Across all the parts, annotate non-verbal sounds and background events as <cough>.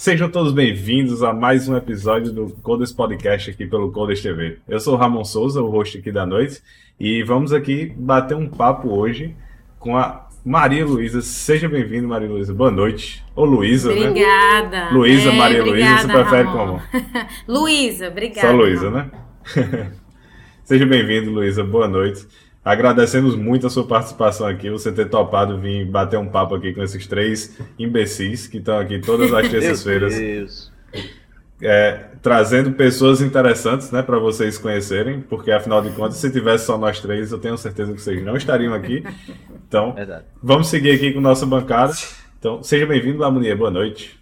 Sejam todos bem-vindos a mais um episódio do Codes Podcast aqui pelo Codes TV. Eu sou o Ramon Souza, o host aqui da noite, e vamos aqui bater um papo hoje com a Maria Luísa. Seja bem-vindo, Maria Luísa. Boa noite. Ou Luísa, né? Obrigada. Luísa, é, Maria Luísa, você prefere Ramon. como? <laughs> Luísa, obrigada. Só Luísa, né? <laughs> Seja bem-vindo, Luísa. Boa noite. Agradecemos muito a sua participação aqui, você ter topado vir bater um papo aqui com esses três imbecis que estão aqui todas as <laughs> terças-feiras. É, trazendo pessoas interessantes né, para vocês conhecerem, porque afinal de contas, se tivesse só nós três, eu tenho certeza que vocês não estariam aqui. Então, <laughs> Verdade. vamos seguir aqui com nossa bancada. Então, seja bem-vindo, Lamonia, boa noite.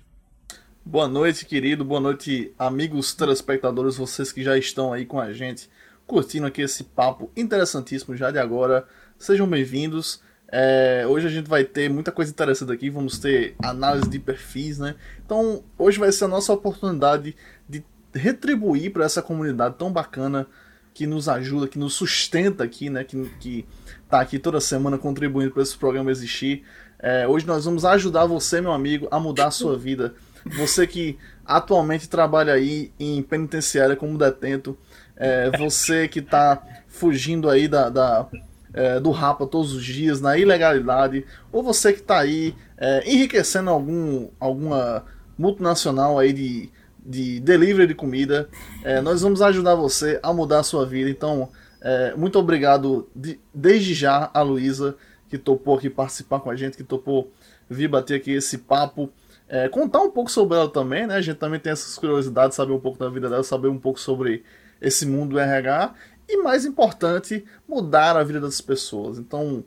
Boa noite, querido, boa noite, amigos telespectadores, vocês que já estão aí com a gente curtindo aqui esse papo interessantíssimo já de agora. Sejam bem-vindos. É, hoje a gente vai ter muita coisa interessante aqui, vamos ter análise de perfis, né? Então, hoje vai ser a nossa oportunidade de retribuir para essa comunidade tão bacana que nos ajuda, que nos sustenta aqui, né? Que, que tá aqui toda semana contribuindo para esse programa existir. É, hoje nós vamos ajudar você, meu amigo, a mudar a sua vida. Você que atualmente trabalha aí em penitenciária como detento, é, você que está fugindo aí da, da é, do rapa todos os dias, na ilegalidade, ou você que está aí é, enriquecendo algum, alguma multinacional aí de, de delivery de comida, é, nós vamos ajudar você a mudar a sua vida. Então, é, muito obrigado de, desde já a Luísa, que topou aqui participar com a gente, que topou vir bater aqui esse papo. É, contar um pouco sobre ela também, né? A gente também tem essas curiosidades, saber um pouco da vida dela, saber um pouco sobre esse mundo do RH e, mais importante, mudar a vida das pessoas. Então,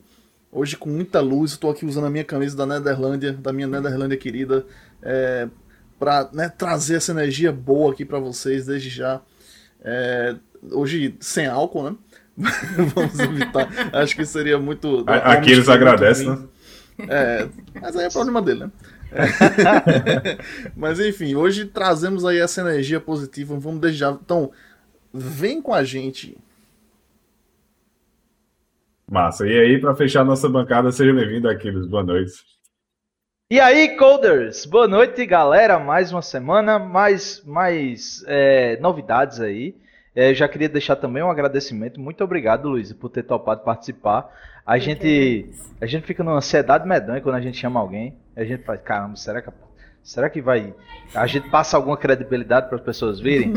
hoje, com muita luz, estou aqui usando a minha camisa da Nederlândia, da minha Nederlândia querida, é, para né, trazer essa energia boa aqui para vocês desde já. É, hoje, sem álcool, né? <laughs> Vamos evitar. Acho que seria muito. Aqui eles agradecem, né? É, mas aí é problema dele, né? <laughs> <laughs> mas enfim, hoje trazemos aí essa energia positiva. Vamos deixar. Então, Vem com a gente. Massa. E aí, para fechar nossa bancada, seja bem-vindo, Aquiles. Boa noite. E aí, Coders? Boa noite, galera. Mais uma semana, mais, mais é, novidades aí. É, já queria deixar também um agradecimento. Muito obrigado, Luiz, por ter topado participar. A gente, a gente fica numa ansiedade medonha quando a gente chama alguém. A gente faz, caramba, será que Será que vai. A gente passa alguma credibilidade para as pessoas virem?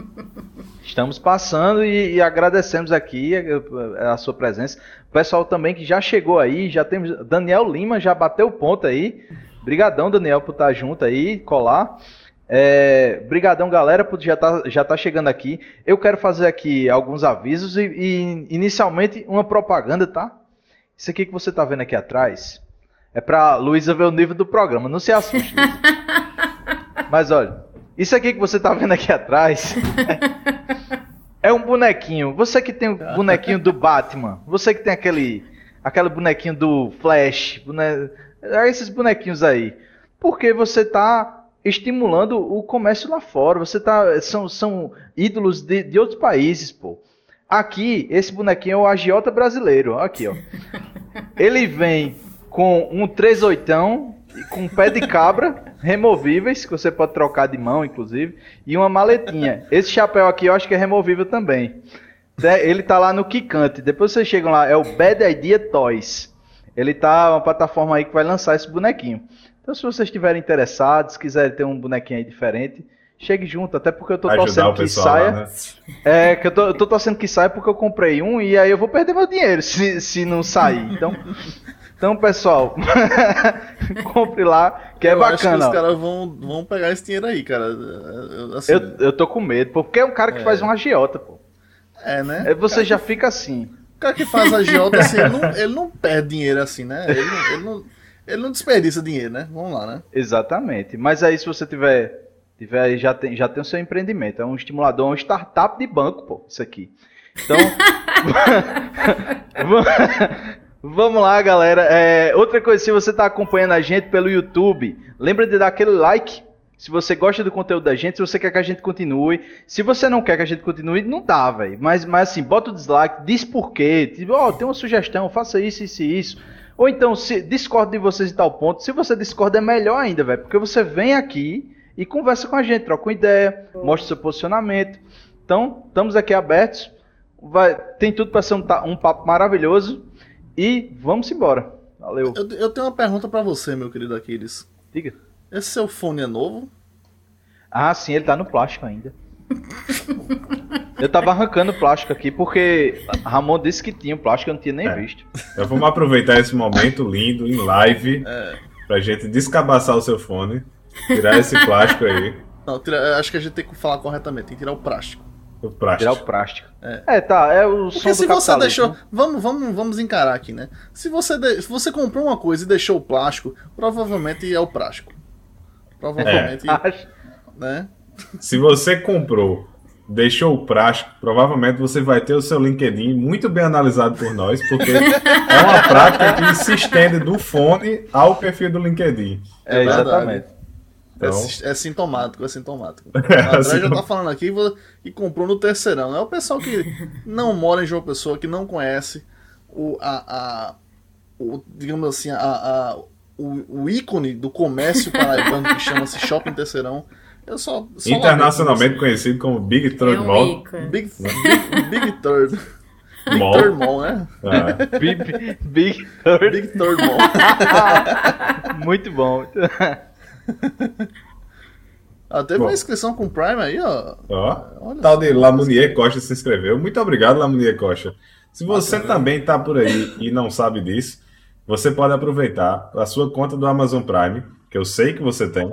<laughs> Estamos passando e, e, agradecemos aqui a, a, sua presença. O pessoal também que já chegou aí, já temos. Daniel Lima já bateu o ponto aí. Brigadão, Daniel, por estar junto aí, colar. É, brigadão, galera, por já tá, já tá chegando aqui. Eu quero fazer aqui alguns avisos e, e inicialmente uma propaganda, tá? Isso aqui que você tá vendo aqui atrás é pra Luísa ver o nível do programa. Não se assuste. <laughs> Mas olha, isso aqui que você tá vendo aqui atrás <laughs> é um bonequinho. Você que tem o bonequinho do Batman, você que tem aquele aquele bonequinho do Flash, bone... É esses bonequinhos aí. Porque você tá estimulando o comércio lá fora. Você tá são, são ídolos de, de outros países, pô. Aqui, esse bonequinho é o agiota brasileiro. Aqui, ó. <laughs> Ele vem com um 38 com um pé de cabra <laughs> removíveis, que você pode trocar de mão, inclusive, e uma maletinha. Esse chapéu aqui eu acho que é removível também. Ele tá lá no Kikante. Depois vocês chegam lá, é o Bad Idea Toys. Ele tá uma plataforma aí que vai lançar esse bonequinho. Então, se vocês estiverem interessados, quiserem ter um bonequinho aí diferente, chegue junto, até porque eu tô torcendo que saia. Lá, né? É, que eu tô, eu tô torcendo que saia porque eu comprei um e aí eu vou perder meu dinheiro <laughs> se, se não sair. Então, então, pessoal, <laughs> compre lá, que é eu bacana. Acho que os caras vão, vão pegar esse dinheiro aí, cara. Assim, eu, eu tô com medo, porque é um cara que é. faz um agiota, pô. É, né? Aí você já que... fica assim. O cara que faz agiota, assim, ele não, <laughs> ele não perde dinheiro assim, né? Ele não, ele, não, ele não desperdiça dinheiro, né? Vamos lá, né? Exatamente. Mas aí, se você tiver, tiver já, tem, já tem o seu empreendimento. É um estimulador, é um startup de banco, pô, isso aqui. Então. <laughs> Vamos lá, galera. É, outra coisa, se você está acompanhando a gente pelo YouTube, lembra de dar aquele like. Se você gosta do conteúdo da gente, se você quer que a gente continue. Se você não quer que a gente continue, não dá, velho. Mas, mas assim, bota o dislike, diz por quê. Tipo, oh, tem uma sugestão, faça isso, isso e isso. Ou então, se discordo de vocês em tal ponto, se você discorda é melhor ainda, velho, porque você vem aqui e conversa com a gente, troca uma ideia, mostra seu posicionamento. Então, estamos aqui abertos. Vai, tem tudo para ser um, um, papo maravilhoso e vamos embora. Valeu. Eu, eu tenho uma pergunta para você, meu querido Aquiles. Diga. Esse seu fone é novo? Ah, sim, ele tá no plástico ainda. <laughs> Eu tava arrancando plástico aqui porque Ramon disse que tinha plástico, eu não tinha nem é. visto. Então vamos aproveitar esse momento lindo em live é. pra gente descabaçar o seu fone, tirar esse plástico aí. Não, tira, acho que a gente tem que falar corretamente, tem que tirar o plástico. O plástico. Tirar o plástico. É, é tá, é o Porque se você deixou. Vamos, vamos, vamos encarar aqui, né? Se você, de, se você comprou uma coisa e deixou o plástico, provavelmente é o plástico. Provavelmente. É. Né? Se você comprou deixou o prático, provavelmente você vai ter o seu LinkedIn muito bem analisado por nós, porque é uma prática que se estende do fone ao perfil do LinkedIn. É, exatamente. Então... É, é, sintomático, é sintomático. O <laughs> André já tá falando aqui que comprou no terceirão. É o pessoal que não mora em João Pessoa, que não conhece o, a, a o, digamos assim, a, a o, o ícone do comércio paraibano que chama-se Shopping Terceirão eu só, só Internacionalmente conhecido como Big Third é um Mall. Big, Big, Big Third. Big Mall. Third Mall, né? Ah. Big, Big Third. Big Third Mall. <laughs> Muito bom. <laughs> Ah, teve bom. uma inscrição com o Prime aí, ó. Ó. Olha Tal de Lamunier Costa se inscreveu. Muito obrigado, Lamunier Costa. Se você ah, também está por aí e não sabe disso, você pode aproveitar a sua conta do Amazon Prime, que eu sei que você tem,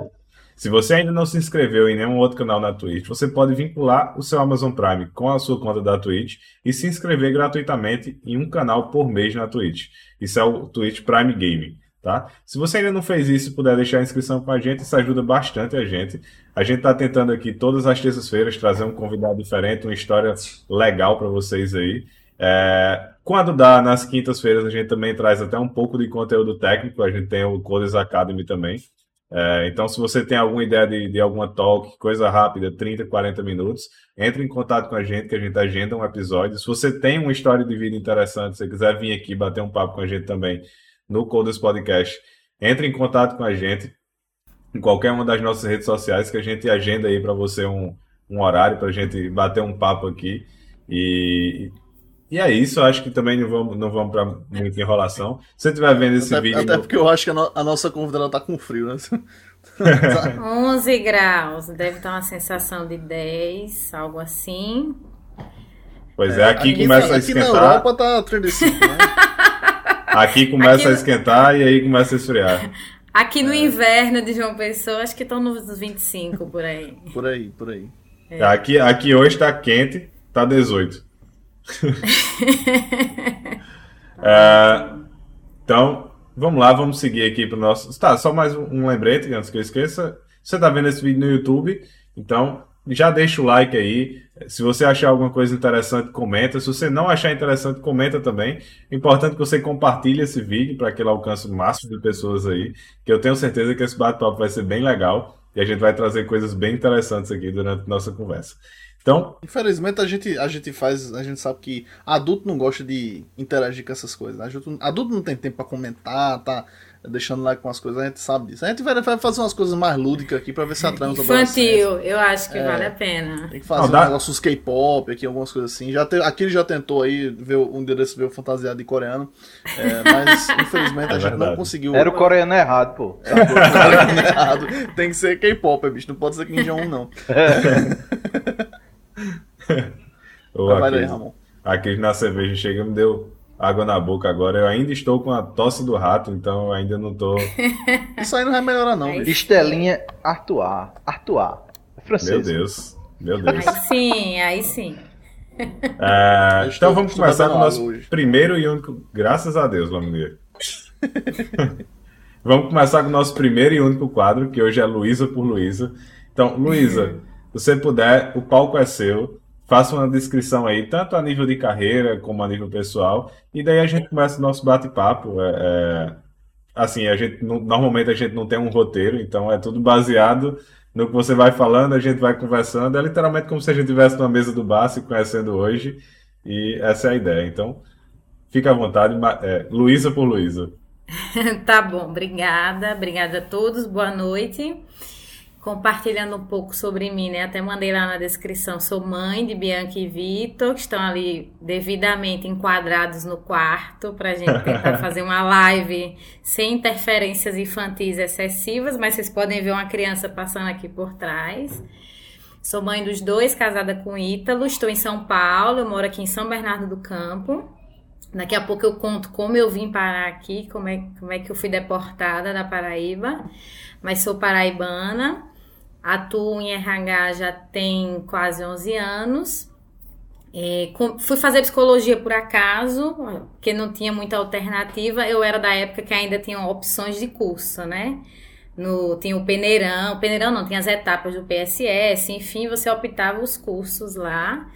se você ainda não se inscreveu em nenhum outro canal na Twitch, você pode vincular o seu Amazon Prime com a sua conta da Twitch e se inscrever gratuitamente em um canal por mês na Twitch. Isso é o Twitch Prime Gaming. Tá? Se você ainda não fez isso puder deixar a inscrição com a gente, isso ajuda bastante a gente. A gente está tentando aqui todas as terças-feiras trazer um convidado diferente, uma história legal para vocês aí. É, quando dá, nas quintas-feiras, a gente também traz até um pouco de conteúdo técnico. A gente tem o Codes Academy também. É, então, se você tem alguma ideia de, de alguma talk, coisa rápida, 30, 40 minutos, entre em contato com a gente, que a gente agenda um episódio. Se você tem uma história de vida interessante, se você quiser vir aqui bater um papo com a gente também no Coders Podcast, entre em contato com a gente em qualquer uma das nossas redes sociais, que a gente agenda aí para você um, um horário para a gente bater um papo aqui. E e é isso, acho que também não vamos, não vamos para muita enrolação. Se você estiver vendo esse até, vídeo. Até porque eu acho que a, no, a nossa convidada tá com frio, né? <laughs> 11 graus, deve estar uma sensação de 10, algo assim. Pois é, aqui, aqui começa a esquentar. Aqui na Europa tá 35, né? <laughs> <laughs> Aqui começa aqui... a esquentar e aí começa a esfriar. Aqui no é. inverno de João Pessoa, acho que estão nos 25 por aí. Por aí, por aí. É. Aqui, aqui hoje tá quente, tá 18. <laughs> é, então, vamos lá, vamos seguir aqui para o nosso. Tá, só mais um lembrete antes que eu esqueça. Você está vendo esse vídeo no YouTube, então já deixa o like aí. Se você achar alguma coisa interessante, comenta. Se você não achar interessante, comenta também. Importante que você compartilhe esse vídeo para que ele alcance o máximo de pessoas aí. Que eu tenho certeza que esse bate-papo vai ser bem legal e a gente vai trazer coisas bem interessantes aqui durante nossa conversa. Então, infelizmente a gente, a gente faz, a gente sabe que adulto não gosta de interagir com essas coisas. Né? Adulto, adulto não tem tempo para comentar, tá deixando lá com as coisas, a gente sabe disso. A gente vai, vai fazer umas coisas mais lúdicas aqui para ver se atrai os Infantil, eu acho que é, vale a pena. Tem que fazer não, negócios K-pop aqui, algumas coisas assim. Já te, aqui ele já tentou aí ver um dia desse ver o fantasiado de coreano, é, mas <laughs> infelizmente é a gente não conseguiu. Era o coreano errado, pô. Era o coreano <laughs> errado. Tem que ser K-pop, bicho, não pode ser Kim Jong 1 não. <laughs> Ô, aqui, Ramon. Aqui na cerveja chega me deu água na boca agora. Eu ainda estou com a tosse do rato, então ainda não tô. <laughs> Isso aí não vai melhorar, não. Estelinha Artois. Artois. É francês. Meu Deus. Meu Deus. Aí sim, aí sim. É, então vamos começar com o nosso hoje. primeiro e único. Graças a Deus, Lamir. <laughs> vamos começar com o nosso primeiro e único quadro, que hoje é Luísa por Luísa. Então, Luísa, <laughs> você puder, o palco é seu. Faça uma descrição aí, tanto a nível de carreira como a nível pessoal. E daí a gente começa o nosso bate-papo. É, é, assim, a gente normalmente a gente não tem um roteiro, então é tudo baseado no que você vai falando, a gente vai conversando. É literalmente como se a gente estivesse numa mesa do bar se conhecendo hoje. E essa é a ideia. Então, fica à vontade. É, Luísa por Luísa. <laughs> tá bom, obrigada. Obrigada a todos, boa noite. Compartilhando um pouco sobre mim, né? Até mandei lá na descrição. Sou mãe de Bianca e Vitor, que estão ali devidamente enquadrados no quarto, para a gente tentar <laughs> fazer uma live sem interferências infantis excessivas, mas vocês podem ver uma criança passando aqui por trás. Sou mãe dos dois, casada com Ítalo. Estou em São Paulo, eu moro aqui em São Bernardo do Campo. Daqui a pouco eu conto como eu vim parar aqui, como é, como é que eu fui deportada da Paraíba. Mas sou paraibana, atuo em RH já tem quase 11 anos. É, com, fui fazer psicologia por acaso, porque não tinha muita alternativa. Eu era da época que ainda tinham opções de curso, né? No, tinha o peneirão, o peneirão não, tinha as etapas do PSS, enfim, você optava os cursos lá.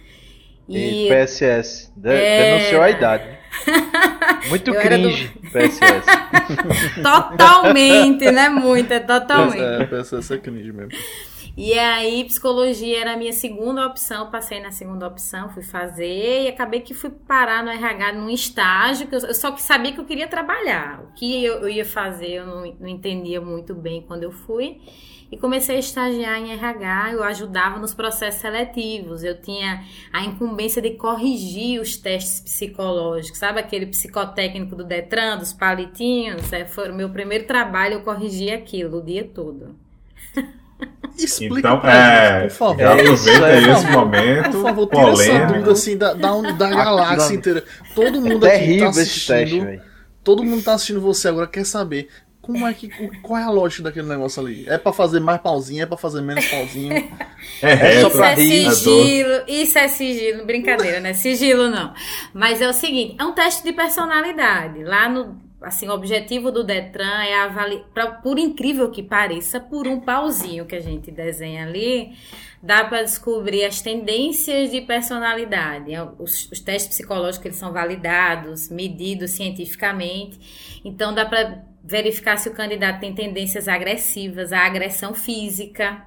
E, e PSS, é... denunciou a idade. <laughs> Muito eu cringe, do... PSS. <laughs> totalmente, né? Muito, é totalmente. É, PSS é cringe mesmo. E aí, psicologia era a minha segunda opção, passei na segunda opção, fui fazer e acabei que fui parar no RH num estágio que eu, eu só que sabia que eu queria trabalhar. O que eu, eu ia fazer eu não, não entendia muito bem quando eu fui e comecei a estagiar em RH. Eu ajudava nos processos seletivos. Eu tinha a incumbência de corrigir os testes psicológicos, sabe aquele psicotécnico do Detran, dos palitinhos? É, foi o meu primeiro trabalho, eu corrigi aquilo o dia todo. <laughs> Explica então, pra é, gente, por favor. Aproveita é, esse momento. Por favor, tira essa dúvida assim da, da, da <laughs> galáxia inteira. Todo mundo é aqui tá assistindo. Teste, todo mundo tá assistindo você agora, quer saber como é que. Qual é a lógica daquele negócio ali? É pra fazer mais pauzinho, é pra fazer menos pauzinho. é, <laughs> é, é só pra isso rir. É sigilo, isso é sigilo, brincadeira, né? Sigilo não. Mas é o seguinte, é um teste de personalidade. Lá no. Assim, o objetivo do Detran é avaliar, por incrível que pareça, por um pauzinho que a gente desenha ali, dá para descobrir as tendências de personalidade. Os, os testes psicológicos eles são validados, medidos cientificamente, então dá para verificar se o candidato tem tendências agressivas, a agressão física,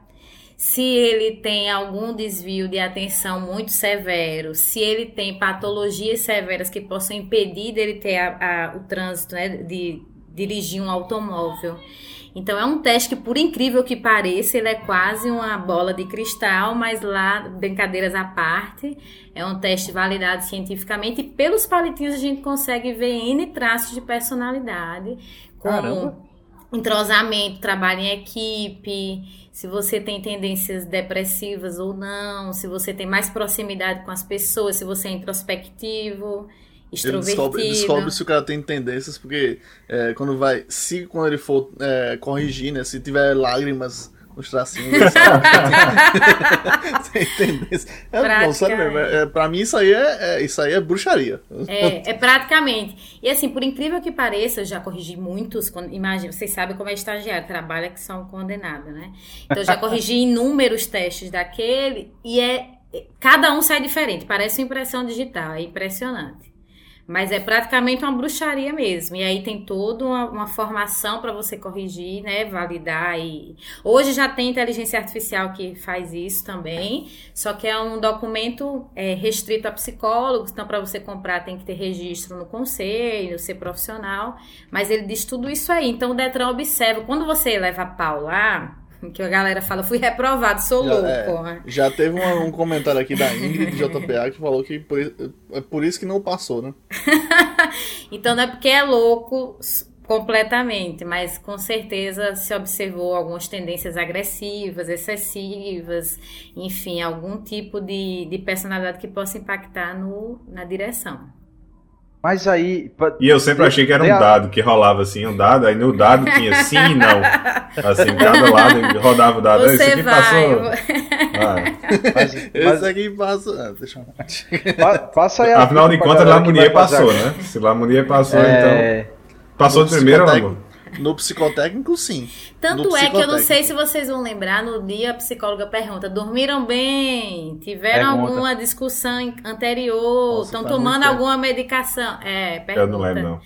se ele tem algum desvio de atenção muito severo, se ele tem patologias severas que possam impedir dele ter a, a, o trânsito, né, de dirigir um automóvel. Então é um teste que, por incrível que pareça, ele é quase uma bola de cristal, mas lá, brincadeiras à parte, é um teste validado cientificamente e pelos palitinhos a gente consegue ver N traços de personalidade como Caramba. entrosamento, trabalho em equipe, se você tem tendências depressivas ou não, se você tem mais proximidade com as pessoas, se você é introspectivo. Ele descobre, descobre, se o cara tem tendências, porque é, quando vai. Se quando ele for é, corrigir, né? Se tiver lágrimas os tracinhos. <laughs> Sem entender. É, não, sério mesmo. É, é, pra mim, isso aí é, é, isso aí é bruxaria. É, é praticamente. E assim, por incrível que pareça, eu já corrigi muitos. Imagina, vocês sabem como é estagiário, trabalha que são condenados, né? Então, eu já corrigi inúmeros testes daquele e é. Cada um sai diferente, parece uma impressão digital, é impressionante. Mas é praticamente uma bruxaria mesmo. E aí tem toda uma, uma formação para você corrigir, né? Validar. E... Hoje já tem inteligência artificial que faz isso também. Só que é um documento é, restrito a psicólogos. Então, para você comprar, tem que ter registro no conselho, ser profissional. Mas ele diz tudo isso aí. Então, o Detran observa. Quando você leva pau lá, que a galera fala, fui reprovado, sou já, louco. É, já teve um, um, comentário aqui da Ingrid JPA que falou que por, é por isso que não passou, né? <laughs> então não é porque é louco completamente, mas com certeza se observou algumas tendências agressivas, excessivas, enfim, algum tipo de, de personalidade que possa impactar no, na direção. Mas aí. E eu sempre achei que era um dado, que rolava assim, um dado, aí no dado tinha sim e não. Assim, cada lado rodava o dado. Você Esse aqui vai. passou. Vai. Mas, Esse aqui passou. Ah, deixa eu... Passa aí Afinal de contas, Lamounier passou, né? Se Lamounier passou, é... então. Passou de primeiro, amor? No psicotécnico, sim. Tanto é que eu não sei se vocês vão lembrar, no dia a psicóloga pergunta: dormiram bem? Tiveram pergunta. alguma discussão anterior? Estão tomando alguma medicação? É, pergunta. Eu não lembro, não.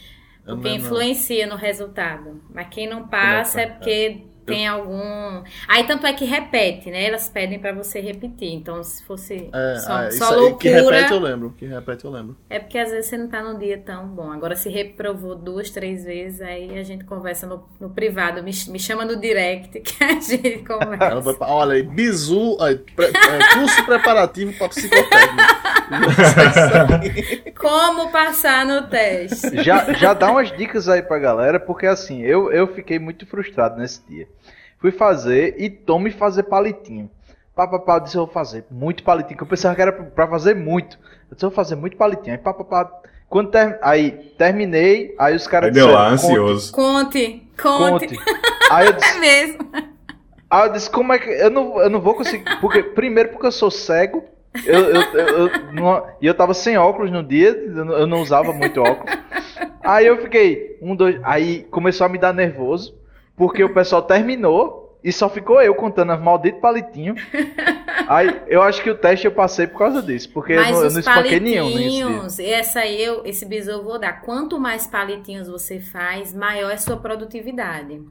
Porque influencia no resultado. Mas quem não passa é porque tem algum. Aí tanto é que repete, né? Elas pedem para você repetir. Então, se fosse É, só, é, só loucura. que repete eu lembro. Que repete eu lembro. É porque às vezes você não tá num dia tão bom. Agora, se reprovou duas, três vezes, aí a gente conversa no, no privado. Me, me chama no direct <laughs> que a gente Ela conversa. olha aí, bizu, aí, pre- é, curso preparativo para psicotécnico. <laughs> Como passar no teste? Já, já dá umas dicas aí pra galera, porque assim, eu, eu fiquei muito frustrado nesse dia. Fui fazer e tome fazer palitinho. Pá, pá, pá, eu disse, eu vou fazer muito palitinho, que eu pensava que era pra- fazer muito. Eu disse, eu vou fazer muito palitinho. Aí, pá, pá, pá. Quando ter... Aí, terminei, aí os caras deu lá, disseram, "Conte, ansioso. Conte, conte. Conte. Aí eu <laughs> disse, É mesmo. Aí eu disse, como é que. Eu não, eu não vou conseguir. Porque, primeiro, porque eu sou cego. Eu, eu, eu, eu não- e eu tava sem óculos no dia, eu não, eu não usava muito óculos. Aí eu fiquei, um, dois. Aí começou a me dar nervoso, porque o pessoal terminou e só ficou eu contando as malditas palitinho. <laughs> Aí eu acho que o teste eu passei por causa disso, porque eu Mas não, eu não espanquei nenhum palitinhos, essa eu, esse bisu eu vou dar. Quanto mais palitinhos você faz, maior é sua produtividade.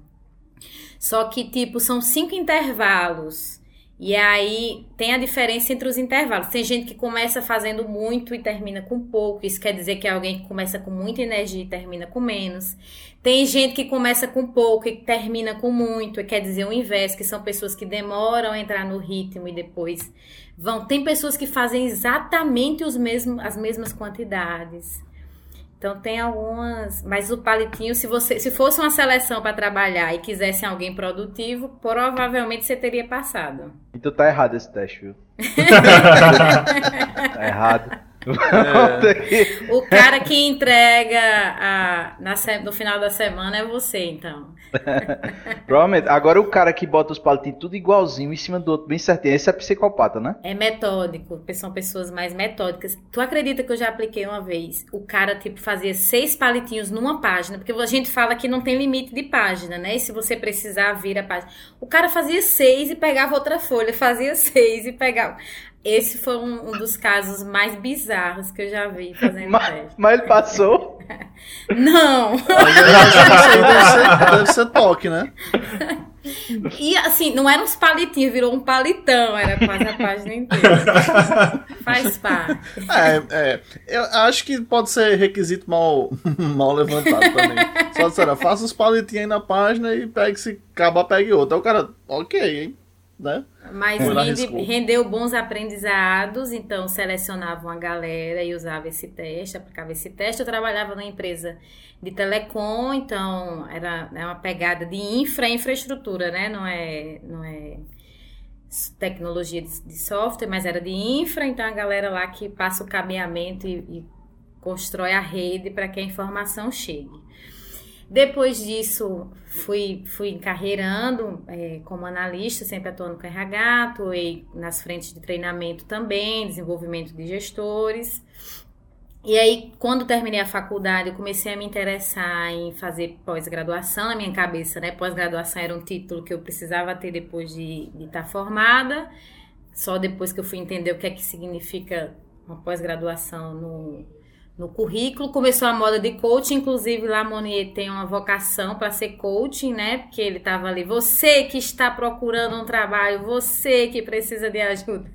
Só que, tipo, são cinco intervalos. E aí tem a diferença entre os intervalos. Tem gente que começa fazendo muito e termina com pouco. Isso quer dizer que é alguém que começa com muita energia e termina com menos. Tem gente que começa com pouco e termina com muito. E quer dizer o inverso, que são pessoas que demoram a entrar no ritmo e depois vão. Tem pessoas que fazem exatamente os mesmos, as mesmas quantidades. Então tem algumas, mas o palitinho, se você, se fosse uma seleção para trabalhar e quisesse alguém produtivo, provavelmente você teria passado. Então tá errado esse teste, viu? <laughs> tá errado. <laughs> Aqui. O cara que entrega a, na no final da semana é você, então. <laughs> Provavelmente. Agora o cara que bota os palitinhos tudo igualzinho em cima do outro, bem certinho. Esse é psicopata, né? É metódico, são pessoas mais metódicas. Tu acredita que eu já apliquei uma vez? O cara, tipo, fazia seis palitinhos numa página, porque a gente fala que não tem limite de página, né? E se você precisar, vira a página. O cara fazia seis e pegava outra folha, fazia seis e pegava. Esse foi um, um dos casos mais bizarros que eu já vi fazendo Mas, teste. mas ele passou. <laughs> Não! <laughs> Deve ser, deve ser toque, né? E assim, não era uns palitinhos, virou um palitão, era quase a página inteira. <laughs> Faz parte. É, é. Eu acho que pode ser requisito mal, mal levantado também. Só disseram, faça os palitinhos aí na página e pegue se acabar, pegue outro. Aí o cara, ok, hein? Né? Mas rende- rendeu bons aprendizados, então selecionava uma galera e usava esse teste, aplicava esse teste. Eu trabalhava numa empresa de telecom, então era é uma pegada de infra, infraestrutura, né? Não é, não é tecnologia de, de software, mas era de infra, então a galera lá que passa o cabeamento e, e constrói a rede para que a informação chegue. Depois disso, fui, fui encarreirando eh, como analista, sempre atuando com RH, atuei nas frentes de treinamento também, desenvolvimento de gestores. E aí, quando terminei a faculdade, eu comecei a me interessar em fazer pós-graduação na minha cabeça, né? Pós-graduação era um título que eu precisava ter depois de estar formada. Só depois que eu fui entender o que é que significa uma pós-graduação no, no currículo. Começou a moda de coaching, inclusive lá Monier tem uma vocação para ser coaching, né? Porque ele estava ali, você que está procurando um trabalho, você que precisa de ajuda.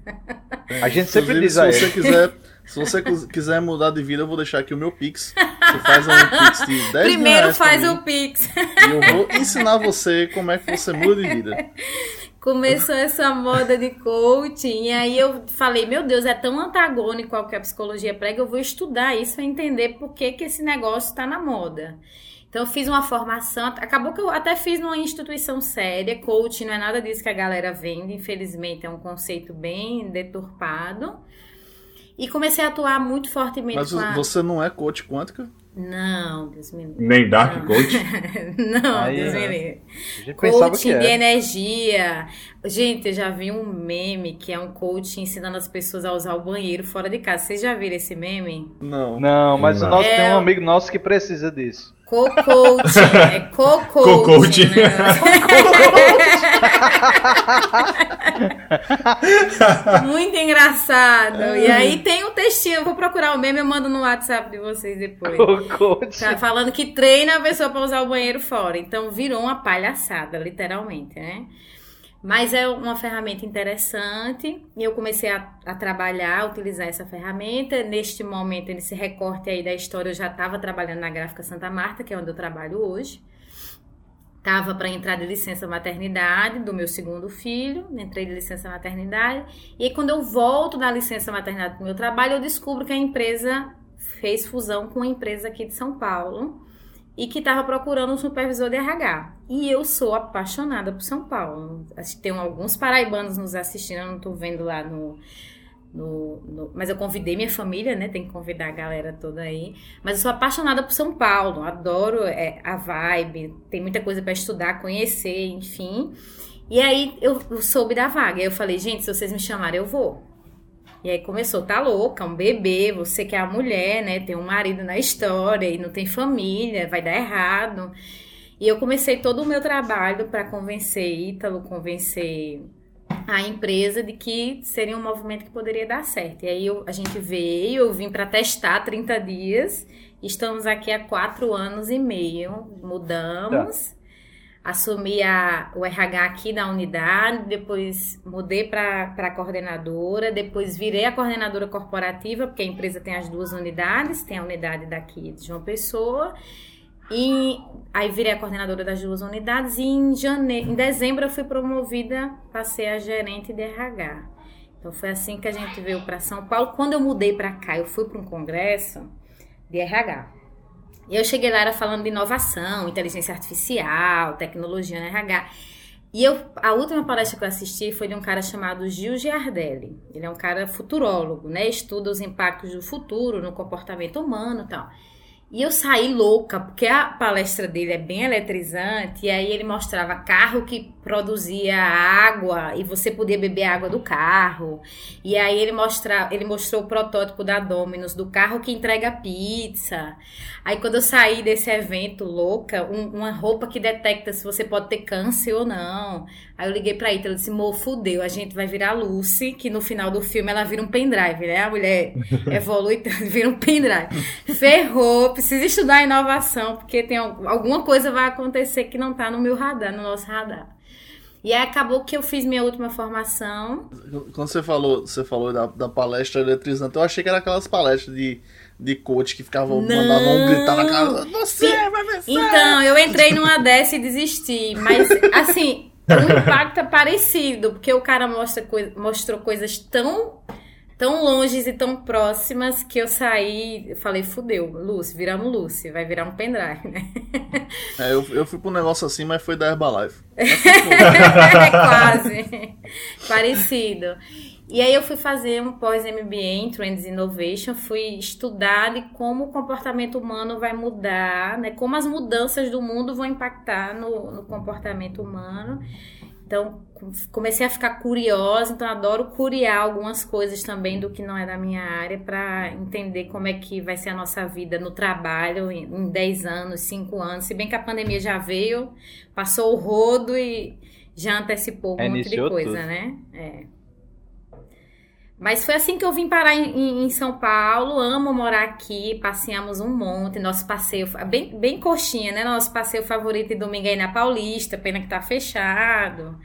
A gente sempre diz se você quiser, se você quis- quiser mudar de vida, eu vou deixar aqui o meu Pix. Você faz um Pix de 10 mil Primeiro faz mim, o Pix. E eu vou ensinar você como é que você muda de vida. <laughs> Começou essa moda de coaching, e aí eu falei, meu Deus, é tão antagônico ao que a psicologia prega, eu vou estudar isso para entender por que, que esse negócio está na moda. Então eu fiz uma formação, acabou que eu até fiz numa instituição séria, coaching não é nada disso que a galera vende, infelizmente é um conceito bem deturpado. E comecei a atuar muito fortemente Mas a... você não é coach quântica? Não, Deus me livre. Nem Dark Não. Coach. <laughs> Não, Aí, Deus me né? livre. Coaching de energia. Gente, eu já vi um meme que é um coach ensinando as pessoas a usar o banheiro fora de casa. Vocês já viram esse meme? Não. Não, mas Não. o nosso É, tem um eu- amigo nosso que precisa disso. Co-coaching. é co-coaching. Co-coaching. né? Muito engraçado. E aí tem o textinho, eu vou procurar o meme, eu mando no WhatsApp de vocês depois. Tá falando que treina a pessoa para usar o banheiro fora. Então virou uma palhaçada, literalmente, né? Mas é uma ferramenta interessante e eu comecei a, a, trabalhar, a utilizar essa ferramenta. Neste momento, nesse recorte aí da história, eu já estava trabalhando na Gráfica Santa Marta, que é onde eu trabalho hoje. Estava para entrar de licença maternidade do meu segundo filho, entrei de licença maternidade. E quando eu volto da licença maternidade do meu trabalho, eu descubro que a empresa fez fusão com uma empresa aqui de São Paulo e que estava procurando um supervisor de RH. E eu sou apaixonada por São Paulo. Acho que tem alguns paraibanos nos assistindo, eu não estou vendo lá no, no, no, mas eu convidei minha família, né? Tem que convidar a galera toda aí. Mas eu sou apaixonada por São Paulo, adoro é, a vibe, tem muita coisa para estudar, conhecer, enfim. E aí eu, soube da vaga. Eu falei, gente, se vocês me chamarem, eu vou. E aí começou, tá louca, um bebê, você que é a mulher, né? Tem um marido na história e não tem família, vai dar errado. E eu comecei todo o meu trabalho para convencer Ítalo, convencer a empresa de que seria um movimento que poderia dar certo. E aí eu, a gente veio, eu vim para testar 30 dias, estamos aqui há quatro anos e meio, mudamos. Tá assumi a, o RH aqui da unidade, depois mudei para a coordenadora, depois virei a coordenadora corporativa, porque a empresa tem as duas unidades, tem a unidade daqui de João Pessoa, e aí virei a coordenadora das duas unidades, e em, janeiro, em dezembro eu fui promovida para ser a gerente de RH. Então foi assim que a gente veio para São Paulo. Quando eu mudei para cá, eu fui para um congresso de RH. E eu cheguei lá era falando de inovação, inteligência artificial, tecnologia no RH. E eu, a última palestra que eu assisti foi de um cara chamado Gil Giardelli. Ele é um cara futurólogo, né? Estuda os impactos do futuro no comportamento humano e tal. E eu saí louca, porque a palestra dele é bem eletrizante, e aí ele mostrava carro que produzia água e você podia beber água do carro. E aí ele mostra, ele mostrou o protótipo da Domino's do carro que entrega pizza. Aí quando eu saí desse evento louca, um, uma roupa que detecta se você pode ter câncer ou não. Aí eu liguei pra Ita, ela disse: "Mo, fudeu, a gente vai virar Lucy, que no final do filme ela vira um pendrive, né? A mulher <laughs> evolui, vira um pendrive. Ferrou, precisa estudar inovação, porque tem alguma coisa vai acontecer que não tá no meu radar, no nosso radar. E aí acabou que eu fiz minha última formação. Quando você falou, você falou da, da palestra eletrizante, eu achei que era aquelas palestras de, de coach que ficavam mandando um gritar na cara. Você vai vencer! Então, eu entrei numa dessa e desisti. Mas, assim, o impacto é parecido, porque o cara mostra, mostrou coisas tão tão longes e tão próximas que eu saí, falei, fudeu, Lucy, viramos Lucy, vai virar um pendrive, né? É, eu, eu fui pra um negócio assim, mas foi da Herbalife. <laughs> é quase, parecido. E aí eu fui fazer um pós-MBA em Trends Innovation, fui estudar de como o comportamento humano vai mudar, né? Como as mudanças do mundo vão impactar no, no comportamento humano. Então, comecei a ficar curiosa, então adoro curiar algumas coisas também do que não é da minha área para entender como é que vai ser a nossa vida no trabalho em 10 anos, 5 anos. Se bem que a pandemia já veio, passou o rodo e já antecipou um é, monte de coisa, tudo. né? É. Mas foi assim que eu vim parar em, em, São Paulo. Amo morar aqui. Passeamos um monte. Nosso passeio, bem, bem coxinha, né? Nosso passeio favorito de domingo aí na Paulista. Pena que tá fechado.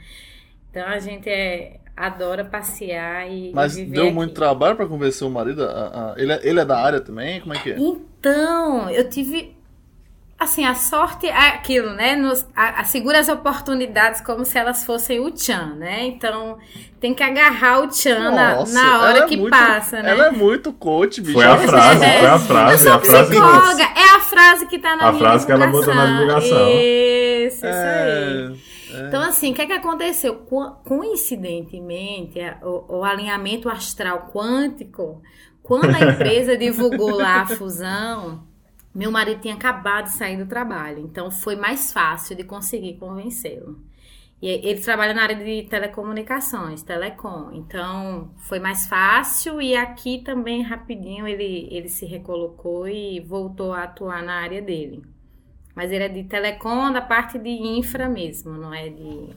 Então a gente é, adora passear e. Mas deu aqui. muito trabalho para convencer o marido? A, a, ele, é, ele é da área também? Como é que é? Então, eu tive assim, a sorte é aquilo, né? Nos, a, a, segura as oportunidades como se elas fossem o Tchan, né? Então, tem que agarrar o Tchan na, na, hora é que muito, passa, né? Ela é muito coach, bicho. Foi a frase, é. foi a frase. a frase psicóloga, é a frase que tá na a minha frase que ela botou na divulgação. Isso, isso é, aí. É. Então, assim, o que é que aconteceu? Coincidentemente, o, o alinhamento astral quântico, quando a empresa divulgou lá a fusão meu marido tinha acabado de sair do trabalho, então foi mais fácil de conseguir convencê-lo. E ele trabalha na área de telecomunicações, telecom. Então foi mais fácil e aqui também rapidinho ele, ele se recolocou e voltou a atuar na área dele. Mas ele é de telecom, da parte de infra mesmo, não é de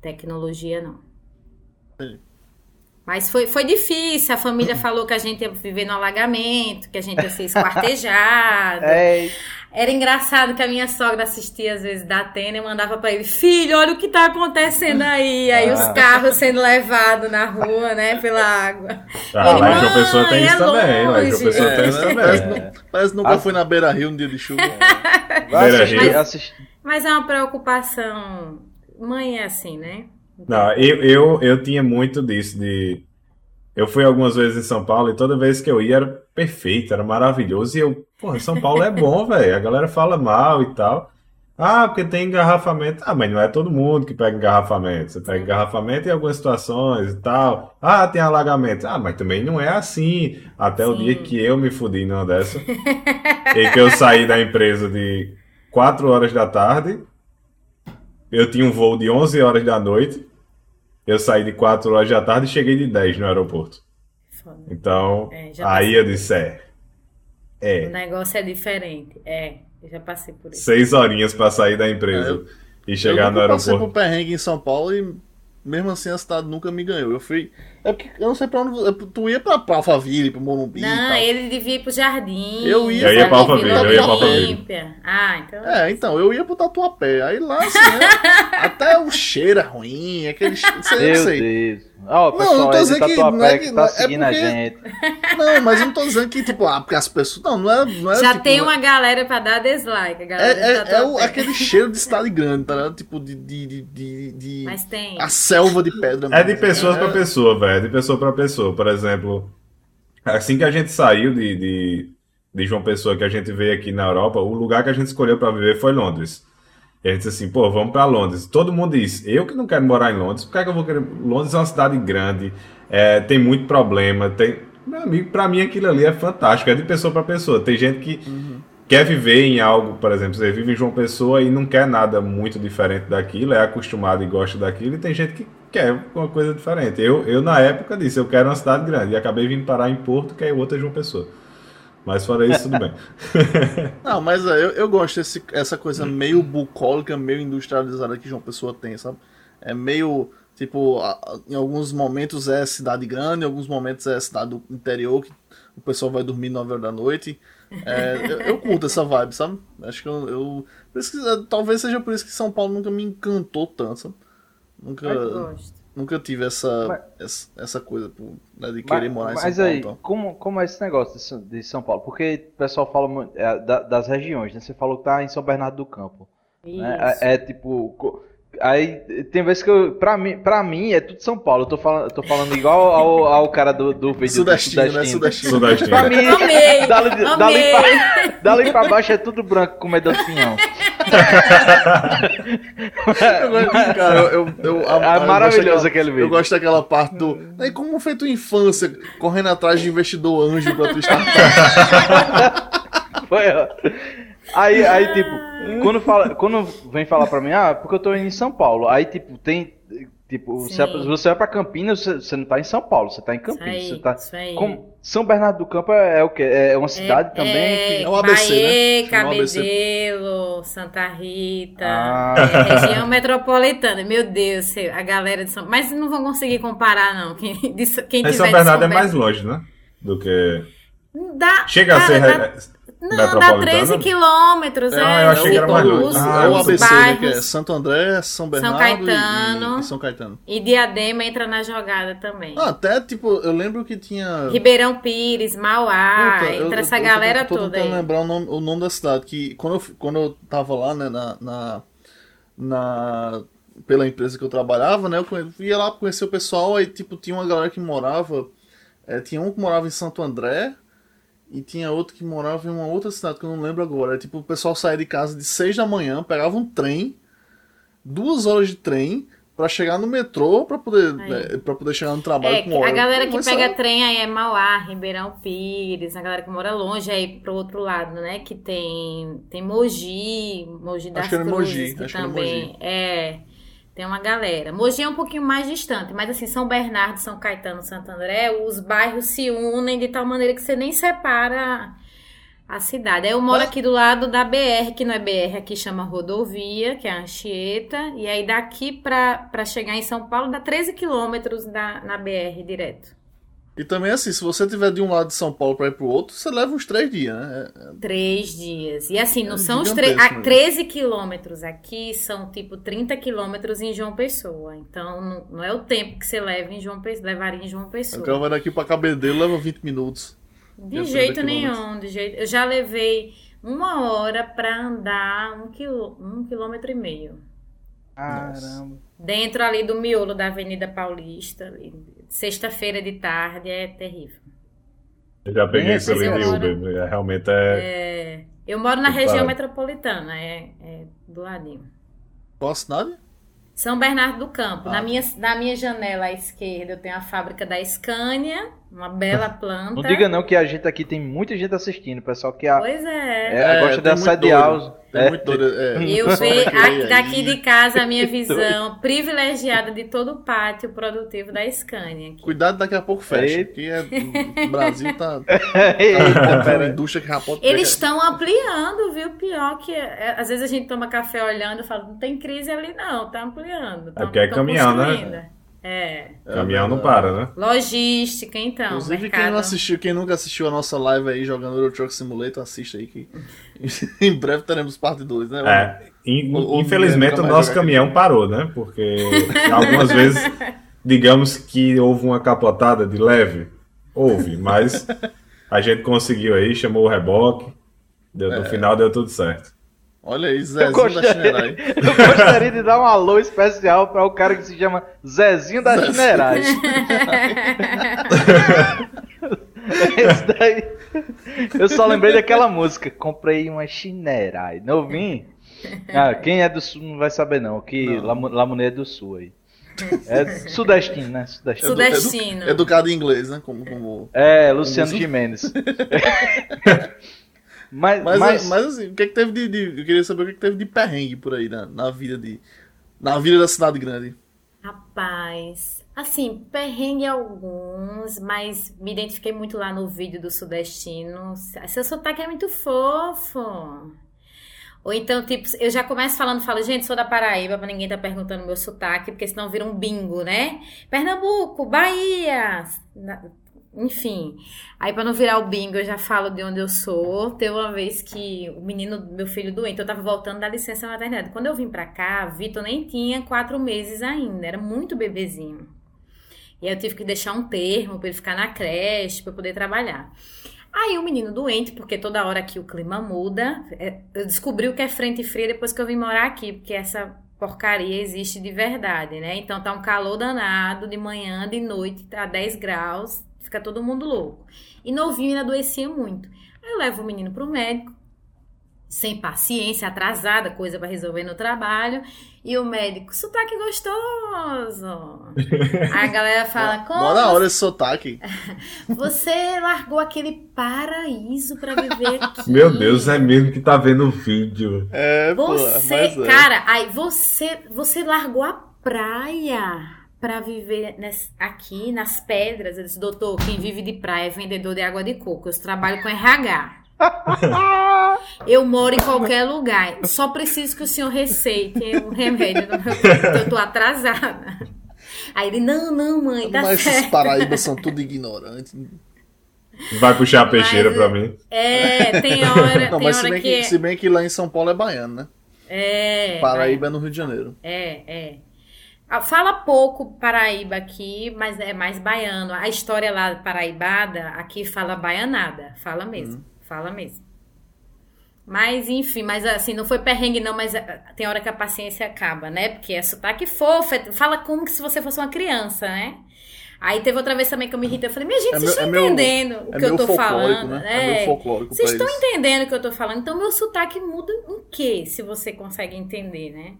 tecnologia não. Mas foi, foi difícil. A família <clears throat> falou que a gente ia viver no alagamento, que a gente ia ser esquartejado. <laughs> É, Era engraçado que a minha sogra assistia às vezes da Atena e mandava pra ele: Filho, olha o que tá acontecendo aí. Aí os Ah. carros sendo levados na rua, né, pela água. Ah, Ele, lá em João Pessoa "Mãe, tem isso é também. Lá em João longe." Pessoa tem É, isso né? parece, também. que nunca Ah. foi na beira rio um dia de chuva. Beira Rio. assistir. Mas é uma preocupação. Mãe é assim, né? Não, eu, eu, eu tinha muito disso de. Eu fui algumas vezes em São Paulo e toda vez que eu ia era perfeito, era maravilhoso. E eu, porra, São Paulo é bom, <laughs> velho. A galera fala mal e tal. Ah, porque tem engarrafamento. Ah, mas não é todo mundo que pega engarrafamento. Você pega engarrafamento em algumas situações e tal. Ah, tem alagamento. Ah, mas também não é assim. Até o Sim. dia que eu me fudi numa dessa. <laughs> e que eu saí da empresa de 4 horas da tarde. Eu tinha um voo de 11 horas da noite. Eu saí de 4 horas da tarde e cheguei de 10 no aeroporto. Foda. Então, É, aí passei. eu disse, é. O É, negócio é diferente. É, eu já passei por isso. seis horinhas pra sair da empresa e chegar eu no nunca passei aeroporto. por perrengue em São Paulo e mesmo assim a cidade nunca me ganhou. Eu fui. É porque eu não sei pra onde. Tu ia pra, pra Alphaville, pro Morumbi e Não, tal. ele devia ir pro jardim. Eu ia Eu ia pra Alphaville, Vila eu ia pra Alphaville. Olímpia. Ah, então. É, então, eu ia pro Tatuapé. Aí lá, assim, né? <laughs> até o cheiro é ruim, aquele. Sei, eu Meu sei. Deus. Ó, o Não, não pessoal tô dizendo que- não é que, que- tá é seguindo a porque- gente. <laughs> Não, mas eu não tô dizendo que, tipo, ah, porque as pessoas. Não, não é. Não é Já tipo, tem não uma galera pra dar dislike. A galera É, tá é, é o- aquele <laughs> cheiro de cidade grande, tá ligado? Tipo, de. de, de, de, de- Mas tem. A selva de pedra É de mesmo. pessoa É- pra pessoa, velho. É de pessoa pra pessoa. Por exemplo, assim que a gente saiu de, de, de João Pessoa, que a gente veio aqui na Europa, o lugar que a gente escolheu pra viver foi Londres. E disse assim, pô, vamos pra Londres. Todo mundo diz, eu que não quero morar em Londres, por que, é que eu vou querer? Londres é uma cidade grande, é, tem muito problema, tem. Meu amigo, pra mim aquilo ali é fantástico, é de pessoa pra pessoa. Tem gente que quer viver em algo, por exemplo, você vive em João Pessoa e não quer nada muito diferente daquilo, é acostumado e gosta daquilo, e tem gente que quer uma coisa diferente. Eu, eu na época disse, eu quero uma cidade grande, e acabei vindo parar em Porto, que é outra João Pessoa. Mas fora isso, tudo bem. <laughs> Não, mas é, eu, eu gosto desse, essa coisa meio bucólica, meio industrializada que João Pessoa tem, sabe? É meio, tipo, a- a- em alguns momentos é cidade grande, em alguns momentos é cidade do interior, que o pessoal vai dormir 9 horas da noite. É, eu, eu curto essa vibe, sabe? Acho que eu. eu- por isso que, é, talvez seja por isso que São Paulo nunca me encantou tanto, sabe? Nunca, Eu gosto. Nunca tive essa, Mas- essa, essa coisa né, de querer morar em mas, São mas Paulo. aí, então. como, como é esse negócio de São- de São Paulo? Porque o pessoal fala muito, é, da- das regiões, né? Você falou que tá em São Bernardo do Campo. né? É, é tipo. Aí tem vezes que eu. Pra mim, pra mim é tudo São Paulo. Eu tô falando, eu tô falando igual ao, ao cara do, do vídeo Sudestino, do né? Sudestino. Sudestino. Pra mim, Amei! dali, dali, pra, dali pra baixo é tudo branco com medo do pinhão. Cara, eu, eu, eu, a- É maravilhoso daquela- aquele vídeo. Eu gosto daquela parte do. E como foi tua infância correndo atrás de investidor anjo pra tua startup? Foi, ó. Aí, aí, tipo, quando, fala, quando vem falar pra mim, ah, porque eu tô indo em São Paulo. Aí, tipo, tem. Tipo, você, Sim. você vai pra Campinas, você, você não tá em São Paulo, você tá em Isso Campinas. aí, Você tá, isso aí. como, São Bernardo do Campo é, é o quê? É uma cidade também? É, que- É um ABC, né? Um ABC. Cabedelo, Santa Rita, Ah. é, região metropolitana. Meu Deus, a galera de São Mas não vão conseguir comparar, não. Quem, de, quem Mas tiver São Bernardo é de mais longe, né? Do que. Dá, Chega a ser dá- Não, dá metropolitana? 13 quilômetros. É, é, eu achei que era mais longe. é o ABC, né? Que é bairros Santo André, São Bernardo e- Caetano. E, São Caetano. E Diadema entra na jogada também. Ah, até, tipo, eu lembro que tinha. Ribeirão Pires, Mauá, Puta, eu- entra eu- essa eu tô- galera tô, toda tentando aí. lembrar o nome, o nome da cidade. Que quando eu, quando eu tava lá, né, na, na, na- pela empresa que eu trabalhava, né, eu ia lá conhecer o pessoal, aí, tipo, tinha uma galera que morava. é, tinha um que morava em Santo André. E tinha outro que morava em uma outra cidade que eu não lembro agora. É, tipo, o pessoal saía de casa de 6 da manhã, pegava um trem, duas horas de trem, pra chegar no metrô, pra poder, né, poder chegar no trabalho É, com hora. a galera que pega trem aí é Mauá, Ribeirão Pires, a galera que mora longe aí pro outro lado, né? Que tem tem Mogi, Mogi das Acho que era Mogi, que acho que era também é tem uma galera. Mogi é um pouquinho mais distante, mas assim, São Bernardo, São Caetano, Santo André, os bairros se unem de tal maneira que você nem separa a cidade. Eu moro aqui do lado da BR, que não é BR, aqui chama rodovia, que é a Anchieta. E aí daqui para chegar em São Paulo dá 13 quilômetros na BR direto. E também assim, se você tiver de um lado de São Paulo para ir pro outro, você leva uns três dias, né? É, é três dias. E assim, não é são os tre 13 quilômetros aqui, são tipo 30 quilômetros em João Pessoa. Então não, não, é o tempo que você leva em João Pessoa, levaria em João Pessoa. O vai daqui para Cabedelo leva 20 minutos. De jeito nenhum, de jeito. Eu já levei uma hora para andar um, quilô, um quilômetro e meio. Caramba. Dentro ali do miolo da Avenida Paulista. Sexta-feira de tarde é terrível. Eu já peguei esse ali de Uber. É, realmente é... é... Eu moro na região metropolitana, é, é do ladinho. Qual cidade? São Bernardo do Campo. Ah. Na, minha, na minha janela à esquerda eu tenho a fábrica da Scania uma bela <laughs> planta. Não diga não que a gente aqui tem muita gente assistindo, pessoal que a, pois é. é, é gosta de assediar É, muito é. Eu vejo daqui de casa a minha <laughs> visão privilegiada de todo o pátio produtivo da Scania. Aqui. Cuidado, daqui a pouco fecha. Aqui é, o Brasil tá. <laughs> tá a indústria que rapota. Eles estão ampliando, viu? Pior que. É, às vezes a gente toma café olhando e fala, não tem crise ali, não, tá ampliando. Tão, é porque é caminhão, né? É. Caminhão não para, né? Logística, então. Inclusive, mercado... quem não assistiu, quem nunca assistiu a nossa live aí jogando Euro Truck Simulator, assista aí que <laughs> em breve teremos parte 2, né? É. In, infelizmente o nosso caminhão parou, né? Porque algumas vezes, digamos que houve uma capotada de leve. Houve, mas a gente conseguiu aí, chamou o reboque. Deu, no é. final deu tudo certo. Olha aí, Zezinho eu gostaria, da <laughs> Eu gostaria de dar um alô especial para o cara que se chama Zezinho da Chinerai. <laughs> Esse daí. Eu só lembrei daquela música. Comprei uma Chinerai. Novinho? Ah, quem é do sul não vai saber não. Que Lamuné é do sul aí. É sudestino, né? Sudestino. sudestino. Edu, educado em inglês, né? Como, como... É, Luciano como... <laughs> Mas, mas, mas, mas, assim, o que, é que teve de, de, Eu queria saber o que, é que teve de perrengue por aí na, na vida de. Na vida da cidade grande. Rapaz, assim, perrengue alguns, mas me identifiquei muito lá no vídeo do Sudestino. Seu sotaque é muito fofo. Ou então, tipo, eu já começo falando, falo, gente, sou da Paraíba, pra ninguém tá perguntando meu sotaque, porque senão vira um bingo, né? Pernambuco, Bahia, enfim, aí para não virar o bingo, eu já falo de onde eu sou. Teve uma vez que o menino, meu filho doente, eu tava voltando da licença maternidade. Quando eu vim para cá, Vitor nem tinha quatro meses ainda, era muito bebezinho. E aí eu tive que deixar um termo para ele ficar na creche, para poder trabalhar. Aí o menino doente, porque toda hora aqui o clima muda, é, eu descobri o que é frente fria depois que eu vim morar aqui, porque essa porcaria existe de verdade, né? Então tá um calor danado de manhã, de noite, tá 10 graus, Fica todo mundo louco. E novinho ainda adoecia muito. Aí eu levo o menino pro médico, sem paciência, atrasada, coisa para resolver no trabalho. E o médico, sotaque gostoso. Aí a galera <laughs> fala, como? Bora hora esse sotaque. <laughs> Você largou aquele paraíso para viver aqui. <laughs> Meu Deus, é mesmo que tá vendo o vídeo. É, você, pô, é. cara, aí você, você largou a praia para viver nesse, aqui nas pedras. Eu disse, doutor, quem vive de praia é vendedor de água de coco. Eu trabalho com RH. <laughs> eu moro em qualquer lugar. Só preciso que o senhor receite um remédio no meu corpo, eu tô atrasada. Aí ele, não, não, mãe, tá Mas certo. esses paraíbas são tudo ignorantes. Vai puxar a peixeira mas, pra mim. É, tem <laughs> hora, não, tem mas hora se bem que... que... Se bem que lá em São Paulo é baiano, né? É. Paraíba é no Rio de Janeiro. É, é. Ah, fala pouco Paraíba aqui, mas é mais baiano. A história lá paraibada, aqui fala baianada. Fala mesmo, uhum. fala mesmo. Mas, enfim, mas assim, não foi perrengue não, mas ah, tem hora que a paciência acaba, né? Porque é sotaque fofo, é, fala como que se você fosse uma criança, né? Aí teve outra vez também que eu me irritei. Eu falei, minha gente, é vocês estão é entendendo meu, o que eu tô falando? Né? É, é vocês estão entendendo o que eu tô falando? Então, meu sotaque muda em quê? Se você consegue entender, né?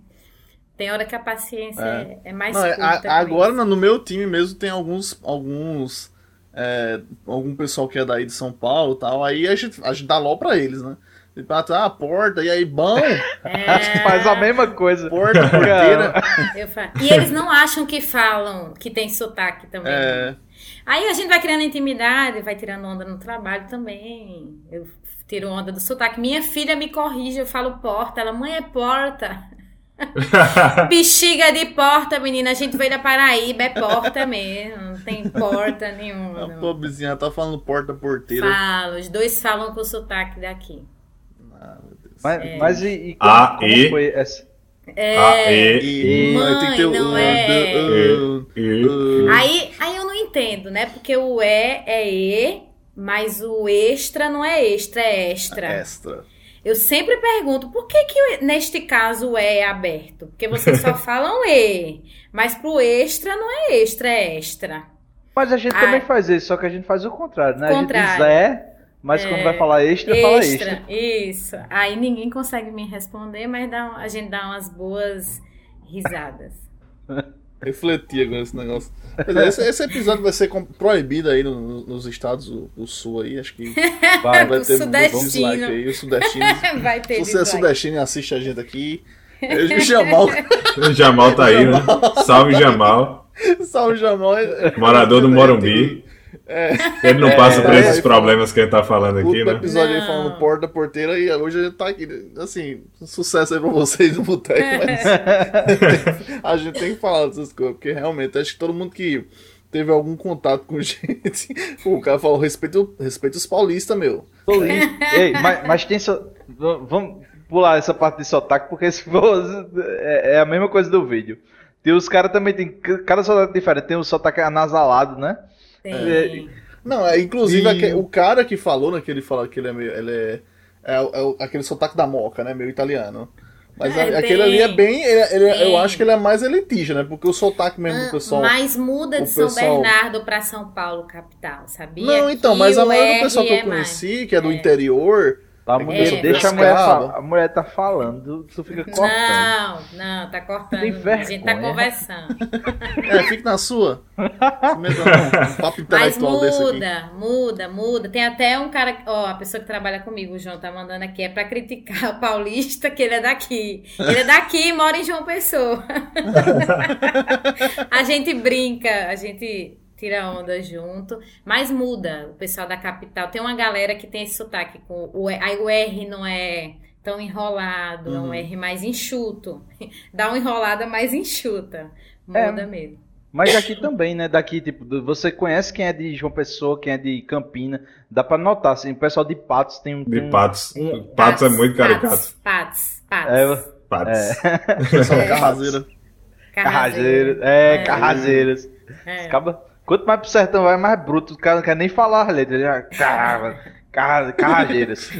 Tem hora que a paciência é, é mais Não, curta. A, agora no meu time mesmo tem alguns alguns é, algum pessoal que é daí de São Paulo e tal, aí a gente, a gente dá LOL pra eles, né? Tipo, ah, a porta, e aí, bom. <laughs> É... Faz a mesma coisa. Porta, <laughs> porteira. E eles não acham que falam, que tem sotaque também. É. Aí a gente vai criando intimidade, vai tirando onda no trabalho também. Eu tiro onda do sotaque. Minha filha me corrige, eu falo porta. Ela, mãe, é porta. <laughs> Bexiga de porta, menina. A gente veio da Paraíba, é porta mesmo. Não tem porta nenhuma. A pobrezinha tá falando porta porteira. Falo, os dois falam com o sotaque daqui. Ah, mas, é. mas e, e como, a, como e... foi essa? É, a, e, e, mãe, tem que ter não é. Aí, aí eu não entendo, né? Porque o é é e, mas o extra não é extra, é extra. Extra. Eu sempre pergunto, por que, que neste caso o E é aberto? Porque vocês só <laughs> falam E, mas pro extra não é extra, é extra. Mas a gente ah, também faz isso, só que a gente faz o contrário, né? Contrário. A gente diz é, mas é, quando vai falar extra, extra, fala extra. Isso. Aí ninguém consegue me responder, mas dá, a gente dá umas boas risadas. <laughs> refletir com esse negócio. Esse, esse, episódio vai ser proibido aí no, nos estados do, do, sul aí, acho que <laughs> vai, vai ter um dislike aí, o sudestino. <laughs> vai ter Se você é sudestino e assiste a gente aqui, <laughs> o Jamal. o Jamal tá aí, né? Salve Jamal. Salve Jamal. Morador do Morumbi. É. Ele não passa por é, esses problemas que ele tá falando aqui, né? episódio não. aí falando porta porteira e hoje a gente tá aqui. Assim, sucesso aí pra vocês no boteco, mas <laughs> a gente tem que falar dessas coisas, porque realmente acho que todo mundo que teve algum contato com <laughs> gente, o cara falou respeito, respeito os paulistas, meu. Ei, mas, mas tem só. Vamos pular essa parte de sotaque, porque se for, é, é a mesma coisa do vídeo. Tem os caras também, tem cada sotaque diferente, tem o sotaque anasalado, né? Tem. É, não, é, inclusive e... o cara que falou, né, que ele fala que ele é meio. Ele é, é, é aquele sotaque da moca, né? Meio italiano. Mas é, aquele ali é bem. Ele, ele eu acho que ele é mais elitista, né? Porque o sotaque mesmo do ah, pessoal. Mas muda de São pessoal... Bernardo para São Paulo, capital, sabia? Não, então, mas a maioria do pessoal que eu conheci, mais. que é do é. interior, a mulher, é, deixa a mulher, a mulher tá falando, tu fica cortando. Não, não, tá cortando. Tem a gente tá conversando. <laughs> É, fique na sua. <laughs> Mesmo, não, um papo Mas muda, muda, muda. Tem até um cara, ó, a pessoa que trabalha comigo, o João tá mandando aqui, é pra criticar o paulista, que ele é daqui. Ele é daqui e mora em João Pessoa. <laughs> a gente brinca, a gente tira onda junto, mas muda. O pessoal da capital tem uma galera que tem esse sotaque com o aí o R não é tão enrolado, uhum. é um uhum. R mais enxuto. <laughs> Dá uma enrolada mais enxuta. Muda é, mesmo. Mas aqui também, né? Daqui, tipo, você conhece quem é de João Pessoa, quem é de Campina. Dá pra notar, assim, o pessoal de Patos tem um. De Patos. Um, Patos, é muito caricato. Patos, Patos. É, Patos. É. <laughs> Pessoal carrazeiro. Carrazeiro. É, é. carrazeiros. É. Acaba Quanto mais pro sertão vai, mais bruto. O cara não quer nem falar as letras. Já, carra, carra, carrageiras.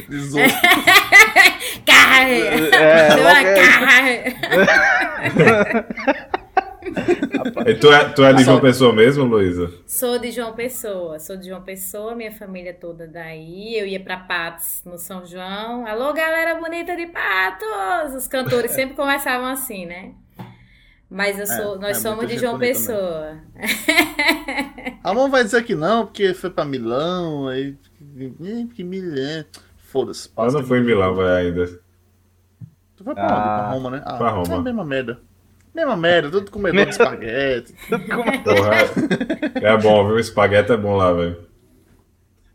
Carrageiras. É, <laughs> e tu é, tu é de João Pessoa mesmo, Luísa? Sou de João Pessoa, sou de João Pessoa, minha família toda daí. Eu ia pra Patos no São João. Alô, galera bonita de Patos! Os cantores sempre começavam assim, né? Mas eu é, sou, é, nós é, somos de João Pessoa. <laughs> A mão vai dizer que não, porque foi pra Milão, aí. Que Milão. Foda-se. Eu não fui em Milão, vai ainda. Tu foi pra ah, onde? Pra Roma, né? Ah, pra Roma. É a mesma merda. Mesma merda, tudo comedor de espaguete. <laughs> Porra, é, é bom, viu? O espaguete é bom lá, velho.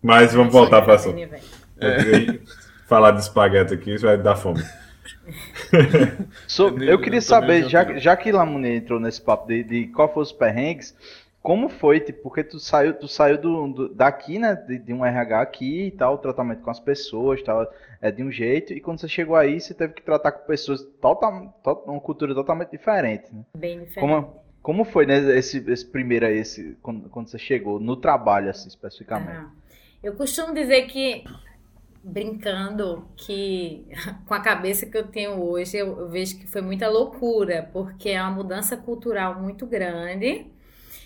Mas vamos voltar pra assunto. É. Falar de espaguete aqui, isso vai dar fome. <laughs> <laughs> so, eu queria saber, já, já que Lamune entrou nesse papo de, de qual foi os perrengues, como foi, tipo, porque tu saiu, tu saiu do, do daqui, né, de, de, um RH aqui e tal, tratamento com as pessoas, tal, é de um jeito, e quando você chegou aí, você teve que tratar com pessoas total, total uma cultura totalmente diferente, né? Bem diferente. Como, como foi, né, esse, esse primeiro aí, esse, quando, quando você chegou, no trabalho, assim, especificamente? Ah, eu costumo dizer que brincando que <laughs> com a cabeça que eu tenho hoje, eu, eu, vejo que foi muita loucura, porque é uma mudança cultural muito grande.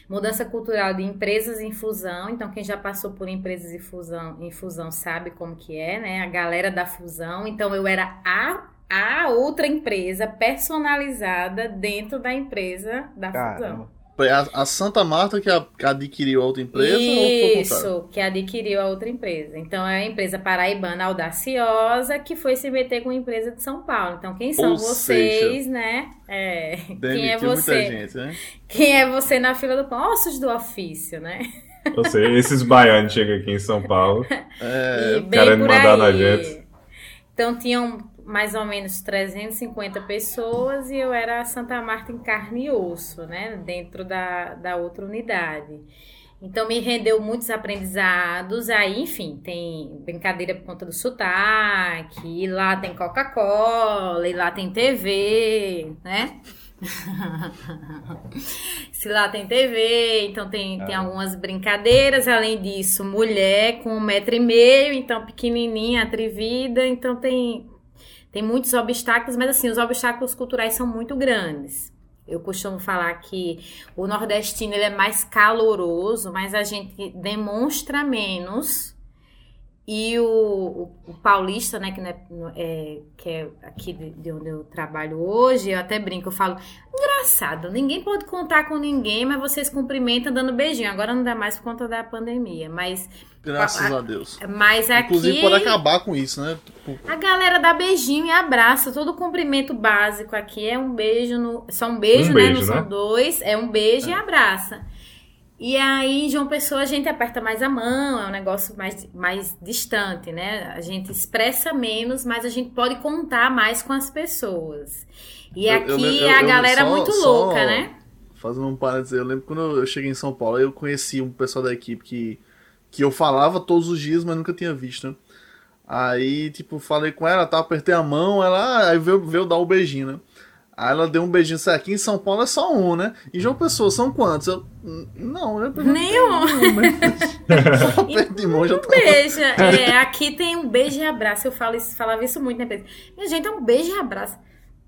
Mudança cultural de empresas em fusão, então quem já passou por empresas em fusão, em fusão sabe como que é, né? A galera da fusão. Então eu era a a outra empresa personalizada dentro da empresa da Caramba. fusão. A, a Santa Marta que, a, que, adquiriu a outra empresa? Isso, que adquiriu a outra empresa. Então é a empresa paraibana audaciosa que foi se meter com a empresa de São Paulo. Então quem são Ou vocês, seja, né? É, quem é você? Gente, né? Quem é você na fila do pão? Ossos do ofício, né? Ou seja, esses baianos chegam aqui em São Paulo, <laughs> é, querendo mandar na gente. Então tinham mais ou menos 350 pessoas e eu era Santa Marta em carne e osso, né? Dentro da, da outra unidade. Então me rendeu muitos aprendizados. Aí, enfim, tem brincadeira por conta do sotaque, e lá tem Coca-Cola, e lá tem TV, né? <laughs> Se lá tem TV, então tem, tem algumas brincadeiras. Além disso, mulher com um metro e meio, então pequenininha, atrevida. Então tem, tem muitos obstáculos, mas assim, os obstáculos culturais são muito grandes. Eu costumo falar que o nordestino ele é mais caloroso, mas a gente demonstra menos. E o, o, o paulista, né, que, é, é, que é aqui de, de, onde eu trabalho hoje, eu até brinco, eu falo, engraçado, ninguém pode contar com ninguém, mas vocês cumprimentam dando beijinho. Agora não dá mais por conta da pandemia, mas Graças a, a Deus. Mas aqui. Inclusive pode acabar com isso, né? A galera dá beijinho e abraça. Todo cumprimento básico aqui é um beijo no. Só um beijo, um né? Beijo, não né? são dois. É um beijo é. e abraça. E aí, João Pessoa, a gente aperta mais a mão, é um negócio mais, mais distante, né? A gente expressa menos, mas a gente pode contar mais com as pessoas. E eu, aqui eu, eu, a galera só, muito só louca, né? Fazendo um parênteses, eu lembro quando eu cheguei em São Paulo, eu conheci um pessoal da equipe que que eu falava todos os dias, mas nunca tinha visto, né? Aí, tipo, falei com ela, tá, apertei a mão, ela ah, aí veio, veio dar um beijinho, né? Aí ela deu um beijinho, isso aqui em São Paulo é só um, né? E João Pessoa, são quantos? Eu, não, né? Nenhum. <laughs> só aperto de mão, já tá... Beija. <laughs> É, aqui tem um beijo e abraço. Eu falo isso, falava isso muito, né? Minha gente, é um beijo e abraço.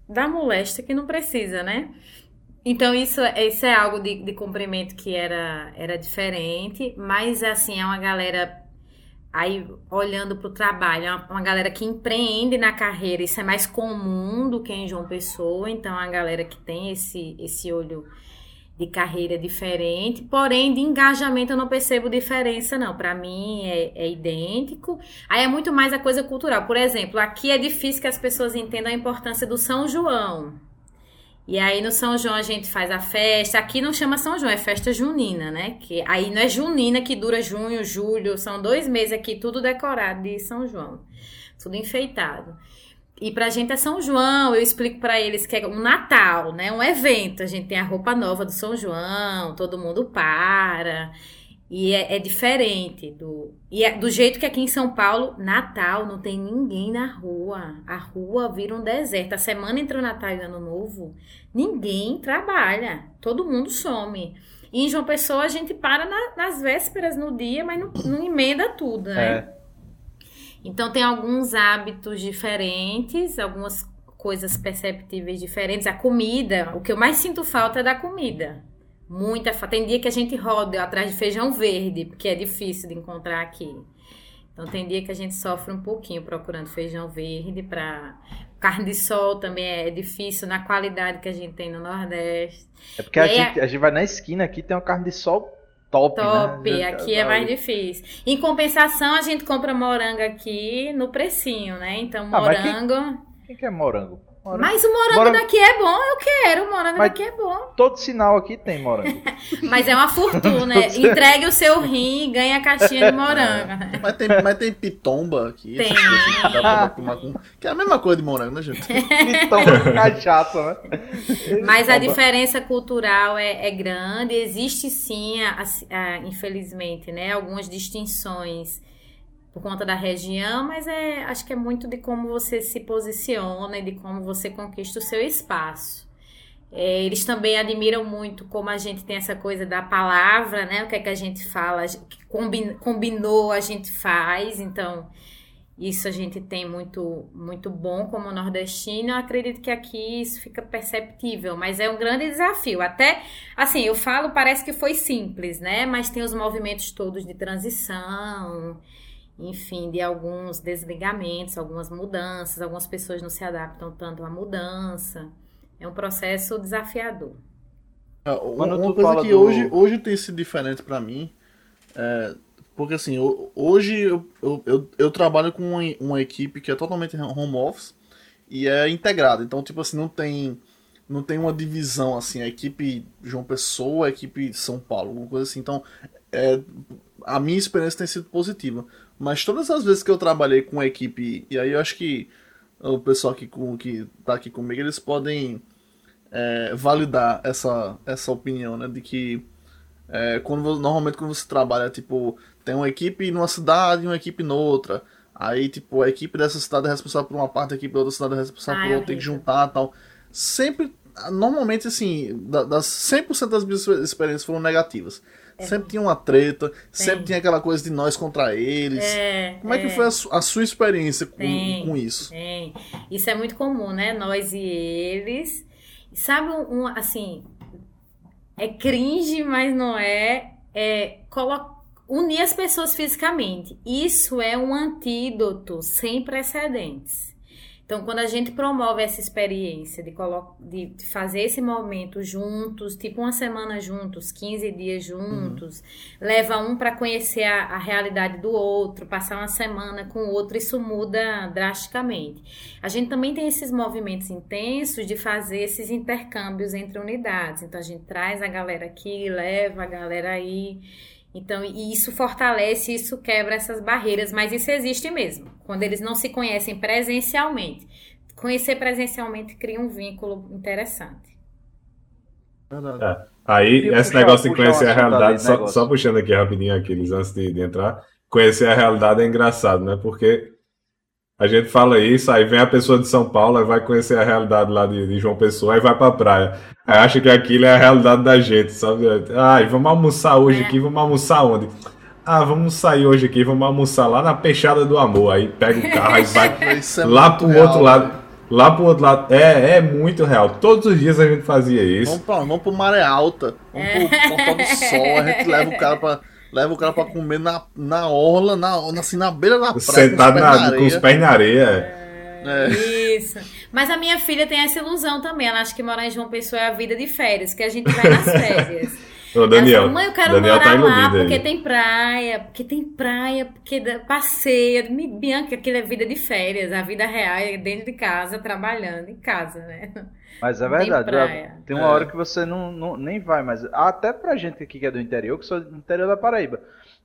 Da molesta que não precisa, né? Então, isso, isso é algo de, de cumprimento que era, era diferente, mas assim, é uma galera aí olhando para o trabalho, é uma, galera que empreende na carreira, isso é mais comum do que em João Pessoa, então é a galera que tem esse, esse olho de carreira diferente, porém de engajamento eu não percebo diferença não, para mim é, é, idêntico, aí é muito mais a coisa cultural, por exemplo, aqui é difícil que as pessoas entendam a importância do São João, e aí no São João a gente faz a festa. Aqui não chama São João, é festa junina, né? Que aí não é junina que dura junho, julho, são dois meses aqui, tudo decorado de São João. Tudo enfeitado. E pra gente é São João, eu explico para eles que é um Natal, né? Um evento. A gente tem a roupa nova do São João, todo mundo para. E é, é, diferente do. E é, do jeito que aqui em São Paulo, Natal, não tem ninguém na rua. A rua vira um deserto. A semana entre o Natal e o Ano Novo, ninguém trabalha. Todo mundo some. E em João Pessoa a gente para na, nas vésperas no dia, mas não, não emenda tudo, né? É. Então tem alguns hábitos diferentes, algumas coisas perceptíveis diferentes. A comida, o que eu mais sinto falta é da comida. Muita Tem dia que a gente roda atrás de feijão verde, porque é difícil de encontrar aqui. Então tem dia que a gente sofre um pouquinho procurando feijão verde para carne de sol também é difícil na qualidade que a gente tem no Nordeste. É porque a gente, a gente vai na esquina aqui tem uma carne de sol top, top. Né? aqui é mais difícil. Em compensação, a gente compra morango aqui no precinho, né? Então morango. Ah, quem, quem quer morango? Morango. Mas o morango, morango, daqui é bom, eu quero. O morango Mas daqui é bom. Todo sinal aqui tem morango. <laughs> mas é uma fortuna. Entregue o seu rim e ganhe a caixinha de morango. É. <laughs> Mas, tem, mas tem pitomba aqui. Tem. Que é a mesma coisa de morango, né, gente? <laughs> pitomba cachaça, né? Mas a diferença cultural é, é grande. Existe sim, a, a, infelizmente, né, algumas distinções por conta da região, mas é, acho que é muito de como você se posiciona e de como você conquista o seu espaço. É, eles também admiram muito como a gente tem essa coisa da palavra, né? O que é que a gente fala, que combinou, a gente faz. Então, isso a gente tem muito, muito bom como nordestino. Eu acredito que aqui isso fica perceptível, mas é um grande desafio. Até, assim, eu falo, parece que foi simples, né? Mas tem os movimentos todos de transição enfim, de alguns desligamentos, algumas mudanças, algumas pessoas não se adaptam tanto à mudança. É um processo desafiador. É, uma, uma coisa que do... hoje, hoje tem sido diferente para mim, é, porque assim, hoje eu, eu, eu, eu, trabalho com uma, uma equipe que é totalmente home office e é integrada. Então, tipo assim, não tem não tem uma divisão assim, a equipe João Pessoa, a equipe São Paulo, alguma coisa assim. Então, é, a minha experiência tem sido positiva. Mas todas as vezes que eu trabalhei com equipe, e aí eu acho que o pessoal aqui com, que tá aqui comigo, eles podem é, validar essa, essa opinião, né? De que é, quando, normalmente quando você trabalha, tipo, tem uma equipe numa cidade e uma equipe noutra. Aí, tipo, a equipe dessa cidade é responsável por uma parte, a equipe da outra cidade é responsável por outra, tem que juntar tal. Sempre, normalmente, assim, das 100% das minhas experiências foram negativas. É. Sempre tinha uma treta, Tem. sempre tinha aquela coisa de nós contra eles. É, Como é, é, que foi a, a sua experiência com, com isso? Tem. Isso é muito comum, né? Nós e eles. Sabe, um, assim, é cringe, mas não é. É unir as pessoas fisicamente. Isso é um antídoto sem precedentes. Então, quando a gente promove essa experiência de, de fazer esse momento juntos, tipo uma semana juntos, 15 dias juntos, uhum. leva um para conhecer a, a, realidade do outro, passar uma semana com o outro, isso muda drasticamente. A gente também tem esses movimentos intensos de fazer esses intercâmbios entre unidades. Então, a gente traz a galera aqui, leva a galera aí. Então, e isso fortalece, isso quebra essas barreiras, mas isso existe mesmo, quando eles não se conhecem presencialmente. Conhecer presencialmente cria um vínculo interessante. É. Aí, esse negócio de conhecer a realidade, só, só, puxando aqui rapidinho aqueles antes de, de entrar, conhecer a realidade é engraçado, né? Porque a gente fala isso, aí vem a pessoa de São Paulo, aí vai conhecer a realidade lá de, de João Pessoa, aí vai pra praia. Aí acha que aquilo é a realidade da gente, sabe? Ai, vamos almoçar hoje aqui, vamos almoçar onde? Ah, vamos sair hoje aqui, vamos almoçar lá na Peixada do Amor. Aí pega o carro e vai <laughs> é lá pro real, outro lado. Né? Lá pro outro lado. É, é muito real. Todos os dias a gente fazia isso. Vamos, pra, vamos pro Maré Alta. Vamos pro Portal do Sol. A gente leva o cara pra leva o cara pra comer na, na orla, na, assim, na beira da praia. Sentado com, com os pés na areia. É, é. Isso. Mas a minha filha tem essa ilusão também. Ela acha que morar em João Pessoa é a vida de férias, que a gente vai nas férias. <laughs> Ô, Daniel, mãe, eu quero Daniel morar tá lá porque aí. tem praia, porque tem praia, porque passeia. Bianca, aquilo é vida de férias, a vida real é dentro de casa, trabalhando em casa, né? Mas é verdade, tem, tem uma é. hora que você não, não, nem vai mais. Até pra gente aqui que é do interior, que sou do interior da Paraíba.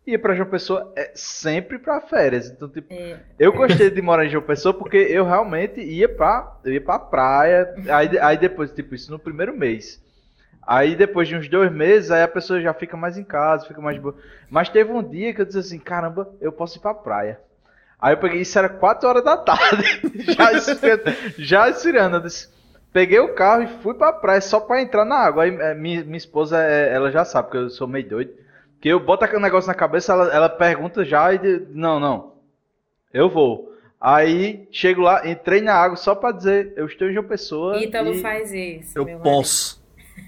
E pra João Pessoa é sempre pra férias. Então, tipo, é. eu gostei de morar em João Pessoa porque eu realmente ia pra, eu ia pra praia. Aí, aí depois, tipo, isso no primeiro mês. Aí depois de uns dois meses, aí a pessoa já fica mais em casa, fica mais boa. Mas teve um dia que eu disse assim, caramba, eu posso ir pra praia. Aí eu peguei, isso era 4 horas da <laughs> tarde, já esfriando, já esfriando. Eu disse, Peguei o carro e fui pra praia só pra entrar na água. Aí é, minha, minha esposa, é, ela já sabe que eu sou meio doido. Que eu boto aquele negócio na cabeça, ela, ela pergunta já e diz, não, não, eu vou. Aí chego lá, entrei na água só pra dizer, eu estou em João Pessoa. Ítalo e... faz isso. Eu posso.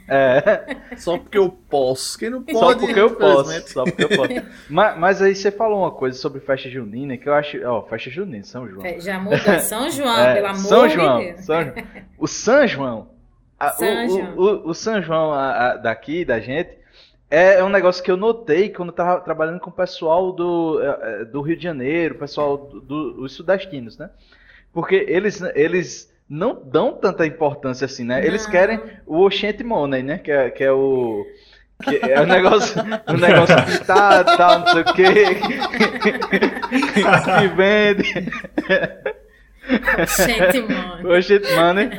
É. Só porque eu posso. Quem não pode, Só porque eu posso. Só porque eu posso. mas, mas, aí você falou uma coisa sobre festa junina que eu acho. Ó, festa junina, São João. Já mudou. São João, <laughs> é, pelo amor São João, de Deus. São João. O São João. A, São o, João. O, o, o, São João a, a, daqui, da gente, é, é um negócio que eu notei quando eu tava trabalhando com o pessoal do, é, é, do Rio de Janeiro, o pessoal dos do, do, sudestinos, né? Porque eles. eles não dão tanta importância assim, né? Não. Eles querem o Oshente Money, né? Que é, que é o. Que é o negócio, o <laughs> negócio que tá, tá, não sei o quê. que <laughs> vende. Oshente Money. Oshente Money.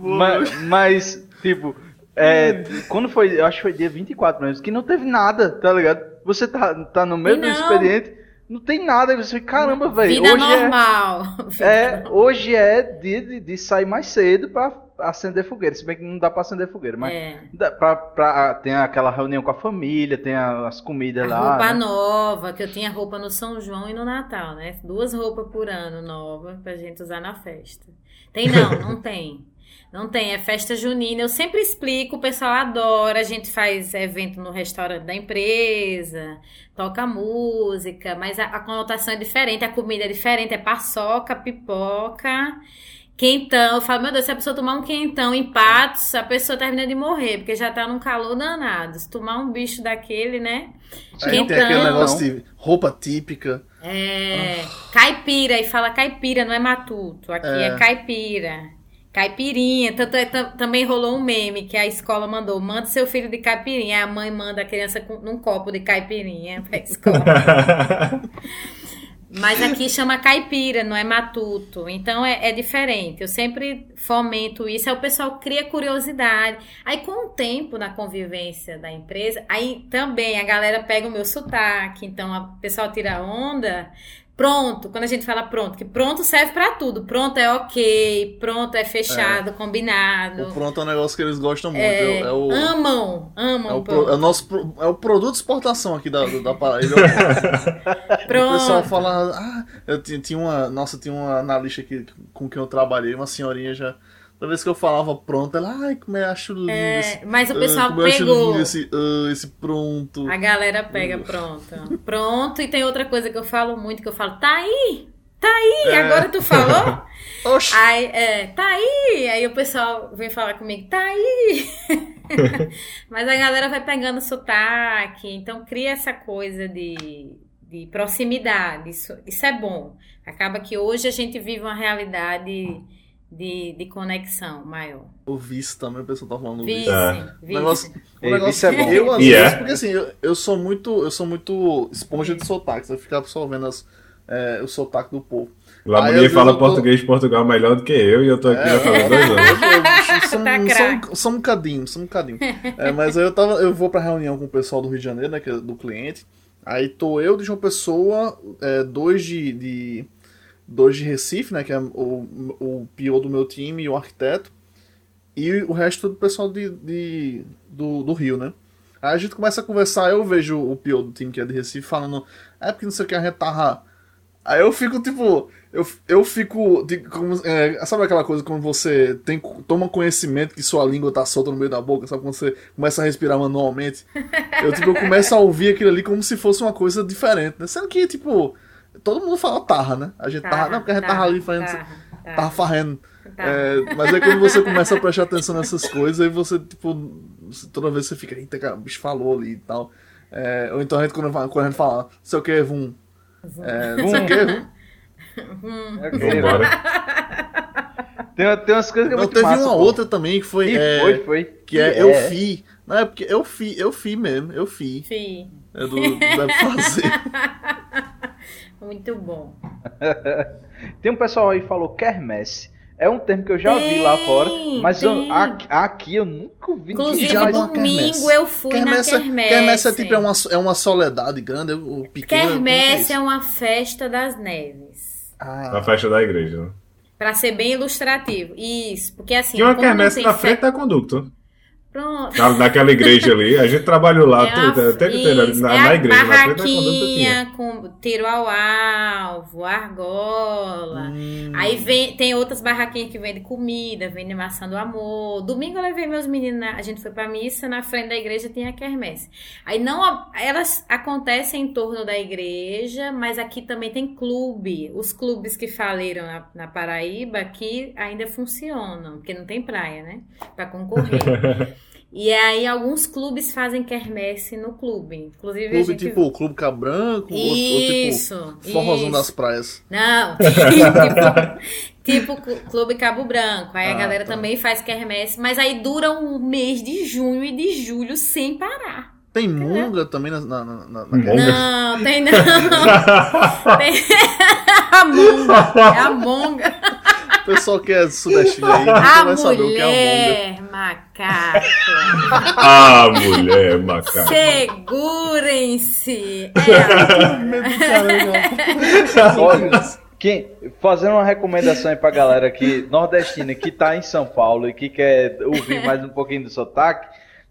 mas, mas, mas, tipo, é, quando foi, eu acho que foi dia 24 mesmo, que não teve nada, tá ligado? Você tá, tá no meio do expediente, não tem nada, você caramba, velho. Vida hoje é normal. É, <laughs> é, hoje é dia de, de, sair mais cedo pra acender fogueira, se bem que não dá pra acender fogueira, mas é. dá pra, pra, tem aquela reunião com a família, tem as comidas a lá. Roupa né? nova, que eu tinha roupa no São João e no Natal, né? Duas roupas por ano nova pra gente usar na festa. Tem não, não tem. Não tem, é festa junina. Eu sempre explico, o pessoal adora. A gente faz evento no restaurante da empresa, toca música, mas a, a conotação é diferente, a comida é diferente, é paçoca, pipoca, quentão. Eu falo, meu Deus, se a pessoa tomar um quentão em patos, a pessoa termina de morrer, porque já tá num calor danado. Se tomar um bicho daquele, né? Aí quentão. Tem aquele negócio de roupa típica. É, caipira, e fala caipira, não é matuto. Aqui é, é caipira. Caipirinha. Tanto é, também rolou um meme que a escola mandou: manda seu filho de caipirinha. A mãe manda a criança com, num copo de caipirinha pra <laughs> escola. Mas aqui chama caipira, não é matuto. Então é, é, diferente. Eu sempre fomento isso. Aí o pessoal cria curiosidade. Aí com o tempo na convivência da empresa, aí também a galera pega o meu sotaque. Então o pessoal tira onda. Pronto, quando a gente fala pronto, que pronto serve para tudo. Pronto é ok, pronto é fechado, é. combinado. O pronto é um negócio que eles gostam muito. É, é o, amam, amam. É o, pro, é o nosso é o produto de exportação aqui da, da Paraíba. pronto. <laughs> O pessoal fala, ah, eu tinha, tinha uma, nossa, tinha uma analista aqui com quem eu trabalhei, uma senhorinha já Toda vez que eu falava pronto, ela, ai, como é, acho lindo. É, esse, mas o pessoal uh, pegou. Esse, uh, esse pronto. A galera pega uh. pronto. Pronto, e tem outra coisa que eu falo muito, que eu falo, tá aí, tá aí, é. agora tu falou? <laughs> Oxi. Aí, é, tá aí. Aí o pessoal vem falar comigo, tá aí. <laughs> mas a galera vai pegando sotaque, então cria essa coisa de, de proximidade. Isso, isso é bom. Acaba que hoje a gente vive uma realidade de, de conexão maior. O vice também, o pessoal tá falando vice. É. O negócio, o negócio é bom. Eu, às yeah. vezes, porque assim, eu, eu, sou muito, eu sou muito esponja de sotaques, eu fico absorvendo as, é, o sotaque do povo. Lá ninguém fala tô... português de Portugal melhor do que eu e eu tô aqui é, já faz dois anos. Só, tá um bocadinho, só um bocadinho. É, mas aí eu, tava, eu vou pra reunião com o pessoal do Rio de Janeiro, né, que é do cliente. Aí tô eu de uma pessoa, é, dois de, de dois de Recife, né, que é o, o PO do meu time e o arquiteto, e o resto do pessoal de, de do, do Rio, né. Aí a gente começa a conversar, eu vejo o PO do time que é de Recife falando, é porque não sei o que, a tava... Aí eu fico, tipo, eu, eu fico. como, é, sabe aquela coisa quando você tem, toma conhecimento que sua língua tá solta no meio da boca, sabe? Quando você começa a respirar manualmente. Eu, tipo, eu começo a ouvir aquilo ali como se fosse uma coisa diferente, né? Sendo que, tipo, todo mundo fala tarra, né? A gente tarra, tarra não, porque a gente tarra, tava ali fazendo. Tarra, tarra, tarra farrendo. É, mas aí quando você começa a prestar atenção nessas coisas, aí você, tipo, toda vez você fica, eita, cara, o bicho falou ali e tal. É, ou então a gente, quando, quando a gente fala, sei o que, vum. É, não sei o que, vum. Vambora. Tem, tem umas coisas que é Não, muito teve massa, uma pô. outra também que foi. Ih, é, foi, foi. Que é, É. eu fi. Não, é porque eu fi, eu fi mesmo, eu fi. Sim. É do deve fazer. <laughs> Muito bom. <laughs> Tem um pessoal aí que falou quermesse. É um termo que eu já vi lá Tem, fora, mas eu- tem. aqui, aqui eu nunca vi Inclusive, já ninguém uma domingo quermesse. eu fui Quermesse, na quermesse. quermesse é tipo é uma, é uma soledade grande, o pequeno. Quermesse é é uma festa das neves. Ah, Na festa da igreja. né? Pra ser bem ilustrativo. Isso, porque assim. Tinha uma quermesse tem na fe- frente da conducta. Pronto. Na, naquela igreja ali. A gente trabalhou lá, <laughs> É tudo, teve isso, na, é na igreja, na frente da conduta tinha. com tiro ao alvo, argola. hum. Aí vem, tem outras barraquinhas que vendem comida, vendem maçã do amor. Domingo eu levei meus meninos, na- a gente foi pra missa, na frente da igreja tem a quermesse. Aí não, elas acontecem em torno da igreja, mas aqui também tem clube. Os clubes que faliram na, na Paraíba aqui ainda funcionam, porque não tem praia, né? Pra concorrer. <laughs> E aí alguns clubes fazem quermesse no clube. Inclusive a Clube gente... tipo o Clube Cabranco, ou, ou Isso, tipo Forrozão isso. das Praias. Não, <laughs> <laughs> tipo, tipo Clu- Clube Cabo Branco. Aí a Ah, galera tá. também faz quermesse, mas aí dura um mês de junho e de julho sem parar. Tem munga também na, na, na, na-? Não, tem não. <laughs> Tem a monga. É a monga. O pessoal que é sudestino aí A vai saber o que é a mulher macaco. <laughs> Ah, mulher macaco. Segurem-se. É, <laughs> Olha, quem, fazendo uma recomendação aí pra galera aqui, nordestina, que tá em São Paulo e que quer ouvir mais um pouquinho do sotaque,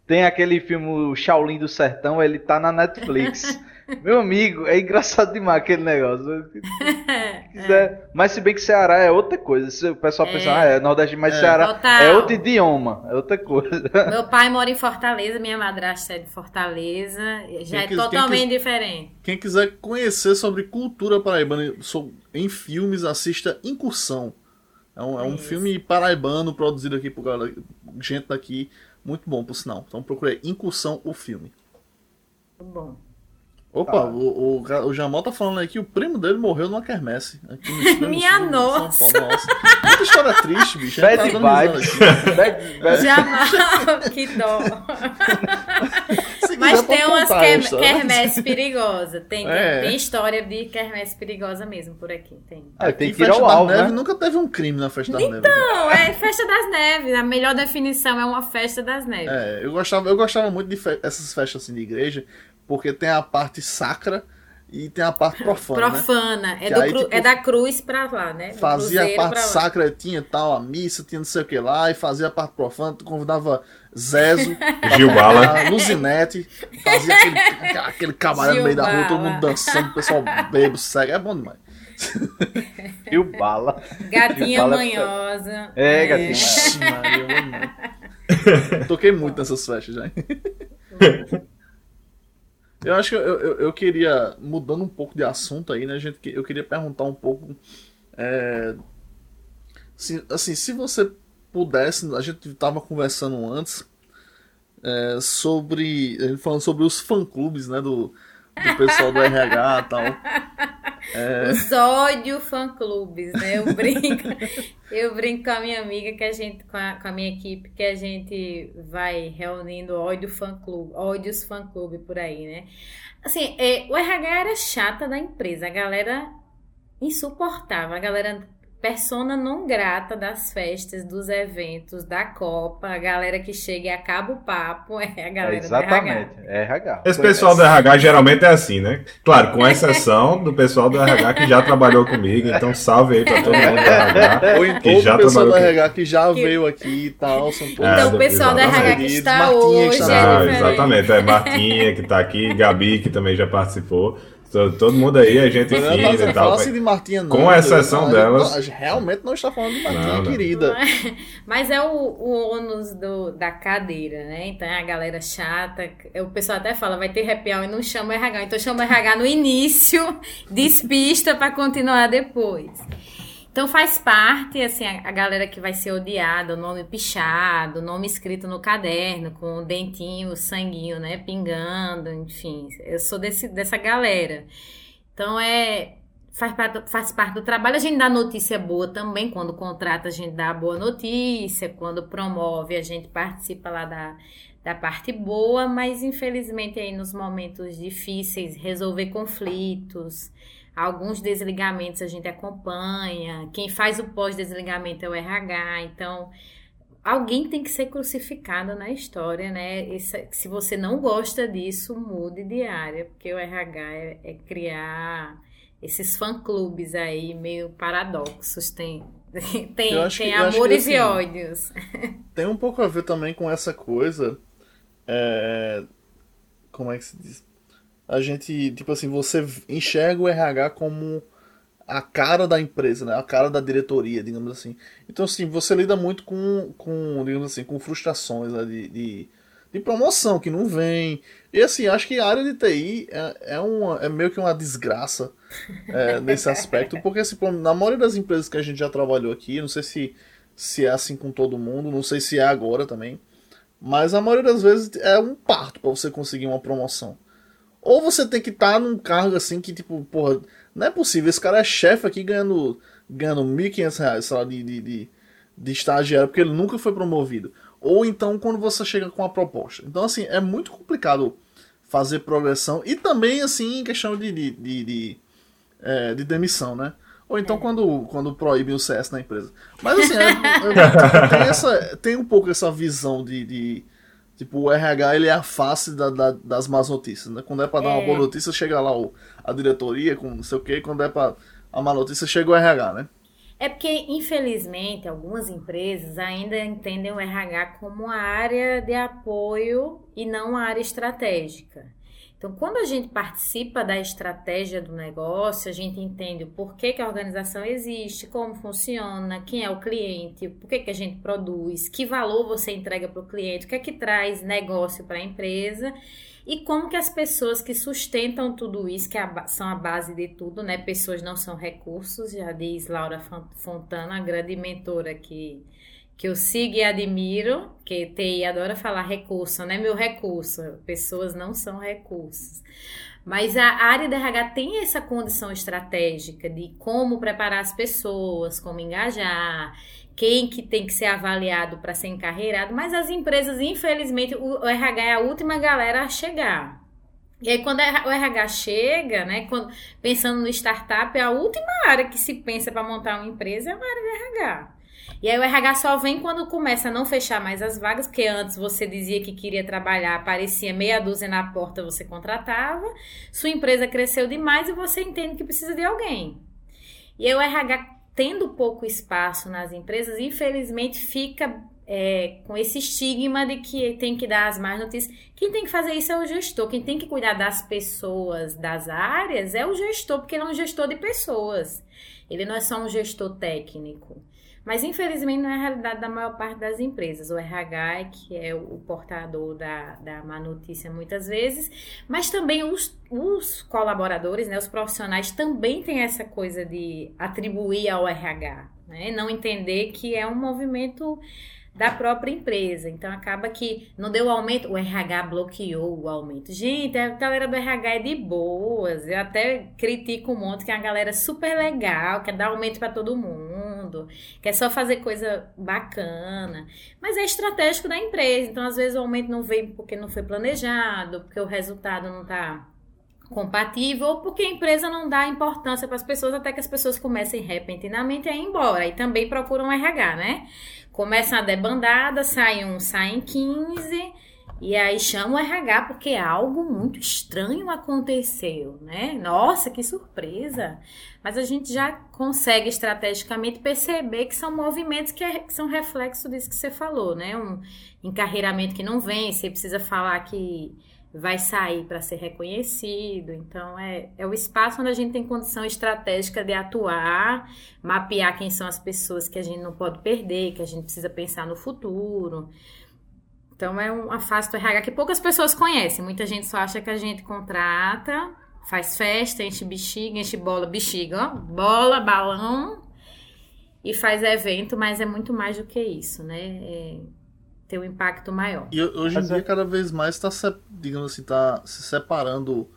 tem aquele filme o Shaolin do Sertão, ele tá na Netflix. Meu amigo, é engraçado demais aquele negócio. <laughs> Quiser- Mas se bem que Ceará é outra coisa. Se o pessoal É. pensa, ah, é nordestino, mas É. Ceará Total. é outro idioma, é outra coisa. Meu pai mora em Fortaleza, minha madrasta é de Fortaleza. Já Quem é quis- quem totalmente quis- diferente. Quem quiser conhecer sobre cultura paraibana em filmes, assista Incursão. É um, é um filme paraibano produzido aqui por galera, gente daqui. Muito bom, por sinal. Então procurei Incursão, o filme. Muito bom. Opa, tá. o, o, o Jamal tá falando aí que o primo dele morreu numa quermesse. Aqui no <laughs> Minha Sul, nossa! nossa. Muita história triste, bicho. Bad tá vibes. <laughs> Bad, bad. <laughs> Jamal, que dó. Mas tem umas quer, quermesse perigosa. Tem, é. tem, tem, história de quermesse perigosa mesmo por aqui. Tem. Ah, tem que ir ao alvo, né? Nunca teve um crime na festa das então, neves. Então, é festa das neves. A melhor definição é uma festa das neves. É, eu gostava, eu gostava muito de fe essas festas assim de igreja, porque tem a parte sacra e tem a parte profana. Né? Profana. Né? É, aí, tipo, é da cruz pra lá, né? Do fazia a parte sacra, tinha tal, a missa, tinha não sei o que lá, e fazia a parte profana, tu convidava Zezo, <laughs> Gilbala, Luzinete, fazia aquele, aquele camarada no meio da rua, todo mundo dançando, o pessoal bebo, segue, é bom demais. Gilbala. Gatinha Gilbala é manhosa. É, é. gatinha. Maria, <laughs> Toquei muito nessas festas já. Eu acho que eu, eu, eu, queria, mudando um pouco de assunto aí, né, gente? Eu queria perguntar um pouco. É, se, assim, se você pudesse, a gente estava conversando antes é, sobre. falando sobre os fã-clubes, né? Do, do pessoal do RH e tal. É... Os ódio fã-clubes, né? Eu brinco, <laughs> eu brinco com a minha amiga, que a gente, com a, com a minha equipe, que a gente vai reunindo ódio fã-clube, ódios fã-clube por aí, né? Assim, é, o RH era chata da empresa, a galera insuportável, a galera persona não grata das festas, dos eventos, da Copa, a galera que chega e acaba o papo <laughs> é a galera é exatamente, do RH. É RH. Esse pessoal do RH geralmente é assim, né? Claro, com exceção do pessoal do RH que já trabalhou comigo, então salve aí pra todo mundo do RH. <laughs> Ou então que já o pessoal do RH que já que... veio aqui e tal. São todos então o pessoal do RH que está Martinha, hoje que está... é Exatamente, é Martinha que está aqui, Gabi que também já participou. Todo mundo aí, a gente fina e tal. Fala de Martinha, não, com exceção não, delas. Não, realmente não está falando de Martinha, não, querida. <laughs> Mas é o, o ônus do, da cadeira, né? Então é a galera chata. O pessoal até fala, vai ter happy hour e não chama RH. Então chama RH no início, <laughs> despista para continuar depois. Então faz parte, assim, a, a, galera que vai ser odiada, o nome pichado, o nome escrito no caderno, com o dentinho, o sanguinho, né, pingando, enfim. Eu sou desse, dessa galera. Então é. Faz parte, faz parte do trabalho. A gente dá notícia boa também. Quando contrata, a gente dá boa notícia. Quando promove, a gente participa lá da, da parte boa. Mas, infelizmente, aí nos momentos difíceis, resolver conflitos Alguns desligamentos a gente acompanha, quem faz o pós-desligamento é o RH, então alguém tem que ser crucificado na história, né? Esse, se você não gosta disso, mude de área, porque o RH é, é criar esses fã-clubes aí meio paradoxos, tem, <laughs> tem, tem que, amores que, assim, e ódios. <laughs> Tem um pouco a ver também com essa coisa, é, como é que se diz? A gente, tipo assim, você enxerga o RH como a cara da empresa, né? A cara da diretoria, digamos assim. Então, assim, você lida muito com, com digamos assim, com frustrações né? de, de, de, promoção que não vem. E, assim, acho que a área de TI é, é, uma, é meio que uma desgraça é, <laughs> nesse aspecto, porque, assim, na maioria das empresas que a gente já trabalhou aqui, não sei se, se é assim com todo mundo, não sei se é agora também, mas a maioria das vezes é um parto para você conseguir uma promoção. Ou você tem que estar tá num cargo assim que, tipo, porra, não é possível. Esse cara é chefe aqui ganhando, ganhando 1.500 reais, sei lá, de, de, de, de estagiário, porque ele nunca foi promovido. Ou então quando você chega com a proposta. Então, assim, é muito complicado fazer progressão. E também, assim, em questão de, de, de, de, é, de demissão, né? Ou então é. quando, quando proíbem o CS na empresa. Mas assim, é, é, tem, essa, tem um pouco essa visão de, de, Tipo, o RH ele é a face da, da, das más notícias, né? Quando é pra dar é. uma boa notícia, chega lá o, a diretoria com não sei o quê, quando é pra a má notícia, chega o RH, né? É porque, infelizmente, algumas empresas ainda entendem o RH como a área de apoio e não a área estratégica. Então, quando a gente participa da estratégia do negócio, a gente entende o porquê que a organização existe, como funciona, quem é o cliente, por que, a gente produz, que valor você entrega para o cliente, o que é que traz negócio para a empresa e como que as pessoas que sustentam tudo isso, que é são a base de tudo, né? Pessoas não são recursos, já diz Laura Fontana, a grande mentora que que eu sigo e admiro, que TI adora falar recurso, né? Meu recurso. Pessoas não são recursos. Mas a área da RH tem essa condição estratégica de como preparar as pessoas, como engajar, quem que tem que ser avaliado para ser encarreirado, mas as empresas, infelizmente, o RH é a última galera a chegar. E aí, quando o RH chega, né, quando, pensando no startup, a última área que se pensa para montar uma empresa é a área do RH. E aí o RH só vem quando começa a não fechar mais as vagas, porque antes você dizia que queria trabalhar, aparecia meia dúzia na porta, você contratava, sua empresa cresceu demais e você entende que precisa de alguém. E aí o RH tendo pouco espaço nas empresas, infelizmente fica é, com esse estigma de que tem que dar as más notícias. Quem tem que fazer isso é o gestor. Quem tem que cuidar das pessoas, das áreas, é o gestor, porque ele é um gestor de pessoas. Ele não é só um gestor técnico. Mas infelizmente não é a realidade da maior parte das empresas. O RH é que é o portador da, da má notícia muitas vezes, mas também os, os colaboradores, né, os profissionais também têm essa coisa de atribuir ao RH, né? não entender que é um movimento da própria empresa. Então acaba que não deu aumento, o RH bloqueou o aumento. Gente, a galera do RH é de boas. Eu até critico um monte que é a galera super legal, quer dar aumento para todo mundo, quer só fazer coisa bacana. Mas é estratégico da empresa. Então às vezes o aumento não vem porque não foi planejado, porque o resultado não está compatível ou porque a empresa não dá importância para as pessoas até que as pessoas comecem repentinamente a ir embora e também procuram RH, né? Começam a debandada, sai um, saem 15, e aí chama o RH porque algo muito estranho aconteceu, né? Nossa, que surpresa! Mas a gente já consegue estrategicamente perceber que são movimentos que, é, são reflexo disso que você falou, né? Um encarreiramento que não vem, você precisa falar que vai sair para ser reconhecido. Então, é, é o espaço onde a gente tem condição estratégica de atuar, mapear quem são as pessoas que a gente não pode perder, que a gente precisa pensar no futuro. Então, é uma fase do RH que poucas pessoas conhecem. Muita gente só acha que a gente contrata, faz festa, enche bexiga, enche bola, bexiga, ó, bola, balão e faz evento, mas é muito mais do que isso, né? É, ter um impacto maior. E hoje em dia, é... cada vez mais está, digamos assim, tá se separando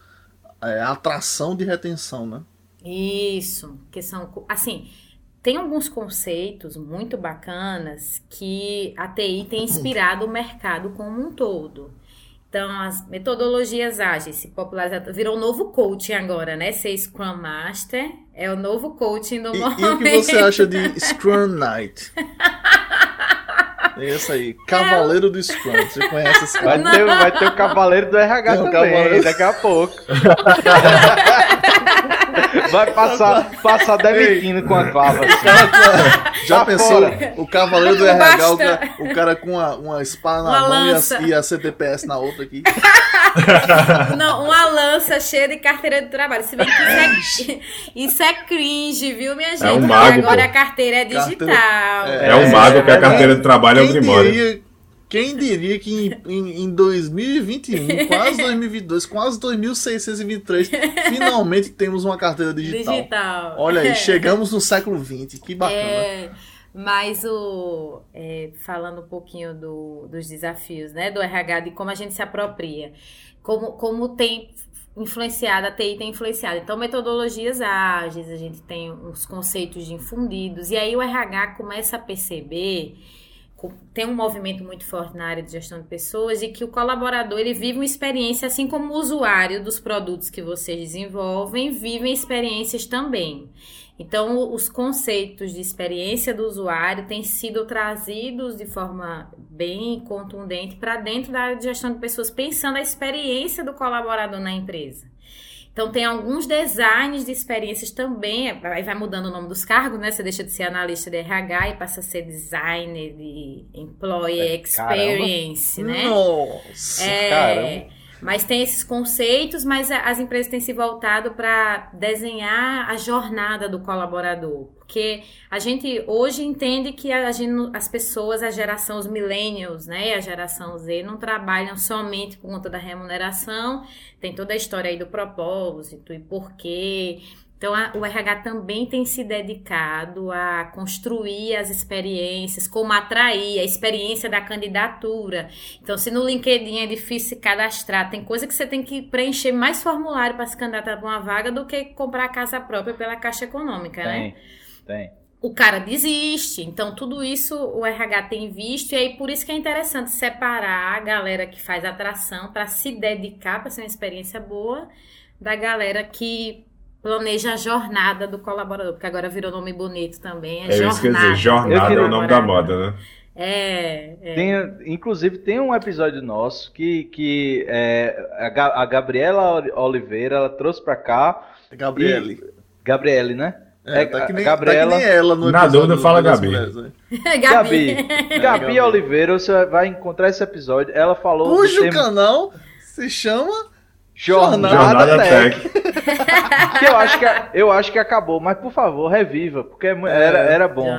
é, a atração de retenção, né? Isso, que são, assim, tem alguns conceitos muito bacanas que a TI tem inspirado o mercado como um todo. Então, as metodologias ágeis se popularizaram, virou um novo coaching agora, né? Ser Scrum Master é o novo coaching do e, momento. E o que você acha de <laughs> Scrum Knight? É isso aí, Cavaleiro do Scrum. Você conhece esse cara? Vai ter, vai ter o Cavaleiro do RH também, cavaleiro... daqui a pouco. <laughs> Vai passar, passar demitindo com a clava. Assim. Já tá pensou? Fora. O cavaleiro do RH, o cara, o cara, com uma, uma espada na uma mão lança. e a, e a CTPS na outra aqui. <laughs> Não, uma lança cheia de carteira de trabalho. Se bem que isso é, <laughs> isso é cringe, viu, minha gente? É um mago, agora pô. a carteira é digital. Carteira, é, é um mago que a carteira de trabalho é o primórdio. Quem <laughs> diria que em, em, em 2021, quase 2022, quase 2623, <laughs> finalmente temos uma carteira digital. Digital. Olha aí, <laughs> chegamos no século 20, que bacana. É, mas o é, falando um pouquinho do, dos desafios, né, do RH, de como a gente se apropria, como, como tem influenciado, a TI tem influenciado. Então, metodologias ágeis, a gente tem os conceitos de infundidos, e aí o RH começa a perceber tem um movimento muito forte na área de gestão de pessoas e que o colaborador ele vive uma experiência assim como o usuário dos produtos que vocês desenvolvem vivem experiências também. Então, os conceitos de experiência do usuário têm sido trazidos de forma bem contundente para dentro da área de gestão de pessoas, pensando a experiência do colaborador na empresa. Então, tem alguns designs de experiências também, aí vai mudando o nome dos cargos, né? Você deixa de ser analista de RH e passa a ser designer de employee experience, Caramba. né? Nossa, é, caramba. Mas tem esses conceitos, mas as empresas têm se voltado para desenhar a jornada do colaborador. Porque a gente hoje entende que a gente, as pessoas, a geração, os millennials, né, a geração Z, não trabalham somente por conta da remuneração, tem toda a história aí do propósito e porquê. Então, a, o RH também tem se dedicado a construir as experiências, como atrair a experiência da candidatura. Então, se no LinkedIn é difícil se cadastrar, tem coisa que você tem que preencher mais formulário para se candidatar para uma vaga do que comprar a casa própria pela Caixa Econômica, tem, né? Tem o cara desiste. Então, tudo isso o RH tem visto, e aí por isso que é interessante separar a galera que faz atração para se dedicar para ser uma experiência boa, da galera que planeja a jornada do colaborador, porque agora virou nome bonito também. É, é jornada. Dizer, jornada é o nome da moda, né? É, é. Tem, inclusive tem um episódio nosso que, que é, a, a Gabriela Oliveira ela trouxe para cá. Gabriele. E, Gabriele, né? É, tá que nem, Gabriela, tá que nem ela no Na dúvida, fala Gabi. Mulheres, né? <laughs> Gabi. Gabi. Gabi Oliveira, você vai encontrar esse episódio. Ela falou. Cujo tema... canal se chama Jornada, Jornada Tech. <laughs> que eu acho que, eu acho que acabou, mas por favor, reviva, porque é era, era bom.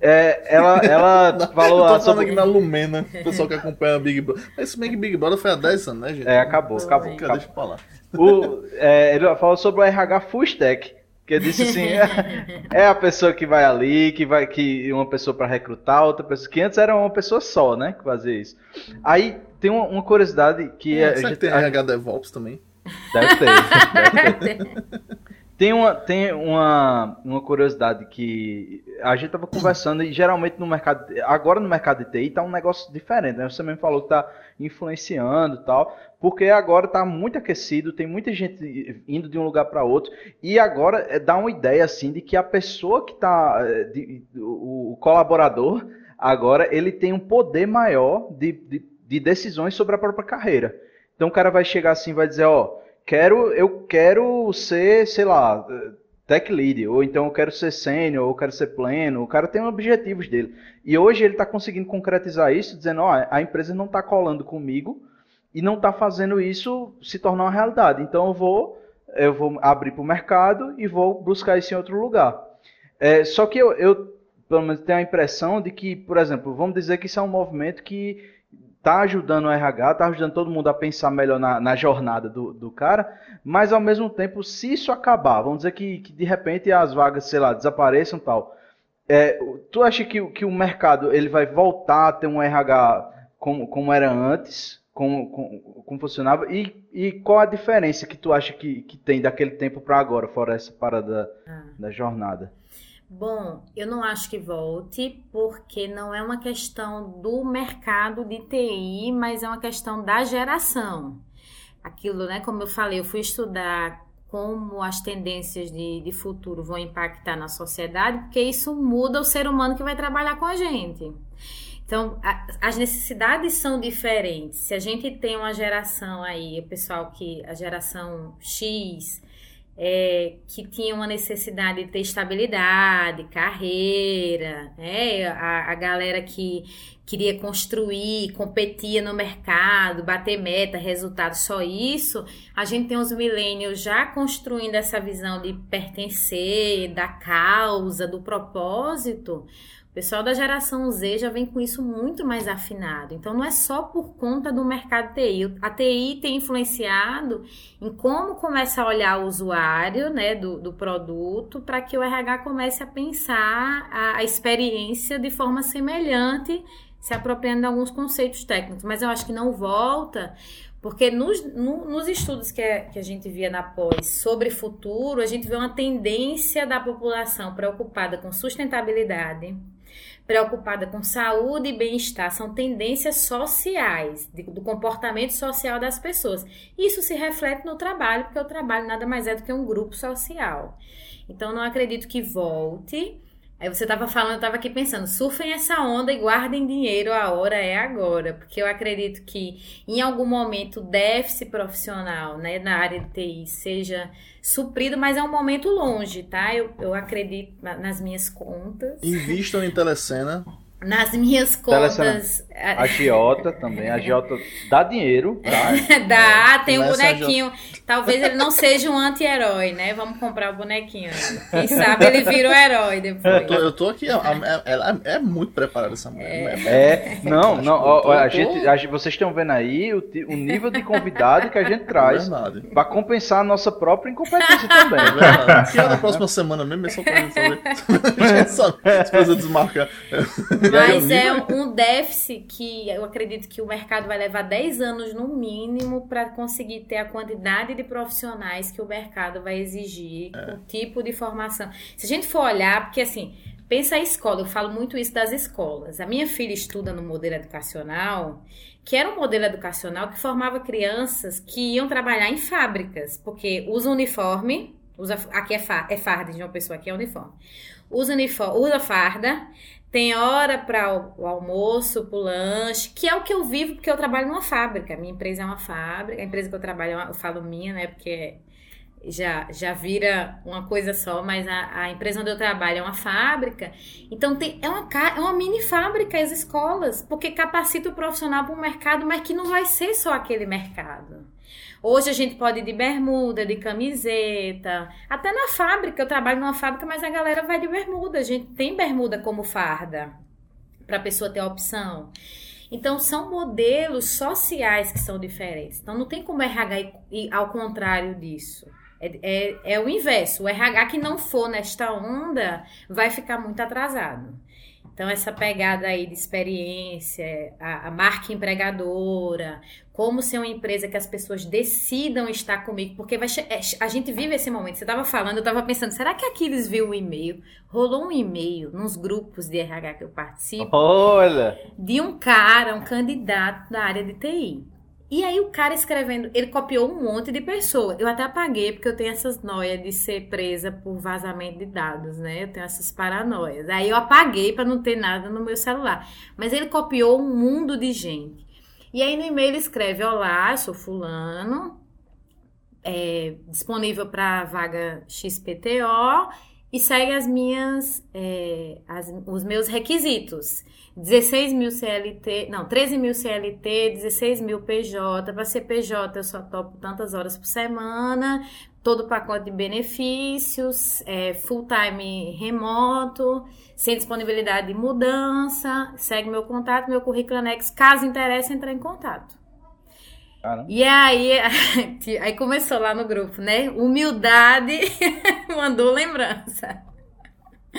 É, ela, ela <laughs> falou. Eu tô falando aqui na Lumena, o pessoal que acompanha a Big Brother. Mas esse Big Brother foi há 10 anos, né, gente? É, acabou, acabou. acabou. Deixa eu falar. O, é, ele falou sobre o RH Full Stack. Que disse assim, é, <laughs> é, a pessoa que vai ali, que vai que uma pessoa para recrutar, outra pessoa que antes era uma pessoa só, né, que fazia isso. Aí tem uma, uma curiosidade que é, a gente tem RH DevOps também. Deve ter, <laughs> deve ter. Tem uma, tem uma, uma curiosidade que a gente estava conversando e geralmente no mercado, agora no mercado de TI está um negócio diferente, né? Você mesmo falou que está influenciando e tal, porque agora está muito aquecido, tem muita gente indo de um lugar para outro e agora é, dá uma ideia assim de que a pessoa que está, é, o, o colaborador agora ele tem um poder maior de, de, de decisões sobre a própria carreira. Então o cara vai chegar assim, vai dizer, ó quero, eu quero ser, sei lá, tech lead, ou então eu quero ser sênior, ou eu quero ser pleno. O cara tem objetivos dele. E hoje ele está conseguindo concretizar isso, dizendo, ó, a empresa não está colando comigo e não está fazendo isso se tornar uma realidade. Então eu vou, eu vou abrir para o mercado e vou buscar isso em outro lugar. É, só que eu, eu, pelo menos, tenho a impressão de que, por exemplo, vamos dizer que isso é um movimento que tá ajudando o RH, tá ajudando todo mundo a pensar melhor na, na jornada do, do, cara, mas ao mesmo tempo, se isso acabar, vamos dizer que, que de repente as vagas, sei lá, desapareçam e tal, é, tu acha que, que o mercado ele vai voltar a ter um RH como, como era antes, como, como, como funcionava, e, e qual a diferença que tu acha que, que tem daquele tempo para agora, fora essa parada ah. da jornada? Bom, eu não acho que volte, porque não é uma questão do mercado de TI, mas é uma questão da geração. Aquilo, né? Como eu falei, eu fui estudar como as tendências de, de futuro vão impactar na sociedade, porque isso muda o ser humano que vai trabalhar com a gente. Então, a, as necessidades são diferentes. Se a gente tem uma geração aí, o pessoal que, a geração X, é, que tinha uma necessidade de ter estabilidade, carreira, né? a, a galera que queria construir, competia no mercado, bater meta, resultado, só isso. A gente tem os milênios já construindo essa visão de pertencer, da causa, do propósito. Pessoal da geração Z já vem com isso muito mais afinado. Então, não é só por conta do mercado TI. A TI tem influenciado em como começa a olhar o usuário né, do, do produto para que o RH comece a pensar a, a experiência de forma semelhante, se apropriando de alguns conceitos técnicos. Mas eu acho que não volta porque nos, no, nos estudos que, que a gente via na pós sobre futuro, a gente vê uma tendência da população preocupada com sustentabilidade, preocupada com saúde e bem-estar, são tendências sociais, do comportamento social das pessoas. Isso se reflete no trabalho, porque o trabalho nada mais é do que um grupo social. Então, não acredito que volte Aí você estava falando, eu estava aqui pensando, surfem essa onda e guardem dinheiro, a hora é agora, porque eu acredito que em algum momento o déficit profissional né, na área de TI seja suprido, mas é um momento longe, tá? Eu, eu acredito nas minhas contas. Invistam em telecena. <laughs> Nas minhas contas. A Giota também. A Giota dá dinheiro. Tá? <laughs> dá, tem um bonequinho. Talvez ele não seja um anti-herói, né? Vamos comprar o bonequinho. Quem sabe ele vira o herói depois. Eu tô, eu tô aqui, ela é, é, muito preparada essa mulher. É, é não, não, ó, a, gente, a vocês estão vendo aí o, o nível de convidado que a gente traz é para compensar a nossa própria incompetência também. É verdade. Que é da próxima semana mesmo, é só pra gente saber. <laughs> a gente sabe, se desmarcar. Mas é um déficit que eu acredito que o mercado vai levar 10 anos no mínimo para conseguir ter a quantidade de profissionais que o mercado vai exigir, é. o tipo de formação. Se a gente for olhar, porque assim, pensa a escola, eu falo muito isso das escolas. A minha filha estuda no modelo educacional, que era um modelo educacional que formava crianças que iam trabalhar em fábricas, porque usa uniforme, usa, aqui é, fa, é farda de uma pessoa, aqui é uniforme. Usa, uniforme, usa farda, tem hora para o almoço, para o lanche, que é o que eu vivo porque eu trabalho numa fábrica. Minha empresa é uma fábrica, a empresa que eu trabalho, eu falo minha, né? Porque já, já vira uma coisa só, mas a, a empresa onde eu trabalho é uma fábrica. Então tem, é, uma, é uma mini fábrica as escolas, porque capacita o profissional para um mercado, mas que não vai ser só aquele mercado. Hoje a gente pode ir de bermuda, de camiseta, até na fábrica. Eu trabalho numa fábrica, mas a galera vai de bermuda. A gente tem bermuda como farda para a pessoa ter a opção. Então são modelos sociais que são diferentes. Então não tem como RH ir ao contrário disso. É, é, é o inverso. O RH que não for nesta onda vai ficar muito atrasado. Então, essa pegada aí de experiência, a, a, marca empregadora, como ser uma empresa que as pessoas decidam estar comigo, porque vai, é, a gente vive esse momento. Você estava falando, eu estava pensando, será que Aquiles viu o e-mail? Rolou um e-mail nos grupos de RH que eu participo. Olha! De um cara, um candidato da área de TI. E aí o cara escrevendo, ele copiou um monte de pessoa. Eu até apaguei porque eu tenho essas noias de ser presa por vazamento de dados, né? Eu tenho essas paranoias. Aí eu apaguei para não ter nada no meu celular. Mas ele copiou um mundo de gente. E aí no e-mail escreve: Olá, sou fulano, é, disponível para vaga XPTO e segue as minhas, é, as, os meus requisitos. 16 mil CLT, não, 13 mil CLT, 16 mil PJ. Para ser PJ, eu só topo tantas horas por semana, todo o pacote de benefícios, é, full time remoto, sem disponibilidade de mudança. Segue meu contato, meu currículo anexo. Caso interesse, entrar em contato. Caramba. E aí, <laughs> aí começou lá no grupo, né? Humildade <laughs> mandou lembrança.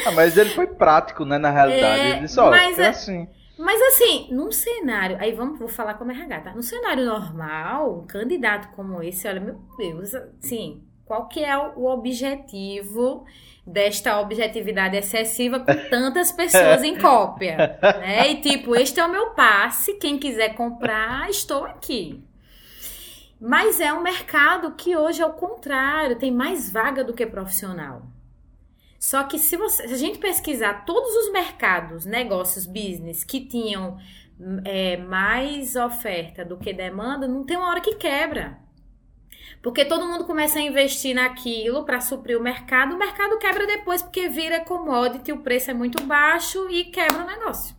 Ah, mas ele foi prático, né, na realidade. É, ele disse, ó, mas é assim. Mas assim, num cenário, aí vamos vou falar como RH, tá? Num cenário normal, um candidato como esse, olha, meu Deus, assim, qual que é o objetivo desta objetividade excessiva com <laughs> tantas pessoas em cópia, né? E tipo, este é o meu passe, quem quiser comprar, estou aqui. Mas é um mercado que hoje é o contrário, tem mais vaga do que profissional. Só que se, você, se a gente pesquisar todos os mercados, negócios, business que tinham é, mais oferta do que demanda, não tem uma hora que quebra. Porque todo mundo começa a investir naquilo para suprir o mercado, o mercado quebra depois porque vira commodity, o preço é muito baixo e quebra o negócio.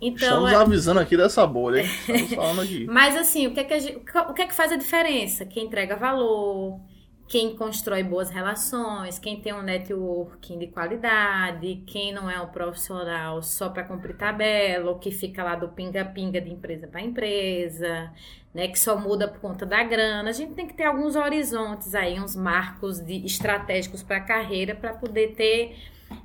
Então, Estamos é... avisando aqui dessa bolha, hein? <laughs> Estamos falando aqui. Mas assim, o que, é que, gente, o que é que faz a diferença? Quem entrega valor, quem constrói boas relações, quem tem um networking de qualidade, quem não é um profissional só para cumprir tabela, ou que fica lá do pinga-pinga de empresa para empresa, né, que só muda por conta da grana. A gente tem que ter alguns horizontes aí, uns marcos de, estratégicos para a carreira para poder ter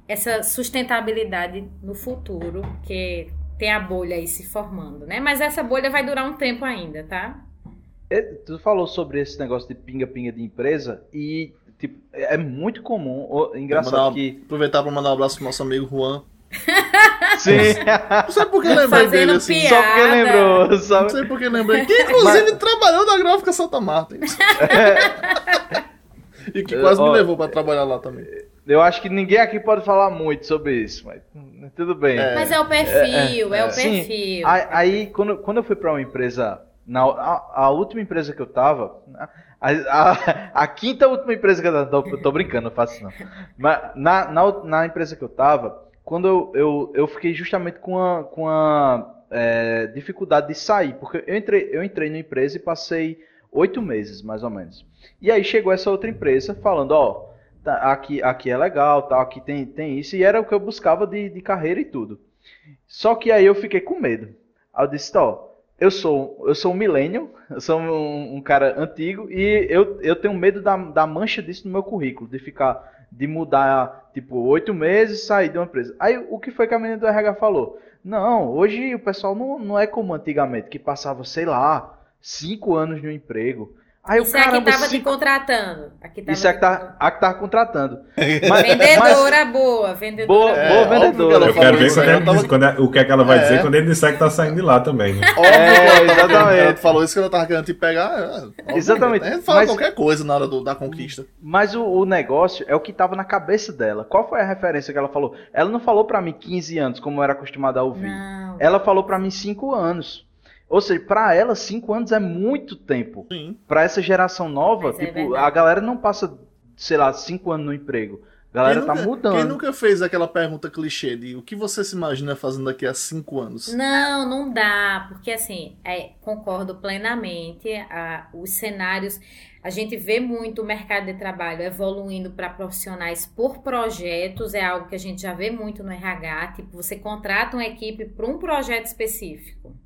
essa sustentabilidade no futuro, que tem a bolha aí se formando, né? Mas essa bolha vai durar um tempo ainda, tá? É, tu falou sobre esse negócio de pinga-pinga de empresa e tipo, é muito comum. Oh, engraçado que. Aproveitar para mandar um abraço pro nosso amigo Juan. <laughs> Sim. Não sei por que lembrei dele assim. Piada. Só porque lembrou. Sabe? Não sei por que lembrei. Que inclusive Mas... trabalhou na gráfica Santa Marta. <laughs> e que quase me levou para trabalhar lá também. Eu acho que ninguém aqui pode falar muito sobre isso, mas tudo bem. É. Mas é o perfil, é, é, é o perfil. Sim, aí, quando, quando eu fui para uma empresa na, a, a, última empresa que eu tava. A, a, a, quinta última empresa que eu tava. Tô, tô brincando, não faço não. Mas na, na, na, empresa que eu tava, quando eu, eu, eu fiquei justamente com a, com a é, dificuldade de sair. Porque eu entrei, eu entrei na empresa e passei oito meses, mais ou menos. E aí chegou essa outra empresa falando, ó, tá, aqui, aqui é legal, tá, aqui tem, tem isso, e era o que eu buscava de, de carreira e tudo. Só que aí eu fiquei com medo. Aí eu disse, ó, eu sou, eu sou um millennial, eu sou um, um, cara antigo e eu, eu tenho medo da, da mancha disso no meu currículo, de ficar, de mudar, tipo, oito meses sair de uma empresa. Aí o que foi que a menina do RH falou? Não, hoje o pessoal não, não é como antigamente, que passava, sei lá, cinco anos no emprego. Aí Isso o cara, é a que tava te contratando. Aqui tava Isso é a que, tá, a que tava contratando. <laughs> Mas, vendedora mas... boa, vendedora boa. É, boa vendedora. Eu quero ver quando é, tava... quando é, o que é que ela vai é. dizer quando ele disser que tá saindo de lá também. Né? É, exatamente. Ela falou isso que ela tava querendo te pegar. É, exatamente. A gente fala mas, qualquer coisa na hora do, da conquista. Mas o, o, negócio é o que tava na cabeça dela. Qual foi a referência que ela falou? Ela não falou para mim 15 anos, como eu era acostumada a ouvir. Não. Ela falou para mim 5 anos. Ou seja, para ela, cinco anos é muito tempo. Para essa geração nova, Mas é tipo, é a galera não passa, sei lá, cinco anos no emprego. A galera quem tá nunca, tá mudando. Quem nunca fez aquela pergunta clichê de o que você se imagina fazendo daqui a cinco anos? Não, não dá, porque assim, é, concordo plenamente. A, os cenários, a gente vê muito o mercado de trabalho evoluindo para profissionais por projetos, é algo que a gente já vê muito no RH. Tipo, você contrata uma equipe para um projeto específico.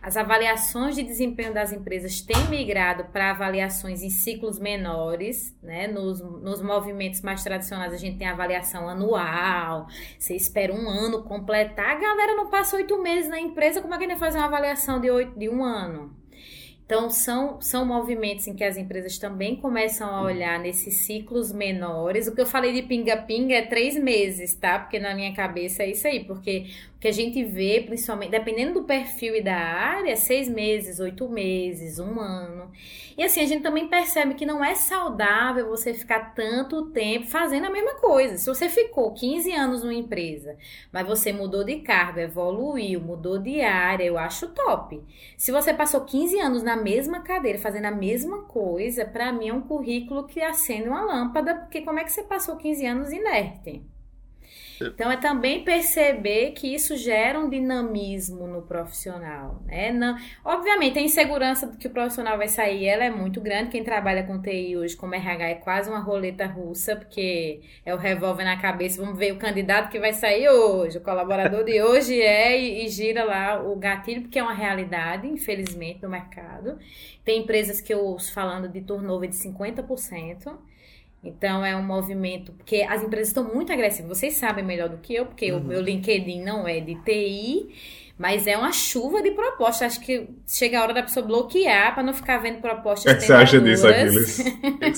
As avaliações de desempenho das empresas têm migrado para avaliações em ciclos menores, né? Nos, nos movimentos mais tradicionais a gente tem avaliação anual, você espera um ano completar, a galera não passa oito meses na empresa, como é que gente vai fazer uma avaliação de, oito, de um ano? Então, são, são movimentos em que as empresas também começam a olhar nesses ciclos menores. O que eu falei de pinga-pinga é três meses, tá? Porque na minha cabeça é isso aí. Porque que a gente vê, principalmente, dependendo do perfil e da área, seis meses, oito meses, um ano. E assim, a gente também percebe que não é saudável você ficar tanto tempo fazendo a mesma coisa. Se você ficou 15 anos numa empresa, mas você mudou de cargo, evoluiu, mudou de área, eu acho top. Se você passou 15 anos na mesma cadeira, fazendo a mesma coisa, para mim é um currículo que acende uma lâmpada, porque como é que você passou 15 anos inerte? Então, é também perceber que isso gera um dinamismo no profissional. Né? Não, obviamente, a insegurança do que o profissional vai sair, ela é muito grande. Quem trabalha com TI hoje, como RH, é quase uma roleta russa, porque é o revólver na cabeça. Vamos ver o candidato que vai sair hoje, o colaborador de hoje é, e, e gira lá o gatilho, porque é uma realidade, infelizmente, no mercado. Tem empresas que eu ouço falando de turnover de 50%. Então é um movimento, porque as empresas estão muito agressivas. Vocês sabem melhor do que eu, porque uhum. o meu LinkedIn não é de TI, mas é uma chuva de propostas. Acho que chega a hora da pessoa bloquear para não ficar vendo propostas. O que, você acha disso, Aquiles?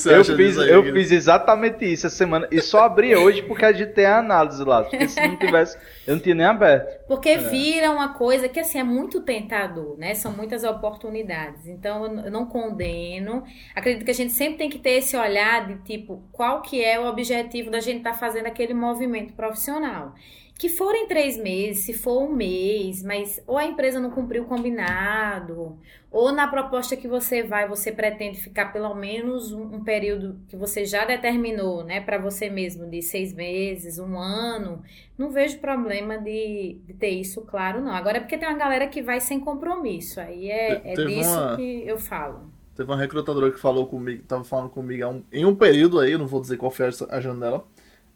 eu, fiz, eu fiz exatamente isso essa semana e só abri hoje porque a gente tem a análise lá. Porque se não tivesse, eu não tinha nem aberto. Porque é. vira uma coisa que assim é muito tentador, né? São muitas oportunidades. Então eu não condeno. Acredito que a gente sempre tem que ter esse olhar de tipo qual que é o objetivo da gente estar tá fazendo aquele movimento profissional que forem três meses, se for um mês, mas ou a empresa não cumpriu o combinado, ou na proposta que você vai, você pretende ficar pelo menos um, um período que você já determinou, né, para você mesmo, de seis meses, um ano, não vejo problema de, de, ter isso claro, não. Agora é porque tem uma galera que vai sem compromisso, aí é, é disso uma... que eu falo. Teve uma recrutadora que falou comigo, tava falando comigo em um período aí, eu não vou dizer qual foi a janela,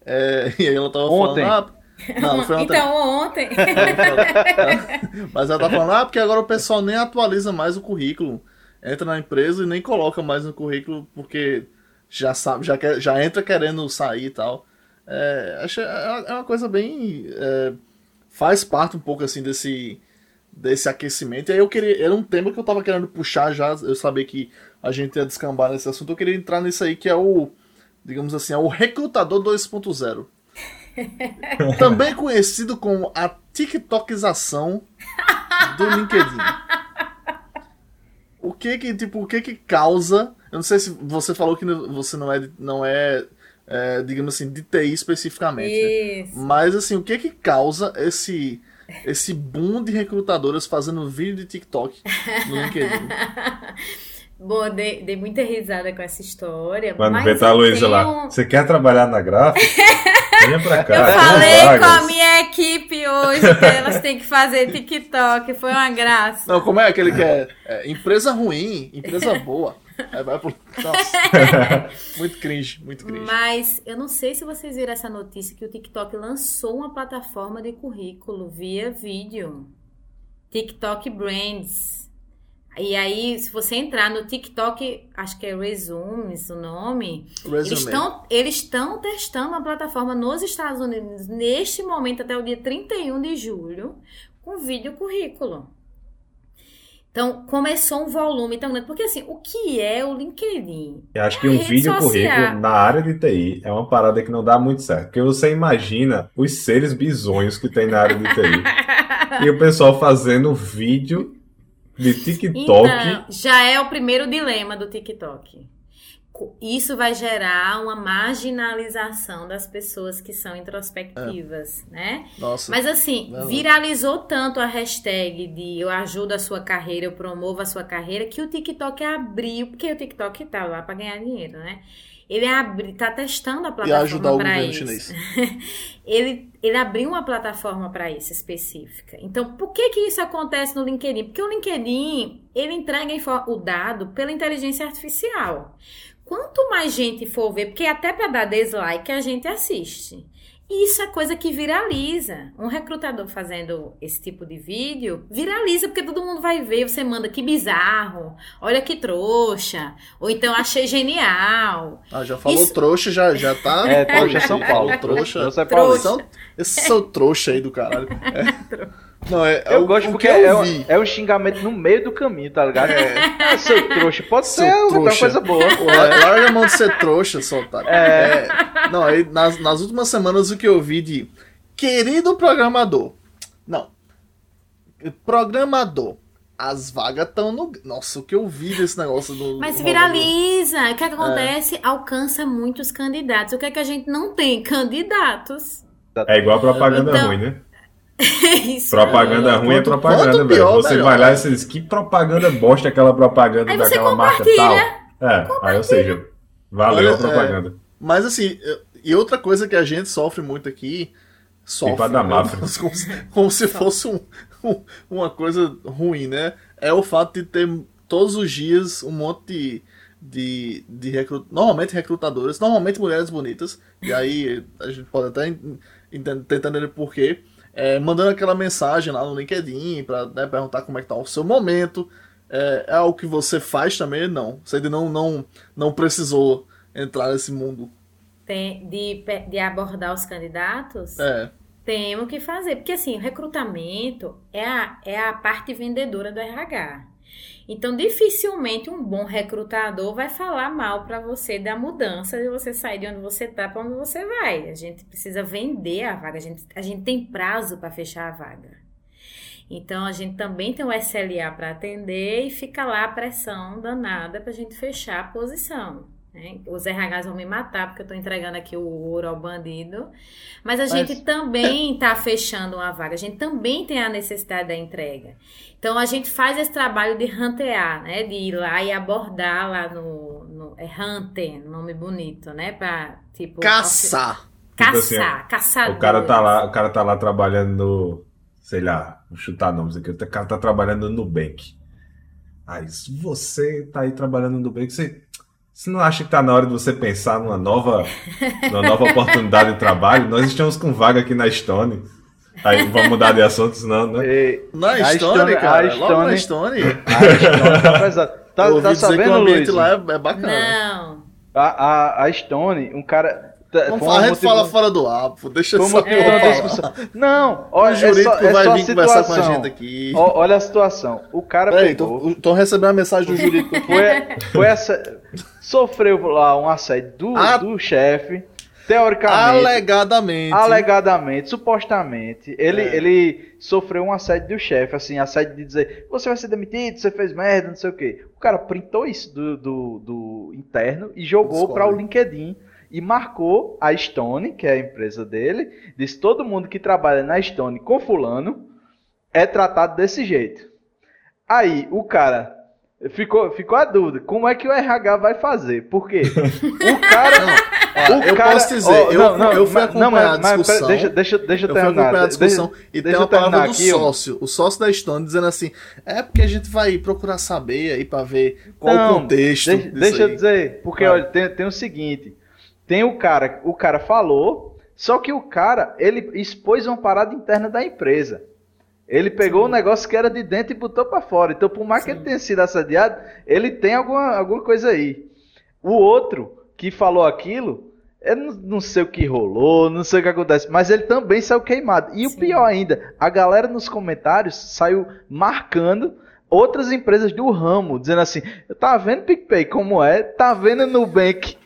é, <laughs> e aí ela tava Ontem. falando, ah, não, não <laughs> foi ontem. Então, ontem. <laughs> Mas ela tá falando, ah, porque agora o pessoal nem atualiza mais o currículo. Entra na empresa e nem coloca mais no currículo porque já sabe, já, quer, já entra querendo sair e tal. É, acho, é, é uma coisa bem. É, faz parte um pouco assim desse, desse aquecimento. E aí eu queria. Era um tema que eu tava querendo puxar já. Eu sabia que a gente ia descambar nesse assunto. Eu queria entrar nisso aí que é o. Digamos assim, é o recrutador 2.0. <laughs> Também conhecido como a TikTokização do LinkedIn. O que que, tipo, o que que causa... Eu não sei se você falou que você não é, não é, é digamos assim, de TI especificamente. Né? Mas, assim, o que que causa esse esse boom de recrutadoras fazendo vídeo de TikTok no LinkedIn? <laughs> Bom, dei, dei muita risada com essa história. Quando vê tá a Luísa lá, você quer trabalhar na gráfica? <laughs> Venha pra cá. Eu falei com a minha equipe hoje que elas têm que fazer TikTok. Foi uma graça. Não, como é aquele que é, é empresa ruim, empresa boa. É, vai pro... Nossa. <laughs> muito cringe, muito cringe. Mas eu não sei se vocês viram essa notícia que o TikTok lançou uma plataforma de currículo via vídeo. TikTok Brands. E aí, se você entrar no TikTok, acho que é Resumes o nome, Resume. eles estão testando a plataforma nos Estados Unidos neste momento, até o dia 31 de julho, com vídeo currículo. Então, começou um volume tão grande. Porque, assim, o que é o LinkedIn? Eu acho que um vídeo social. currículo na área de TI é uma parada que não dá muito certo. Porque você imagina os seres bizonhos que tem na área de TI. <laughs> e o pessoal fazendo vídeo de TikTok. Então, já é o primeiro dilema do TikTok. Isso vai gerar uma marginalização das pessoas que são introspectivas, é. né? Nossa. Mas assim, não, viralizou tanto a hashtag de eu ajudo a sua carreira, eu promovo a sua carreira, que o TikTok abriu, porque o TikTok tá lá para ganhar dinheiro, né? Ele abri, tá testando a plataforma para isso. Chinês. <laughs> ele, ele abriu uma plataforma para isso específica. Então, por que que isso acontece no LinkedIn? Porque o LinkedIn, ele entrega o dado pela inteligência artificial. Quanto mais gente for ver, porque até para dar dislike a gente assiste. Isso é coisa que viraliza. Um recrutador fazendo esse tipo de vídeo viraliza porque todo mundo vai ver. Você manda que bizarro, olha que trouxa, ou então achei genial. Ah, já falou Isso... trouxa, já, já tá. É, trouxa é São Paulo. Trouxa. Trouxa é. Trouxa. Esse seu trouxa aí do caralho. <laughs> É. Não, é, eu, gosto porque é, um, é um xingamento no meio do caminho, tá ligado? É, é seu trouxa. Pode seu ser trouxa. uma coisa boa. É. Larga a mão de ser trouxa, soltar. É. é. Não, aí, nas, nas últimas semanas o que eu vi de querido programador. Não. Programador. As vagas estão no. Nossa, o que eu vi desse negócio do. Mas viraliza. O que, é que acontece? É. Alcança muitos candidatos. O que é que a gente não tem? Candidatos. É igual propaganda então, ruim, né? <laughs> Isso. Propaganda é, ruim é propaganda, velho. Você melhor, vai lá e você diz que propaganda bosta aquela propaganda aí daquela marca tal. É, aí ou seja, valeu Olha, a propaganda. É, mas assim, e outra coisa que a gente sofre muito aqui, sofre da né, <laughs> como, como se fosse um, um, uma coisa ruim, né? É o fato de ter todos os dias um monte de, de, de recrut... normalmente recrutadoras, normalmente mulheres bonitas, e aí a gente pode até tentar entender por quê é, mandando aquela mensagem lá no LinkedIn para né, perguntar como é que tá o seu momento. É, é algo que você faz também? Não. Você ainda não, não, não precisou entrar nesse mundo. Tem, de, de abordar os candidatos? É. Temos que fazer. Porque assim, o recrutamento é a, é a parte vendedora do RH. Então, dificilmente um bom recrutador vai falar mal para você da mudança de você sair de onde você está para onde você vai. A gente precisa vender a vaga, a gente, a gente tem prazo para fechar a vaga. Então, a gente também tem o SLA para atender e fica lá a pressão danada para a gente fechar a posição. Né? Os RHs vão me matar porque eu estou entregando aqui o ouro ao bandido. Mas a Mas... gente também está fechando uma vaga, a gente também tem a necessidade da entrega. Então a gente faz esse trabalho de rantear, né? De ir lá e abordar lá no. no é hunter, nome bonito, né? Pra, tipo. Caçar. Caçar, tipo assim, caçar. O cara tá lá, o cara tá lá trabalhando no. Sei lá, vou chutar nomes aqui. O cara tá trabalhando no Nubank. Aí, se você tá aí trabalhando no Nubank, você você não acha que está na hora de você pensar numa nova, numa nova oportunidade de trabalho? Nós estamos com vaga aqui na Stone. Aí vamos mudar de assunto, senão, né? E, na Stone, cara. A Stone, logo na Stone. A <laughs> Stone tá pesado. Tá, tá sabendo, Luiz? lá é, é bacana. Não. A, a, a Stone, um cara... Vamos a gente motivo... fala fora do ar, deixa eu só é. Não, olha, o jurídico é só, é vai só vir conversar com a gente aqui. olha a situação. O cara Peraí, pegou... recebendo a mensagem do jurídico. Foi, foi essa sofreu lá um assédio do, a... do chefe. Teoricamente. Alegadamente. Alegadamente, supostamente. Ele, é. ele sofreu um assédio do chefe, assim, assédio de dizer, você vai ser demitido, você fez merda, não sei o quê. O cara printou isso do, do, do interno e jogou para o LinkedIn e marcou a Stone, que é a empresa dele, disse todo mundo que trabalha na Stone com fulano é tratado desse jeito. Aí o cara Ficou, ficou a dúvida, como é que o RH vai fazer? Por quê? <laughs> O cara, o eu cara, posso dizer, oh, eu, não, não, eu fui acompanhar não, mas, a discussão. deixa, deixa, deixa eu terminar. Eu fui acompanhar a discussão deixa, e deixa tem uma palavra do aqui, sócio, o sócio da Stone dizendo assim, é porque a gente vai procurar saber aí pra ver qual não, o contexto. Deixa, deixa eu dizer, porque olha, tem, tem o seguinte, tem o cara, o cara falou, só que o cara, ele expôs uma parada interna da empresa. Ele pegou um negócio que era de dentro e botou para fora. Então, por mais Sim. que ele tenha sido assediado, ele tem alguma, alguma coisa aí. O outro que falou aquilo, eu não, não, sei o que rolou, não sei o que acontece, mas ele também saiu queimado. E Sim. o pior ainda, a galera nos comentários saiu marcando outras empresas do ramo, dizendo assim: tá vendo PicPay como é? Tá vendo Nubank?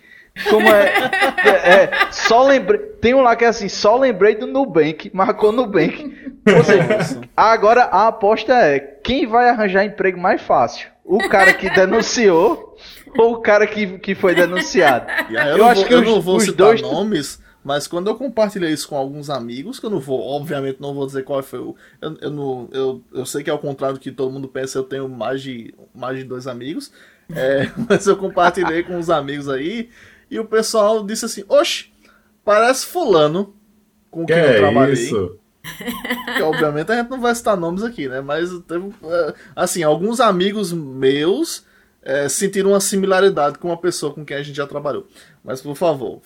Como é, é, é, só lembrei. Tem um lá que é assim, só lembrei do Nubank, marcou Nubank. Ou seja, agora a aposta é quem vai arranjar emprego mais fácil? O cara que denunciou ou o cara que, que foi denunciado? eu, eu acho vou, que eu os, não vou citar dois... nomes, mas quando eu compartilhei isso com alguns amigos, que eu não vou, obviamente não vou dizer qual foi o. Eu, eu, não, eu, eu sei que ao contrário do que todo mundo pensa, eu tenho mais de, mais de dois amigos. É, <laughs> mas eu compartilhei com uns amigos aí e o pessoal disse assim: Oxe, parece Fulano com quem eu trabalhei. Isso? <laughs> Que, obviamente a gente não vai citar nomes aqui, né? Mas teve, é, assim, alguns amigos meus é, sentiram uma similaridade com uma pessoa com quem a gente já trabalhou. Mas por favor.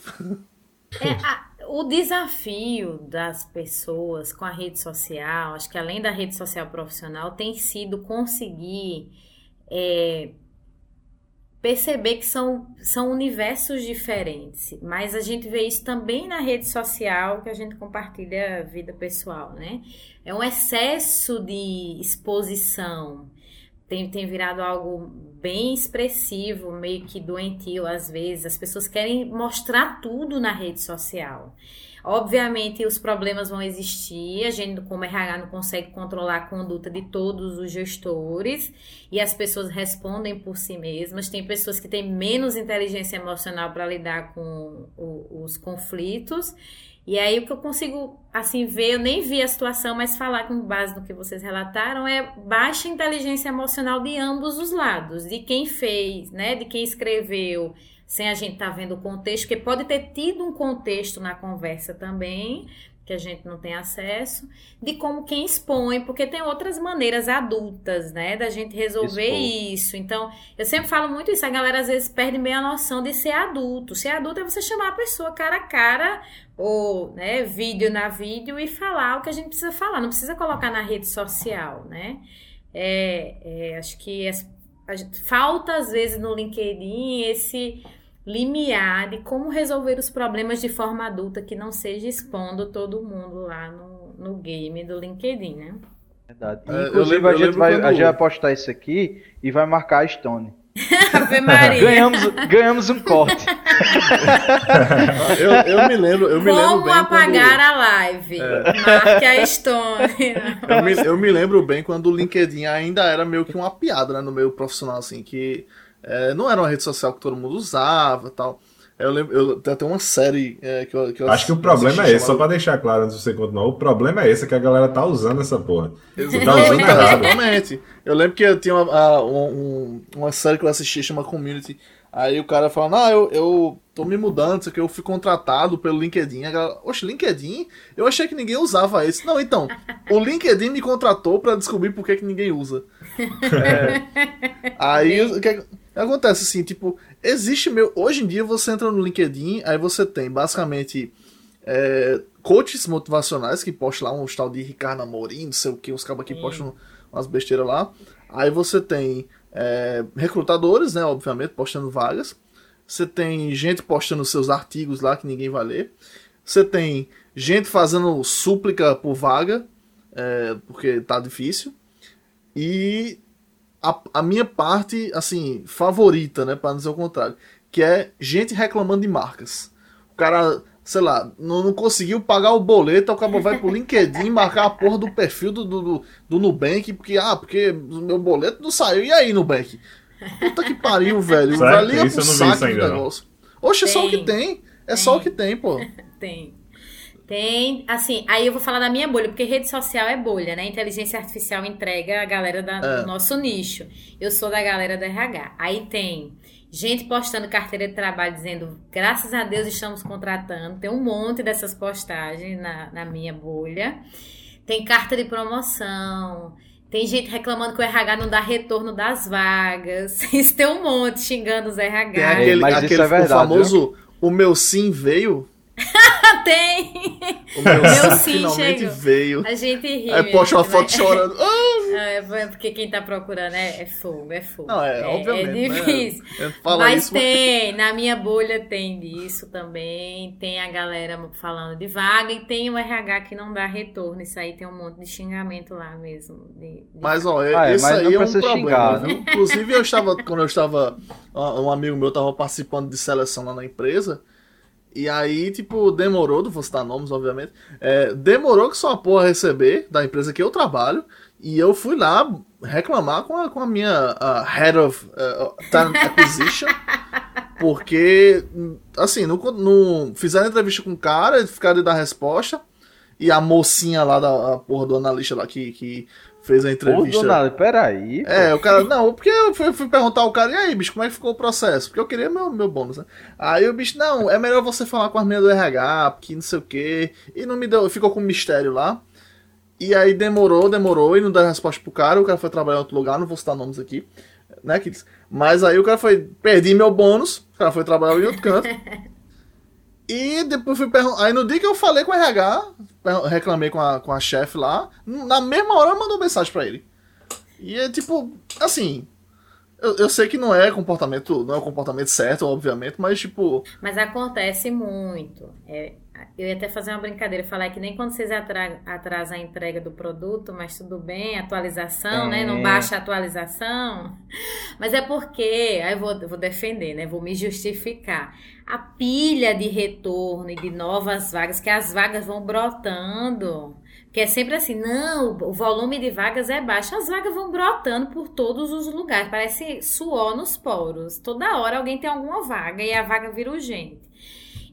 É, a, o desafio das pessoas com a rede social, acho que além da rede social profissional, tem sido conseguir é, perceber que são, são universos diferentes, mas a gente vê isso também na rede social que a gente compartilha a vida pessoal, né? É um excesso de exposição, tem, tem virado algo bem expressivo, meio que doentio às vezes. As pessoas querem mostrar tudo na rede social. Obviamente, os problemas vão existir, a gente, como RH, não consegue controlar a conduta de todos os gestores e as pessoas respondem por si mesmas. Tem pessoas que têm menos inteligência emocional para lidar com o, os conflitos. E aí, o que eu consigo, assim, ver, eu nem vi a situação, mas falar com base no que vocês relataram, é baixa inteligência emocional de ambos os lados, de quem fez, né, de quem escreveu sem a gente estar tá vendo o contexto, porque pode ter tido um contexto na conversa também, que a gente não tem acesso, de como quem expõe, porque tem outras maneiras adultas, né, da gente resolver Expor. isso. Então, eu sempre falo muito isso, a galera às vezes perde meio a noção de ser adulto. Ser adulto é você chamar a pessoa cara a cara, ou, né, vídeo na vídeo e falar o que a gente precisa falar, não precisa colocar na rede social, né. É, é, acho que é, falta às vezes no LinkedIn esse limiar de como resolver os problemas de forma adulta que não seja expondo todo mundo lá no, no game do LinkedIn, né? Verdade. É, Inclusive, lembro, a, gente vai, quando... a gente vai postar isso aqui e vai marcar a Stone. <laughs> Ave Maria. ganhamos, ganhamos um corte. <laughs> eu, eu, me lembro, eu me Como lembro bem apagar quando... a live? É. Marque a Stone. Eu me, eu me lembro bem quando o LinkedIn ainda era meio que uma piada, né, no meio profissional, assim, que é, não era uma rede social que todo mundo usava tal. Eu lembro, eu tenho até uma série é, que eu, que eu Acho que o problema é esse, chamada... só pra deixar claro antes de você continuar, o problema é esse, é que a galera tá usando essa porra. Você tá usando <laughs> Exatamente. Eu lembro que eu tinha uma, uma, uma série que eu assisti, chama Community, aí o cara fala, não, eu, eu tô me mudando, isso que eu fui contratado pelo LinkedIn. A galera, Oxe, LinkedIn? Eu achei que ninguém usava esse. Não, então, o LinkedIn me contratou para descobrir por que, que ninguém usa. <laughs> É, aí, o que Acontece assim, tipo, existe meu. Hoje em dia você entra no LinkedIn, aí você tem basicamente é, coaches motivacionais que postam lá um tal de Ricardo Amorim, não sei o que, uns cabos que postam umas besteiras lá. Aí você tem é, recrutadores, né? Obviamente, postando vagas. Você tem gente postando seus artigos lá que ninguém vai ler. Você tem gente fazendo súplica por vaga, é, porque tá difícil. E a, a minha parte, assim, favorita, né? Pra não dizer o contrário. Que é gente reclamando de marcas. O cara, sei lá, não, não conseguiu pagar o boleto, o cara vai pro LinkedIn <laughs> marcar a porra do perfil do, do, do Nubank, porque, ah, porque o meu boleto não saiu. E aí, Nubank? Puta que pariu, <laughs> velho. Certo, Valia pro saco do negócio. Oxe, é só o que tem. É tem. só o que tem, pô. <laughs> tem. Tem, assim, aí eu vou falar da minha bolha, porque rede social é bolha, né? Inteligência artificial entrega a galera da, é. do nosso nicho. Eu sou da galera da RH. Aí tem Gente postando carteira de trabalho dizendo, graças a Deus estamos contratando. Tem um monte dessas postagens na, na minha bolha. Tem carta de promoção. Tem gente reclamando que o RH não dá retorno das vagas. <laughs> Isso tem um monte xingando os RH. Tem aquele, Mas aquele é verdade, famoso, viu? o meu sim veio. <laughs> tem! O meu, meu sim finalmente chegou. veio. A gente ri. Aí posta uma foto chorando. <laughs> É, é, porque quem tá procurando é, é fogo, é fogo. Não, é, é obviamente. É difícil. Né? Mas isso, tem, mas... na minha bolha tem disso também. Tem a galera falando de vaga e tem o RH que não dá retorno. Isso aí tem um monte de xingamento lá mesmo. De, de... Mas, ó, ah, é, isso aí é um problema. Xingar, né? Inclusive, eu estava, quando eu estava. Um amigo meu estava participando de seleção lá na empresa. E aí, tipo, demorou, não vou citar nomes, obviamente. É, demorou que só a porra receber da empresa que eu trabalho. E eu fui lá reclamar com a, com a minha uh, Head of uh, Talent <laughs> Acquisition. porque, assim, no, no, fizeram entrevista com o cara, ficaram de dar resposta. E a mocinha lá da porra do analista lá que, que fez a entrevista. Ô, Donado, peraí. É, o cara. Não, porque eu fui, fui, perguntar ao cara, e aí, bicho, como é que ficou o processo? Porque eu queria meu, meu bônus, né? Aí o bicho, não, é melhor você falar com as meninas do RH, porque não sei o quê. E não me deu. Ficou com um mistério lá. E aí demorou, demorou, e não deu resposta pro cara. O cara foi trabalhar em outro lugar, não vou citar nomes aqui, né, Kids? Mas aí o cara foi. Perdi meu bônus, o cara foi trabalhar em outro canto. <laughs> E depois fui perguntar. Aí no dia que eu falei com o RH, reclamei com a, com a chefe lá, na mesma hora mandou mensagem para ele. E é tipo, assim. Eu, eu sei que não é comportamento, não é o comportamento certo, obviamente, mas tipo. Mas acontece muito. É, eu ia até fazer uma brincadeira, falar que nem quando vocês atrasam a entrega do produto, mas tudo bem, atualização, é. né? Não é. baixa a atualização. Mas é porque, aí eu vou, vou defender, né? Vou me justificar. A pilha de retorno e de novas vagas, que as vagas vão brotando. Que é sempre assim, não, o volume de vagas é baixo, as vagas vão brotando por todos os lugares, parece suor nos poros. Toda hora alguém tem alguma vaga e a vaga vira urgente.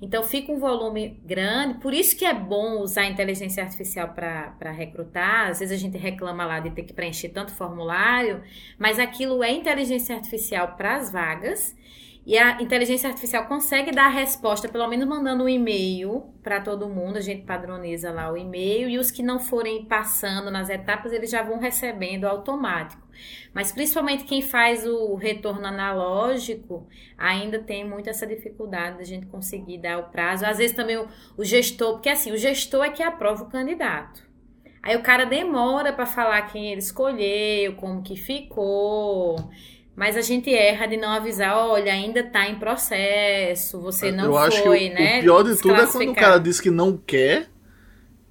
Então fica um volume grande, por isso que é bom usar a inteligência artificial para recrutar. Às vezes a gente reclama lá de ter que preencher tanto formulário, mas aquilo é inteligência artificial para as vagas. E a inteligência artificial consegue dar a resposta, pelo menos mandando um e-mail para todo mundo. A gente padroniza lá o e-mail e os que não forem passando nas etapas, eles já vão recebendo automático. Mas principalmente quem faz o retorno analógico ainda tem muito essa dificuldade da gente conseguir dar o prazo. Às vezes também o, o gestor, porque assim, o gestor é que aprova o candidato. Aí o cara demora para falar quem ele escolheu, como que ficou. Mas a gente erra de não avisar, olha, ainda está em processo, você não Eu foi, acho né? O pior de tudo é quando o cara diz que não quer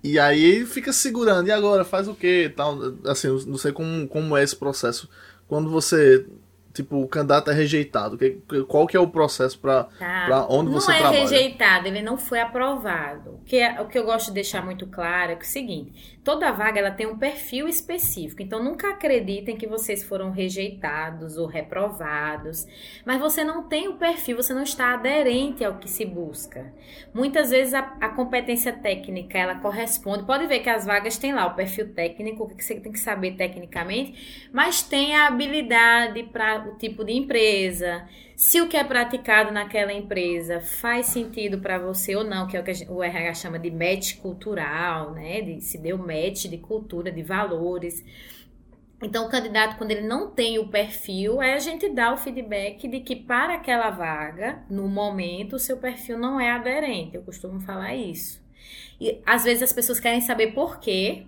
e aí ele fica segurando, e agora faz o quê? Tal, assim, não sei como, como é esse processo. Quando você tipo, o candidato é rejeitado? Qual que é o processo para tá. onde não você é trabalha? Não é rejeitado, ele não foi aprovado. O que, é, o que eu gosto de deixar muito claro é, que é o seguinte, toda vaga ela tem um perfil específico, então nunca acreditem que vocês foram rejeitados ou reprovados, mas você não tem o perfil, você não está aderente ao que se busca. Muitas vezes a, a competência técnica, ela corresponde, pode ver que as vagas têm lá o perfil técnico, o que você tem que saber tecnicamente, mas tem a habilidade para o tipo de empresa, se o que é praticado naquela empresa faz sentido para você ou não, que é o que o RH chama de match cultural, né? De, se deu match de cultura, de valores. Então, o candidato, quando ele não tem o perfil, aí a gente dá o feedback de que para aquela vaga, no momento, o seu perfil não é aderente. Eu costumo falar isso. E às vezes as pessoas querem saber por quê,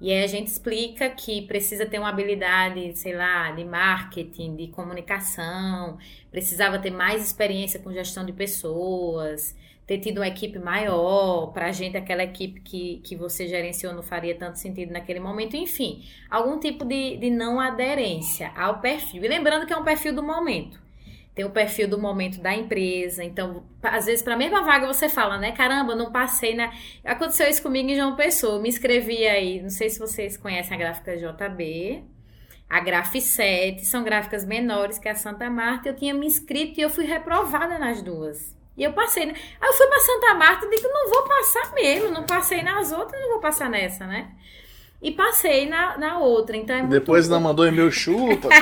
e aí a gente explica que precisa ter uma habilidade, sei lá, de marketing, de comunicação, precisava ter mais experiência com gestão de pessoas, ter tido uma equipe maior, para a gente aquela equipe que, que você gerenciou não faria tanto sentido naquele momento, enfim, algum tipo de, de não aderência ao perfil. E lembrando que é um perfil do momento tem o perfil do momento da empresa. Então, às vezes, para a mesma vaga você fala, né? Caramba, não passei na. Aconteceu isso comigo em João Pessoa. Me inscrevi aí, não sei se vocês conhecem a gráfica JB, a Graf 7, são gráficas menores que a Santa Marta. Eu tinha me inscrito e eu fui reprovada nas duas. E eu passei. Né? Aí eu fui para Santa Marta e digo, não vou passar mesmo, não passei nas outras, não vou passar nessa, né? E passei na, na outra. Então é Depois não mandou e-mail chupa. <laughs>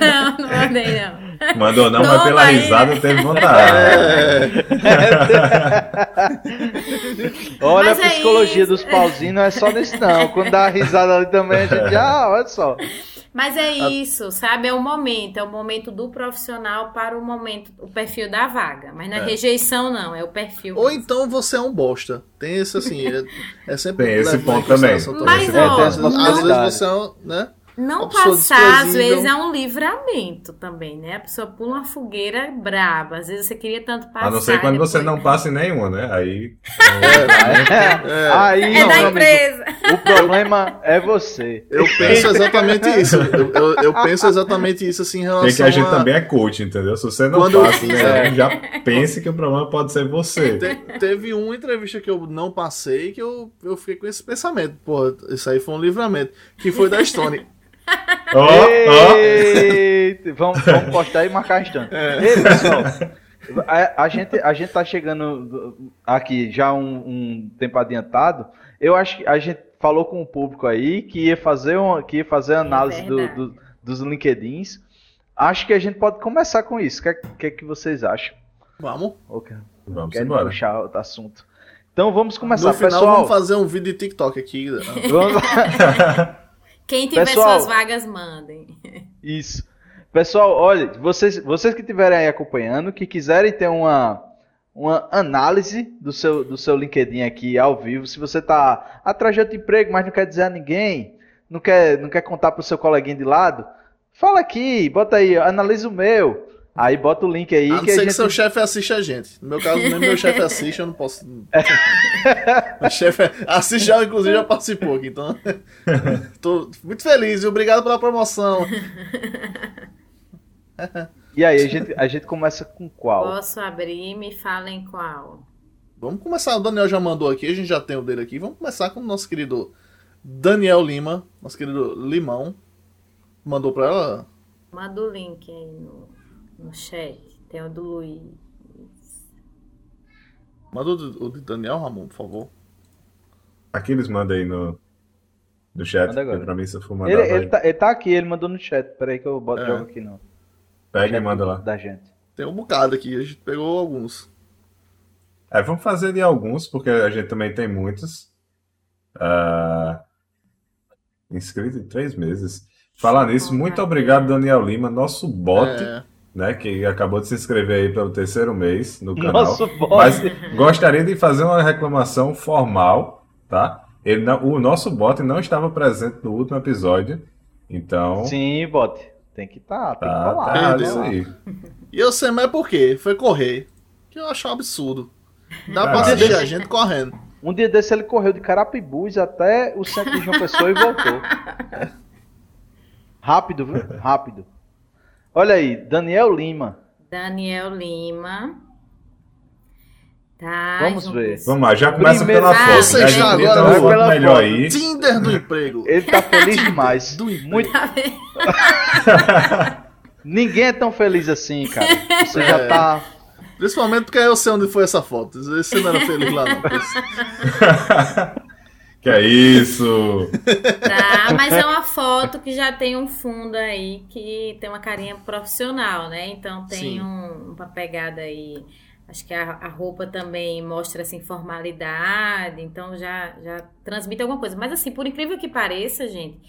não, não mandei não. Mandou não, Toma mas pela aí. risada teve vontade. É. <laughs> olha mas a psicologia é dos pauzinhos, não é só nesse não. Quando dá a risada ali também, a gente já, <laughs> olha só. Mas é isso, sabe? É o momento, é o momento do profissional para o momento, o perfil da vaga. Mas não é, é. rejeição, não, é o perfil. Ou mesmo. então você é um bosta. Tem esse assim, é, é sempre Tem esse ponto também. Mas, ó, às vezes você é um, né? Não passar, às vezes, é um livramento também, né? A pessoa pula uma fogueira braba. Às vezes você queria tanto passar. A não ser quando depois... você não passa em nenhuma, né? Aí. É, é, aí, é não, da empresa. Amigo, o problema é você. Eu penso exatamente isso. Eu, eu, eu, penso exatamente isso assim em relação. Tem que a gente a... também é coach, entendeu? Se você não quando passa, né, já pense que o problema pode ser você. Te, teve uma entrevista que eu não passei que eu, eu fiquei com esse pensamento. Pô, isso aí foi um livramento. Que foi da Stone. Oh, oh. Vamos, vamos postar e marcar instante. É. Ei, pessoal, a, a, gente, a gente tá chegando aqui já um, um, tempo adiantado. Eu acho que a gente falou com o público aí que ia fazer, um, que ia fazer é análise é do, do, dos LinkedIns. Acho que a gente pode começar com isso. O que, é, que, é que vocês acham? Vamos. Okay. Vamos Quero embora. puxar o assunto. Então vamos começar. No final, Pessoal, vamos fazer um vídeo de TikTok aqui. Vamos... <laughs> Quem tiver Pessoal, suas vagas, mandem. <laughs> Isso. Pessoal, olha, vocês, vocês que estiverem aí acompanhando, que quiserem ter uma, uma análise do seu, do seu LinkedIn aqui ao vivo, se você está atrás de outro emprego, mas não quer dizer a ninguém, não quer, não quer contar para o seu coleguinha de lado, fala aqui, bota aí, analisa o meu. Aí bota o link aí. A não que ser gente... que seu chefe assiste a gente. No meu caso, nem meu chefe assiste, eu não posso. <laughs> meu chefe assiste já, inclusive, já participou aqui. Então, <laughs> tô muito feliz e obrigado pela promoção. e aí, a gente, a gente começa com qual? Posso abrir, me falem qual. Vamos começar. O Daniel já mandou aqui, a gente já tem o dele aqui. Vamos começar com o nosso querido Daniel Lima, nosso querido Limão. Mandou pra ela? Manda o link aí no no chat. Tem o do Luiz. Manda o do, Daniel, Ramon, por favor. Aqui eles mandam aí no, no chat. Manda pra mim, se eu for mandar. Ele, ele, tá, ele tá aqui, ele mandou no chat. Peraí que eu boto é. jogo aqui não. Pega e manda lá. Da gente. Tem um bocado aqui, a gente pegou alguns. É, vamos fazer de alguns, porque a gente também tem muitos. Uh, inscrito em três meses. Falar nisso, muito obrigado, Daniel Lima, nosso bot. É né, que acabou de se inscrever aí pelo terceiro mês no canal. Nosso. Mas gostaria de fazer uma reclamação formal, tá? Ele não, o nosso bot não estava presente no último episódio, então... Sim, bot. Tem que estar, tá, tem tá, que falar. Tá, isso aí. E eu sei mais por quê? Foi correr. Que eu acho um absurdo. Dá ah, pra assistir a gente correndo. Um dia desse ele correu de Carapibus até o centro de João Pessoa e voltou. <laughs> Rápido, viu? Rápido. Olha aí, Daniel Lima. Daniel Lima. Tá, Vamos ver. Vamos lá, já começa Primeiro... pela foto. Você está agora no foto melhor aí. Tinder do emprego. Ele tá feliz demais. Do Muito. Tá <laughs> <laughs> Ninguém é tão feliz assim, cara. Você é. já tá. Principalmente porque eu sei onde foi essa foto. Você não era feliz lá, não. <laughs> Que é isso? Tá, mas é uma foto que já tem um fundo aí que tem uma carinha profissional, né? Então tem um, uma pegada aí. Acho que a, a, roupa também mostra assim formalidade, então já já transmite alguma coisa. Mas assim, por incrível que pareça, gente,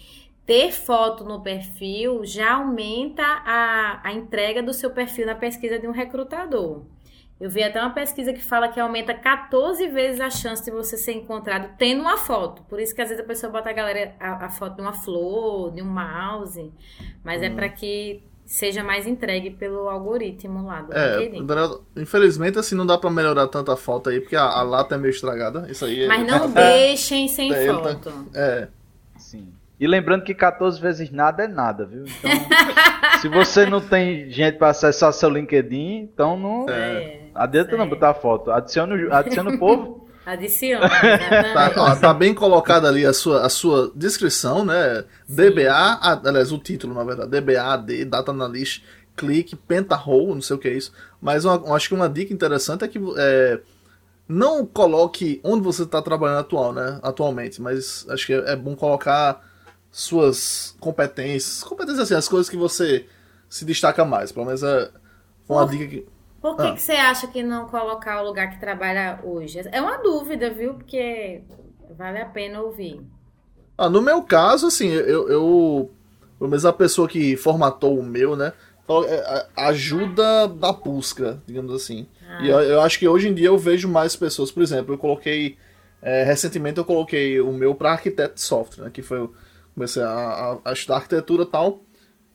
ter foto no perfil já aumenta a, a entrega do seu perfil na pesquisa de um recrutador. Eu vi até uma pesquisa que fala que aumenta 14 vezes a chance de você ser encontrado tendo uma foto. Por isso que às vezes a pessoa bota a galera a, a foto de uma flor, de um mouse, mas é hum. é para que seja mais entregue pelo algoritmo lá do é, Infelizmente, assim, não dá para melhorar tanta foto aí, porque a, a, lata é meio estragada. Isso aí Mas não <laughs> deixem sem é, foto. Tá, é. E lembrando que 14 vezes nada é nada, viu? Então, se você não tem gente para acessar seu LinkedIn, então não. É. Adianta é. não botar foto. Adiciona, adiciona o povo. Adiciona. <laughs> Né? tá, ó, tá, bem colocada ali a sua, a sua descrição, né? Sim. DBA, aliás, o título, na verdade. DBA, Data Analyst, clique, Pentaroll, não sei o que é isso. Mas uma, acho que uma dica interessante é que é, não coloque onde você está trabalhando atual, né? atualmente, mas acho que é bom colocar suas competências, competências assim, as coisas que você se destaca mais. Pelo menos é uma por, dica que. Por que, ah. que você acha que não colocar o lugar que trabalha hoje? É uma dúvida, viu? Porque vale a pena ouvir. Ah, no meu caso, assim, eu, eu. Pelo menos a pessoa que formatou o meu, né? É, ajuda da busca, digamos assim. Ah. E eu, eu, acho que hoje em dia eu vejo mais pessoas, por exemplo, eu coloquei. É, recentemente eu coloquei o meu para arquiteto de software, né, que foi. Comecei a, a, a estudar arquitetura e tal,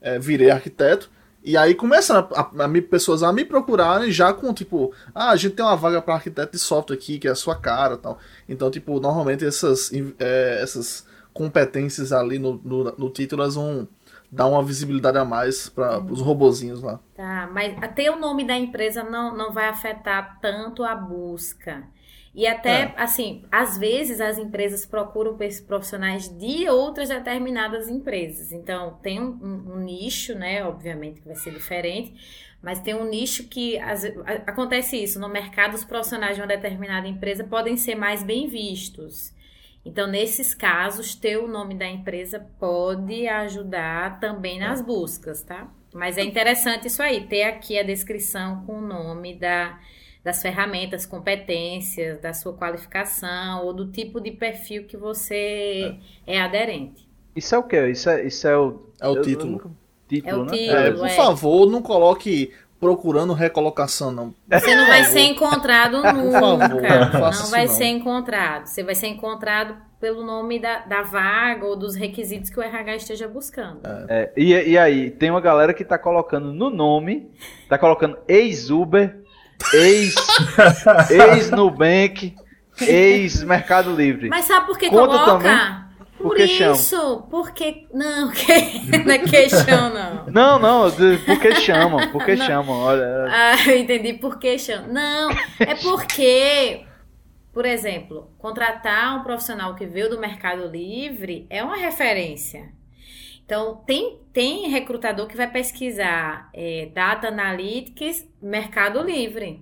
é, virei arquiteto. E aí começam a, a, pessoas a me procurarem já com, tipo, ah, a gente tem uma vaga para arquiteto de software aqui, que é a sua cara tal. Então, tipo, normalmente essas, é, essas competências ali no, no, no título elas vão dar uma visibilidade a mais para os robozinhos lá. Tá, mas até o nome da empresa não, não vai afetar tanto a busca. E até, é. assim, às vezes as empresas procuram profissionais de outras determinadas empresas. Então, tem um, um, um nicho, né? Obviamente que vai ser diferente, mas tem um nicho que as, acontece isso. No mercado, os profissionais de uma determinada empresa podem ser mais bem vistos. Então, nesses casos, ter o nome da empresa pode ajudar também nas buscas, tá? Mas é interessante isso aí, ter aqui a descrição com o nome da, das ferramentas, competências, da sua qualificação ou do tipo de perfil que você é, é aderente. Isso é o quê? Isso é, isso é o, é o título. título. É o né? título, é, por é. favor, não coloque procurando recolocação, não. Você não vai ser encontrado nunca. Favor, não vai ser encontrado. Você vai ser encontrado pelo nome da, da vaga ou dos requisitos que o RH esteja buscando. É, e, e aí, tem uma galera que tá colocando no nome, tá colocando ex-Uber, ex, ex-Nubank, ex-Mercado Livre. Mas sabe por que Conta coloca? Também por isso, porque. Não, <laughs> que... não é queixão, não. Não, não, porque chamam, porque não. chamam, olha. Ah, eu entendi por que chamam. Não, é porque, por exemplo, contratar um profissional que veio do Mercado Livre é uma referência. Então, tem, tem recrutador que vai pesquisar é, Data Analytics Mercado Livre.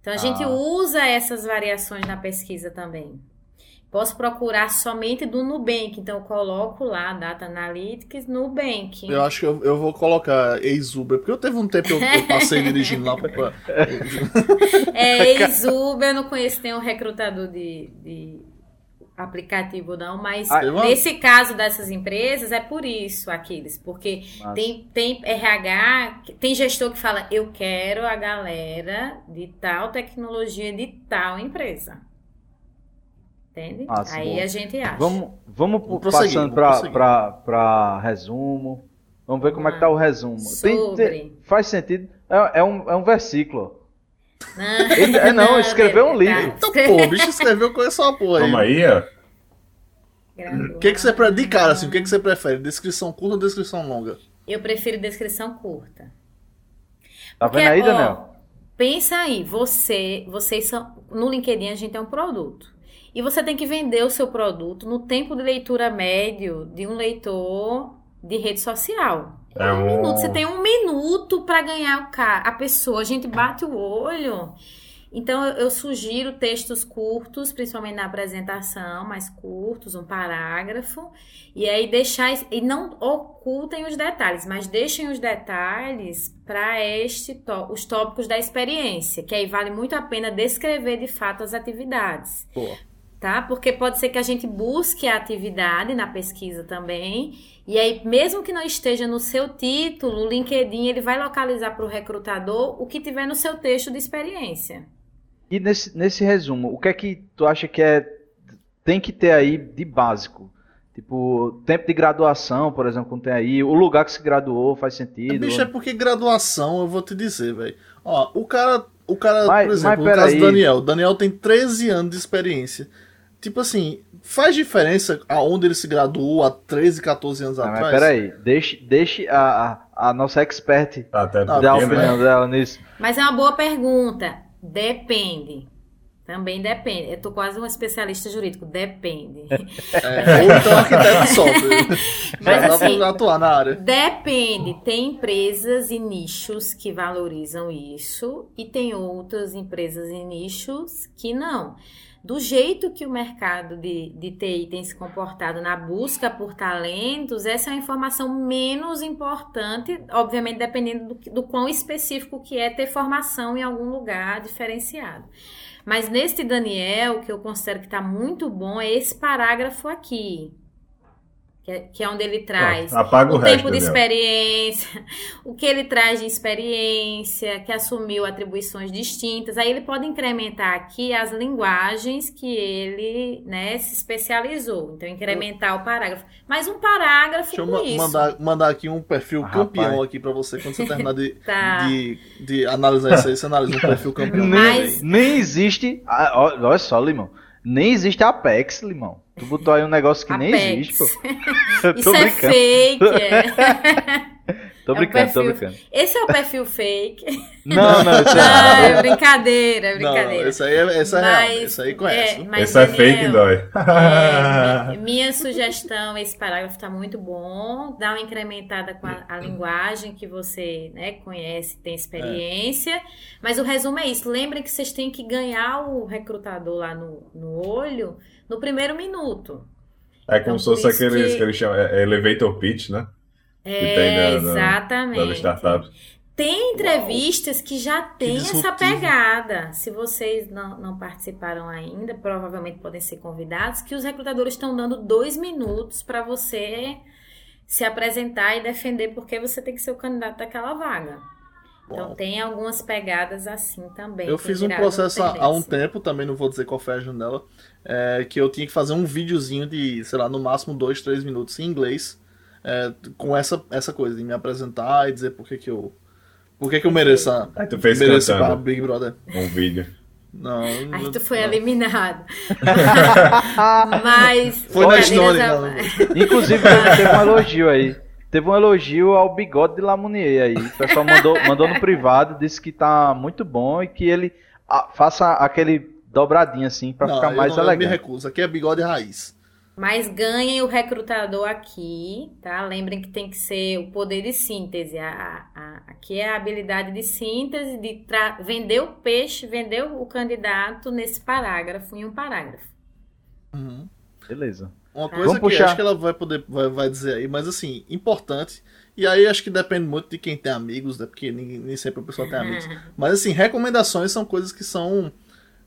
Então, a ah. gente usa essas variações na pesquisa também. Posso procurar somente do Nubank, então eu coloco lá Data Analytics Nubank. Eu acho que eu, eu vou colocar ex-Uber, porque eu teve um tempo que eu, eu passei dirigindo lá pra... <laughs> é, ex-Uber, eu não conheço nenhum recrutador de, de aplicativo não, mas ah, nesse caso dessas empresas é por isso, Aquiles, porque tem, tem RH, tem gestor que fala, eu quero a galera de tal tecnologia de tal empresa. Entende? Ah, Aí bom. a gente acha. Vamos, vamos, vamos passando para resumo. Vamos ver como ah, é que tá o resumo. Tem, tem, faz sentido. É, é, um, é um versículo. Não, Ele, é, não, escreveu um livro. Então, pô, o bicho escreveu com essa porra aí. Vamos aí, ó. O que, que você prefere? De cara, assim, o que, que você prefere? Descrição curta ou descrição longa? Eu prefiro descrição curta. Tá Porque, vendo aí, Daniel? Pensa aí, você, vocês são. No LinkedIn a gente tem um produto. E você tem que vender o seu produto no tempo de leitura médio de um leitor de rede social. É um minuto. Você tem um minuto para ganhar o cara, a pessoa. A gente bate o olho. Então eu, eu, sugiro textos curtos, principalmente na apresentação, mais curtos, um parágrafo, e aí deixar e não ocultem os detalhes, mas deixem os detalhes para este os tópicos da experiência, que aí vale muito a pena descrever de fato as atividades. Boa tá? Porque pode ser que a gente busque a atividade na pesquisa também, e aí mesmo que não esteja no seu título, o LinkedIn ele vai localizar para o recrutador o que tiver no seu texto de experiência. E nesse, nesse resumo, o que é que tu acha que é tem que ter aí de básico? Tipo, tempo de graduação, por exemplo, quando tem aí, o lugar que se graduou faz sentido. Bicho, é porque graduação, eu vou te dizer, velho. Ó, o cara, o cara, mas, por exemplo, no caso do Daniel, Daniel tem 13 anos de experiência tipo assim, faz diferença aonde ele se graduou há 13, 14 anos ah, atrás? peraí, deixe, deixe a, a, a nossa expert Até dar a opinião dela nisso. Mas é uma boa pergunta. Depende. Também depende. Eu tô quase um especialista jurídico. Depende. É, ou então arquiteto software. <laughs> Mas assim, atuar na área. Depende. Tem empresas e nichos que valorizam isso e tem outras empresas e nichos que não. Do jeito que o mercado de, de TI tem se comportado na busca por talentos, essa é a informação menos importante, obviamente dependendo do, do quão específico que é ter formação em algum lugar diferenciado. Mas neste Daniel, que eu considero que está muito bom, é esse parágrafo aqui. Que é, que é onde ele traz o, o, tempo de experiência, <laughs> o que ele traz de experiência, que assumiu atribuições distintas. Aí ele pode incrementar aqui as linguagens que ele né, se especializou. Então, incrementar o parágrafo. Mas um parágrafo Deixa com eu isso. Mandar, mandar aqui um perfil ah, campeão rapaz. aqui para você, quando você <laughs> terminar de, tá. de, de, analisar isso aí, você analisa um <laughs> perfil campeão. Mas... Nem, nem existe... Ah, olha só, Limão. Nem existe Apex, Limão. Tu botou aí um negócio que Apex. nem existe, pô. <laughs> Isso é fake, é. <laughs> Tô é brincando, é perfil... tô brincando. Esse é o perfil fake. <laughs> Não, não, isso é, é brincadeira, é brincadeira. Não, esse aí é, esse é mas, real, esse aí conhece. É, mas Daniel, é fake dói. É, minha <laughs> sugestão, esse parágrafo tá muito bom. Dá uma incrementada com a, a linguagem que você né, conhece, tem experiência. É. Mas o resumo é isso. Lembrem que vocês têm que ganhar o recrutador lá no, no olho no primeiro minuto. É como então, se fosse aqueles que... que eles chamam é, elevator pitch, né? É, exatamente. startups. Tem entrevistas Uau. que já tem que essa pegada. Se vocês não, não participaram ainda, provavelmente podem ser convidados, que os recrutadores estão dando dois minutos para você se apresentar e defender porque você tem que ser o candidato daquela vaga. Então tem algumas pegadas assim também. Eu fiz um processo há um tempo, também não vou dizer qual foi a janela, é, que eu tinha que fazer um videozinho de, sei lá, no máximo dois, três minutos em inglês, é, com essa, essa coisa de me apresentar e dizer por que, que eu. Por que, que eu mereço, Aí tu fez mereço para Big Brother. Um vídeo. Não. Aí tu foi não. eliminado. <laughs> Mas. Foi na história. Inclusive, <laughs> teve um elogio aí. Teve um elogio ao bigode de Lamounier aí. O pessoal mandou, mandou no privado, disse que tá muito bom e que ele ah, faça aquele dobradinho assim para ficar mais não, elegante. Eu me recuso. Aqui é bigode raiz. Mas ganhem o recrutador aqui, tá? Lembrem que tem que ser o poder de síntese. A, a, aqui é a habilidade de síntese, de vender o peixe, vender o candidato nesse parágrafo, em um parágrafo. Uhum. Beleza. Uma coisa Vamos que puxar. acho que ela vai poder vai, vai dizer aí, mas assim, importante. E aí acho que depende muito de quem tem amigos, né? Porque nem, nem sempre a pessoa tem amigos. <laughs> Mas assim, recomendações são coisas que são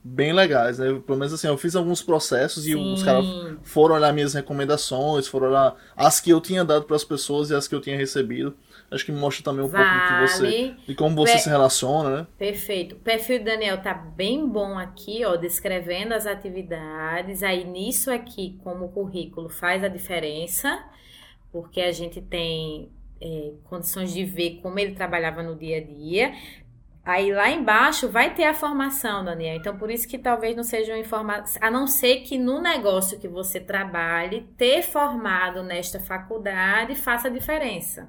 bem legais, né? Pelo menos assim, eu fiz alguns processos Sim. e os caras foram olhar minhas recomendações, foram olhar as que eu tinha dado para as pessoas e as que eu tinha recebido. Acho que mostra também um vale. pouco de você, de como você Pe se relaciona, né? Perfeito. O perfil do Daniel tá bem bom aqui, ó, descrevendo as atividades. Aí nisso aqui, como o currículo faz a diferença, porque a gente tem é, condições de ver como ele trabalhava no dia a dia. Aí lá embaixo vai ter a formação, Daniel. Então, por isso que talvez não seja uma informação. A não ser que no negócio que você trabalhe, ter formado nesta faculdade faça diferença.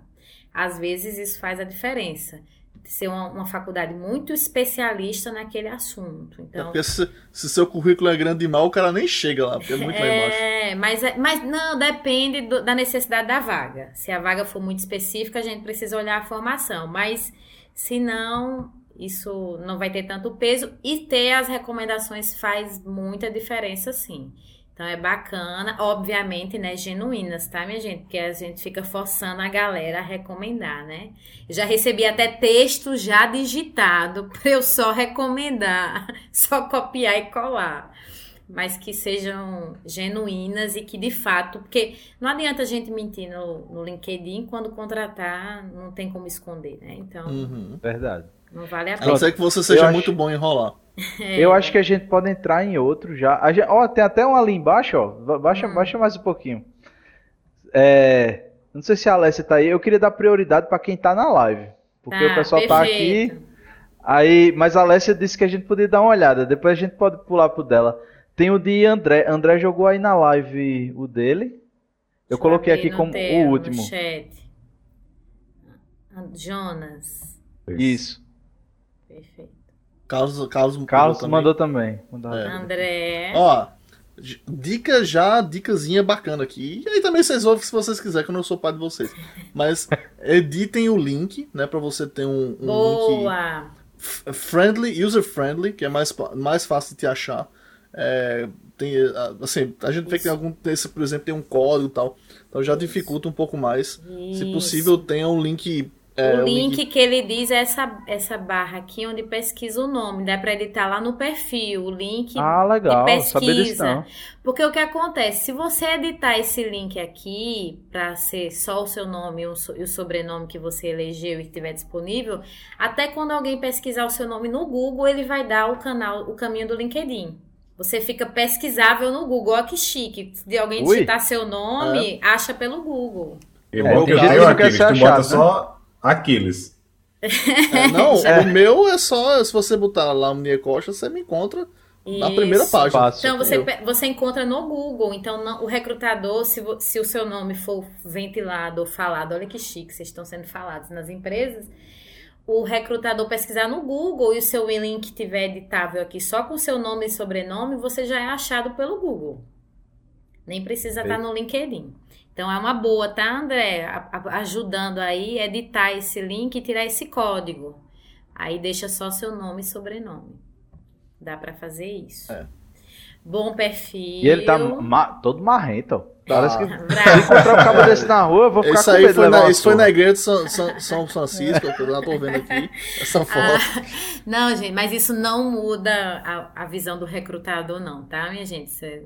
Às vezes isso faz a diferença. Ser uma, uma faculdade muito especialista naquele assunto. Então, é porque se, se seu currículo é grande e mal, o cara nem chega lá, porque é muito é, lá embaixo. É, mas, mas não, depende do, da necessidade da vaga. Se a vaga for muito específica, a gente precisa olhar a formação. Mas se não, isso não vai ter tanto peso e ter as recomendações faz muita diferença sim. Então é bacana, obviamente, né, genuínas, tá, minha gente? Porque a gente fica forçando a galera a recomendar, né? Eu já recebi até texto já digitado <laughs> para eu só recomendar, <laughs> só copiar e colar mas que sejam genuínas e que de fato, porque não adianta a gente mentir no, no LinkedIn quando contratar, não tem como esconder, né? Então, uhum. verdade. Não vale a pena. A não ser que você seja eu muito acho... bom em enrolar. É. Eu acho que a gente pode entrar em outro já. Gente... Ó, tem até um ali embaixo, ó. Baixa, hum. baixa mais um pouquinho. É... Não sei se a Alessia tá aí. Eu queria dar prioridade para quem tá na live. Porque tá, o pessoal perfeito. tá aqui. Aí, mas a Alessia disse que a gente podia dar uma olhada. Depois a gente pode pular pro dela. Tem o de André. André jogou aí na live o dele. Eu coloquei aqui como o último. Jonas. Isso. Perfeito. Carlos, Carlos, Carlos mandou, mandou também. Mandou é. André. Ó, dica já, dicasinha bacana aqui. E aí também vocês ouvem se vocês quiserem, que eu não sou pai de vocês. Mas <laughs> editem o link, né, para você ter um, um Boa. link friendly, user friendly, que é mais, mais fácil de te achar. É, tem, assim, a gente vê que tem algum, esse, por exemplo, tem um código e tal. Então já dificulta um pouco mais. Isso. Se possível, tenha um link é, o link, que ele diz é essa, essa barra aqui onde pesquisa o nome. Dá para editar lá no perfil. O link ah, legal. de pesquisa. Porque o que acontece? Se você editar esse link aqui para ser só o seu nome e o sobrenome que você elegeu e estiver disponível, até quando alguém pesquisar o seu nome no Google, ele vai dar o canal, o caminho do LinkedIn. Você fica pesquisável no Google. Olha que chique. Se alguém Ui. digitar seu nome, é. acha pelo Google. É, eu né? só Aquiles. <laughs> É, não, é. o meu é só, se você botar lá Munir Costa, você me encontra na Isso. primeira página. Fácil. Então você, você encontra no Google. Então não, o recrutador, se, se o seu nome for ventilado ou falado, olha que chique, vocês estão sendo falados nas empresas. O recrutador pesquisar no Google e o seu link estiver editável aqui só com seu nome e sobrenome, você já é achado pelo Google. Nem precisa estar no LinkedIn. Então é uma boa, tá, André? ajudando aí, editar esse link e tirar esse código. Aí deixa só seu nome e sobrenome. Dá para fazer isso. É. Bom perfil. E ele tá ma todo marrento. Parece que se encontrar um cabo desse na rua, eu vou ficar isso com medo foi na, Isso foi na igreja de São, São, São Francisco, eu já tô vendo aqui essa ah, foto. Ah, não, gente, mas isso não muda a, a visão do recrutador, não, tá, minha gente? Isso é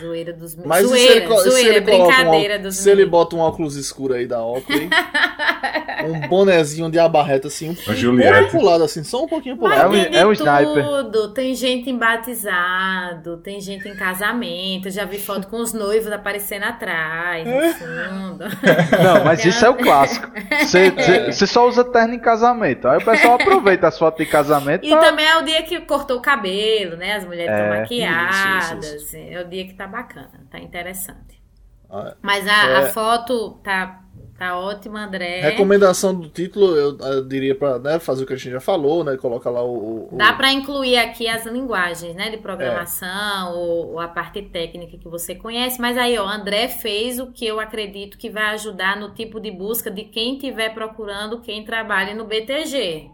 Zoeira dos Mas zoeira, ele, zoeira, brincadeira um, dos Se ele bota um óculos escuro aí da Oakley, <laughs> um bonezinho de abarreta assim, um pouquinho pro lado assim, só um pouquinho pro lado. É um, é um sniper. Tudo. Tem gente em batizado, tem gente em casamento, já vi foto com os noivos aparecendo atrás, no fundo. <laughs> Não, mas isso é o clássico. Você só usa terno em casamento. Aí o pessoal aproveita as fotos de casamento. E pra... também é o dia que cortou o cabelo, né? As mulheres estão é, maquiadas. Isso, isso, isso. É o dia que tá bacana, tá interessante. Ah. Mas a, é... a, foto tá, tá ótima, André. Recomendação do título, eu, eu diria para né, fazer o que a gente já falou, né? Coloca lá o. o Dá para incluir aqui as linguagens, né? De programação, é. ou, ou, a parte técnica que você conhece. Mas aí, ó, André fez o que eu acredito que vai ajudar no tipo de busca de quem estiver procurando quem trabalha no BTG.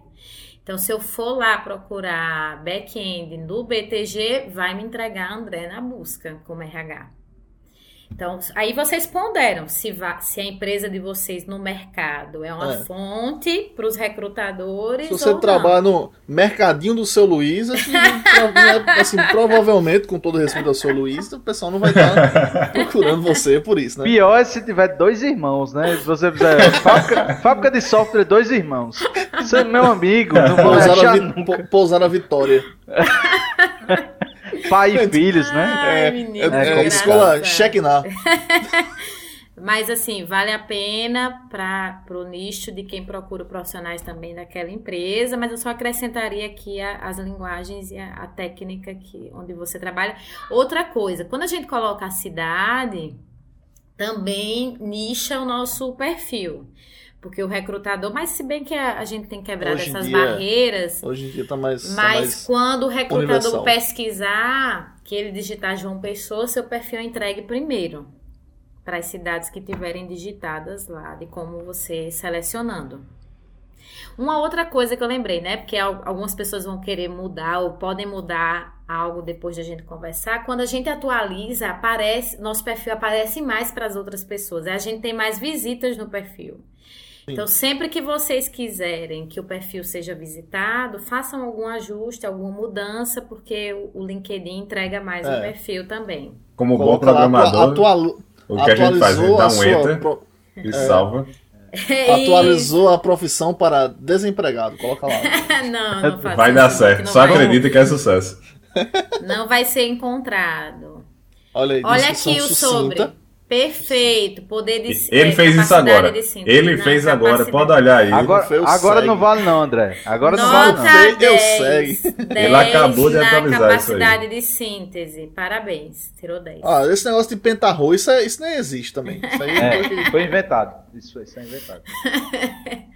Então, se eu for lá procurar back-end no BTG, vai me entregar André na busca como RH. Então, aí vocês ponderam se, se a empresa de vocês no mercado é uma é. fonte para os recrutadores. Se você trabalhar no mercadinho do seu Luiz, assim, <laughs> assim, provavelmente, com todo respeito ao seu Luiz, o pessoal não vai estar <laughs> procurando você por isso, né? Pior é se tiver dois irmãos, né? Se você fizer fábrica, fábrica de software, dois irmãos. Você é meu amigo, não vou pousar, a, pousar a Vitória. <laughs> Pai e filhos, né? Ai, é, menino, é, é escola cheque na. <laughs> Mas assim, vale a pena para o nicho de quem procura profissionais também daquela empresa, mas eu só acrescentaria aqui a, as linguagens e a, a, técnica que, onde você trabalha. Outra coisa, quando a gente coloca a cidade, também nicha o nosso perfil. Porque o recrutador, mas se bem que a, gente tem quebrado hoje essas dia, barreiras. Hoje em dia tá mais. Tá mas tá mais quando o recrutador universal. pesquisar, que ele digitar João Pessoa, seu perfil é entregue primeiro. Para as cidades que tiverem digitadas lá, de como você selecionando. Uma outra coisa que eu lembrei, né? Porque algumas pessoas vão querer mudar ou podem mudar algo depois de a gente conversar. Quando a gente atualiza, aparece, nosso perfil aparece mais para as outras pessoas. A gente tem mais visitas no perfil. Então, sempre que vocês quiserem que o perfil seja visitado, façam algum ajuste, alguma mudança, porque o LinkedIn entrega mais é. o perfil também. Como bom programador, atual, o que a gente faz? A gente dá um enter pro... e é. salva. É Atualizou a profissão para desempregado. Coloca lá. <laughs> não, não faça Vai dar certo. Só vai... acredita que é sucesso. Não vai ser encontrado. Olha aí, Olha aqui o sobre. Perfeito, poder de Ele é, fez isso agora. Ele não, fez agora, pode olhar aí. Agora, agora não vale não, André. Agora Nota não vale não. 10, eu sei. Ele acabou de atualizar capacidade de síntese. Parabéns, tirou 10. Ah, esse negócio de pentarro, isso, é, isso nem existe também. <laughs> Isso aí é, foi inventado. Isso foi, isso é inventado. <laughs>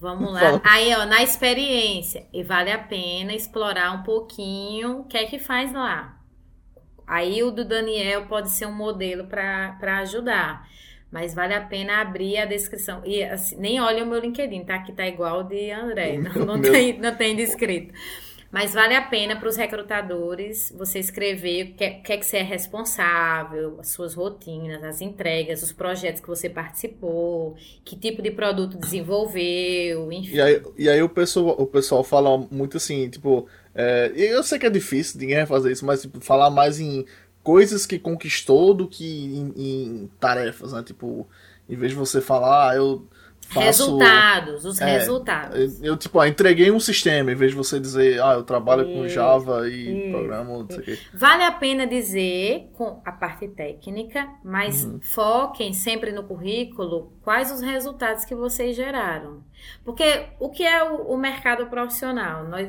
Vamos lá. Aí, ó, na experiência. E vale a pena explorar um pouquinho o que é que faz lá. Aí o do Daniel pode ser um modelo para ajudar. Mas vale a pena abrir a descrição. E assim, nem olha o meu LinkedIn, tá? Que tá igual de André. Não, não, tem, não tem descrito. Mas vale a pena para os recrutadores você escrever o que, é, que é que você é responsável, as suas rotinas, as entregas, os projetos que você participou, que tipo de produto desenvolveu, enfim. E aí, e aí o, pessoal, o pessoal fala muito assim, tipo, é, eu sei que é difícil, ninguém vai fazer isso, mas tipo, falar mais em coisas que conquistou do que em, em tarefas, né? Tipo, em vez de você falar, ah, eu Faço, resultados, os é, resultados. Eu, tipo, ah, entreguei um sistema, em vez de você dizer, ah, eu trabalho com Java e programa, não sei o quê. Vale a pena dizer com a parte técnica, mas uhum. foquem sempre no currículo quais os resultados que vocês geraram. Porque o que é o, o mercado profissional, nós,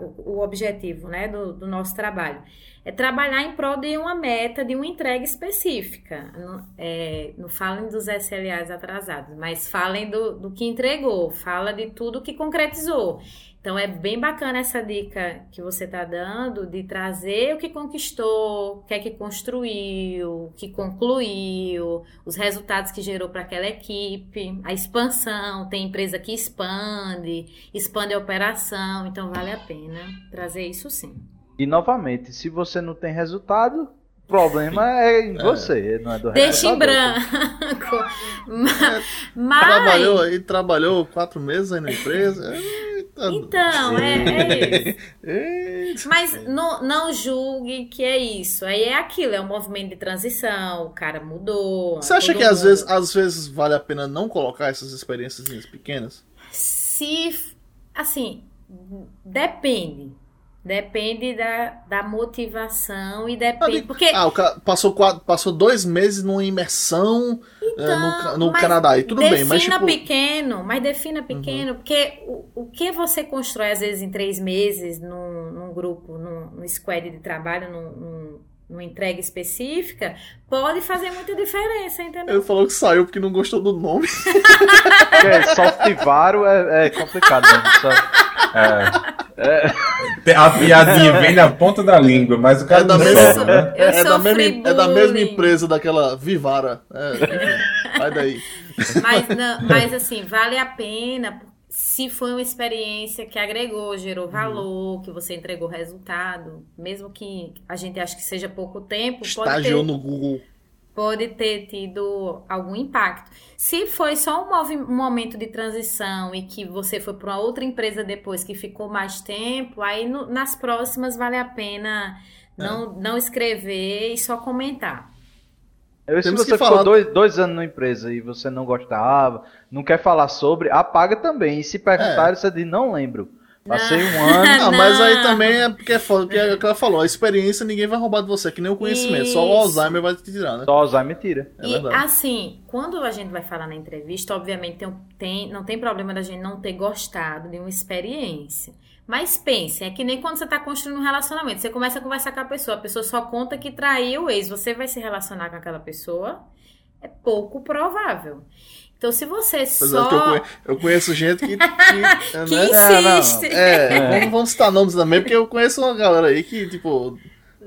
o, o objetivo né, do, do nosso trabalho? É trabalhar em prol de uma meta, de uma entrega específica. Não, é, não falem dos SLAs atrasados, mas falem do, do que entregou, fala de tudo que concretizou. Então é bem bacana essa dica que você está dando de trazer o que conquistou, o que é que construiu, o que concluiu, os resultados que gerou para aquela equipe, a expansão, tem empresa que expande, expande a operação, então vale a pena trazer isso sim. E novamente, se você não tem resultado, o problema <laughs> é em é. você, não é do Deixa em branco. <laughs> Mas... Trabalhou aí, trabalhou quatro meses aí na empresa. Então, é, é isso. Mas não, não julgue que é isso. Aí é aquilo, é um movimento de transição, o cara mudou. Você acha que às vezes, às vezes vale a pena não colocar essas experiências pequenas? Se, assim, depende Depende da, da motivação e depende. Porque... Ah, o cara passou, quatro, passou dois meses numa imersão então, é, no, no Canadá. E tudo bem, mas. Defina tipo... pequeno, mas defina uhum. pequeno, uhum. porque o, o que você constrói, às vezes, em três meses, num, num grupo, num, num squad de trabalho, num, num numa entrega específica, pode fazer muita diferença, entendeu? Ele falou que saiu porque não gostou do nome. <laughs> é, software é, é complicado mesmo. É. É. A piadinha vem na ponta da língua, mas o cara é da não mesma, sobe, né? É da, mesma, é da mesma empresa daquela Vivara. É, vai daí. Mas, não, mas assim, vale a pena se foi uma experiência que agregou, gerou uhum. valor, uhum. que você entregou resultado, mesmo que a gente ache que seja pouco tempo. Estagiou ter... no Google pode ter tido algum impacto. Se foi só um, um momento de transição e que você foi para outra empresa depois que ficou mais tempo, aí no, nas próximas vale a pena não, é. não escrever e só comentar. Eu, se você ficou falar... dois, dois anos na empresa e você não gostava, não quer falar sobre, apaga também. E se perguntarem, é. você diz, não lembro. Passei um ano. Não, <laughs> mas aí também é porque é foda, porque é o que ela falou, a experiência ninguém vai roubar de você, que nem o conhecimento, Isso. só o Alzheimer vai te tirar, né? Só o Alzheimer tira. É e verdade. assim, quando a gente vai falar na entrevista, obviamente tem, tem, não tem problema da gente não ter gostado de uma experiência. Mas pense, é que nem quando você está construindo um relacionamento, você começa a conversar com a pessoa, a pessoa só conta que traiu o ex, você vai se relacionar com aquela pessoa? É pouco provável. Então, se você Mas só. Eu conheço, eu conheço, gente que. Que, <laughs> que né? insiste. É, é, vamos, vamos citar nomes também, porque eu conheço uma galera aí que, tipo,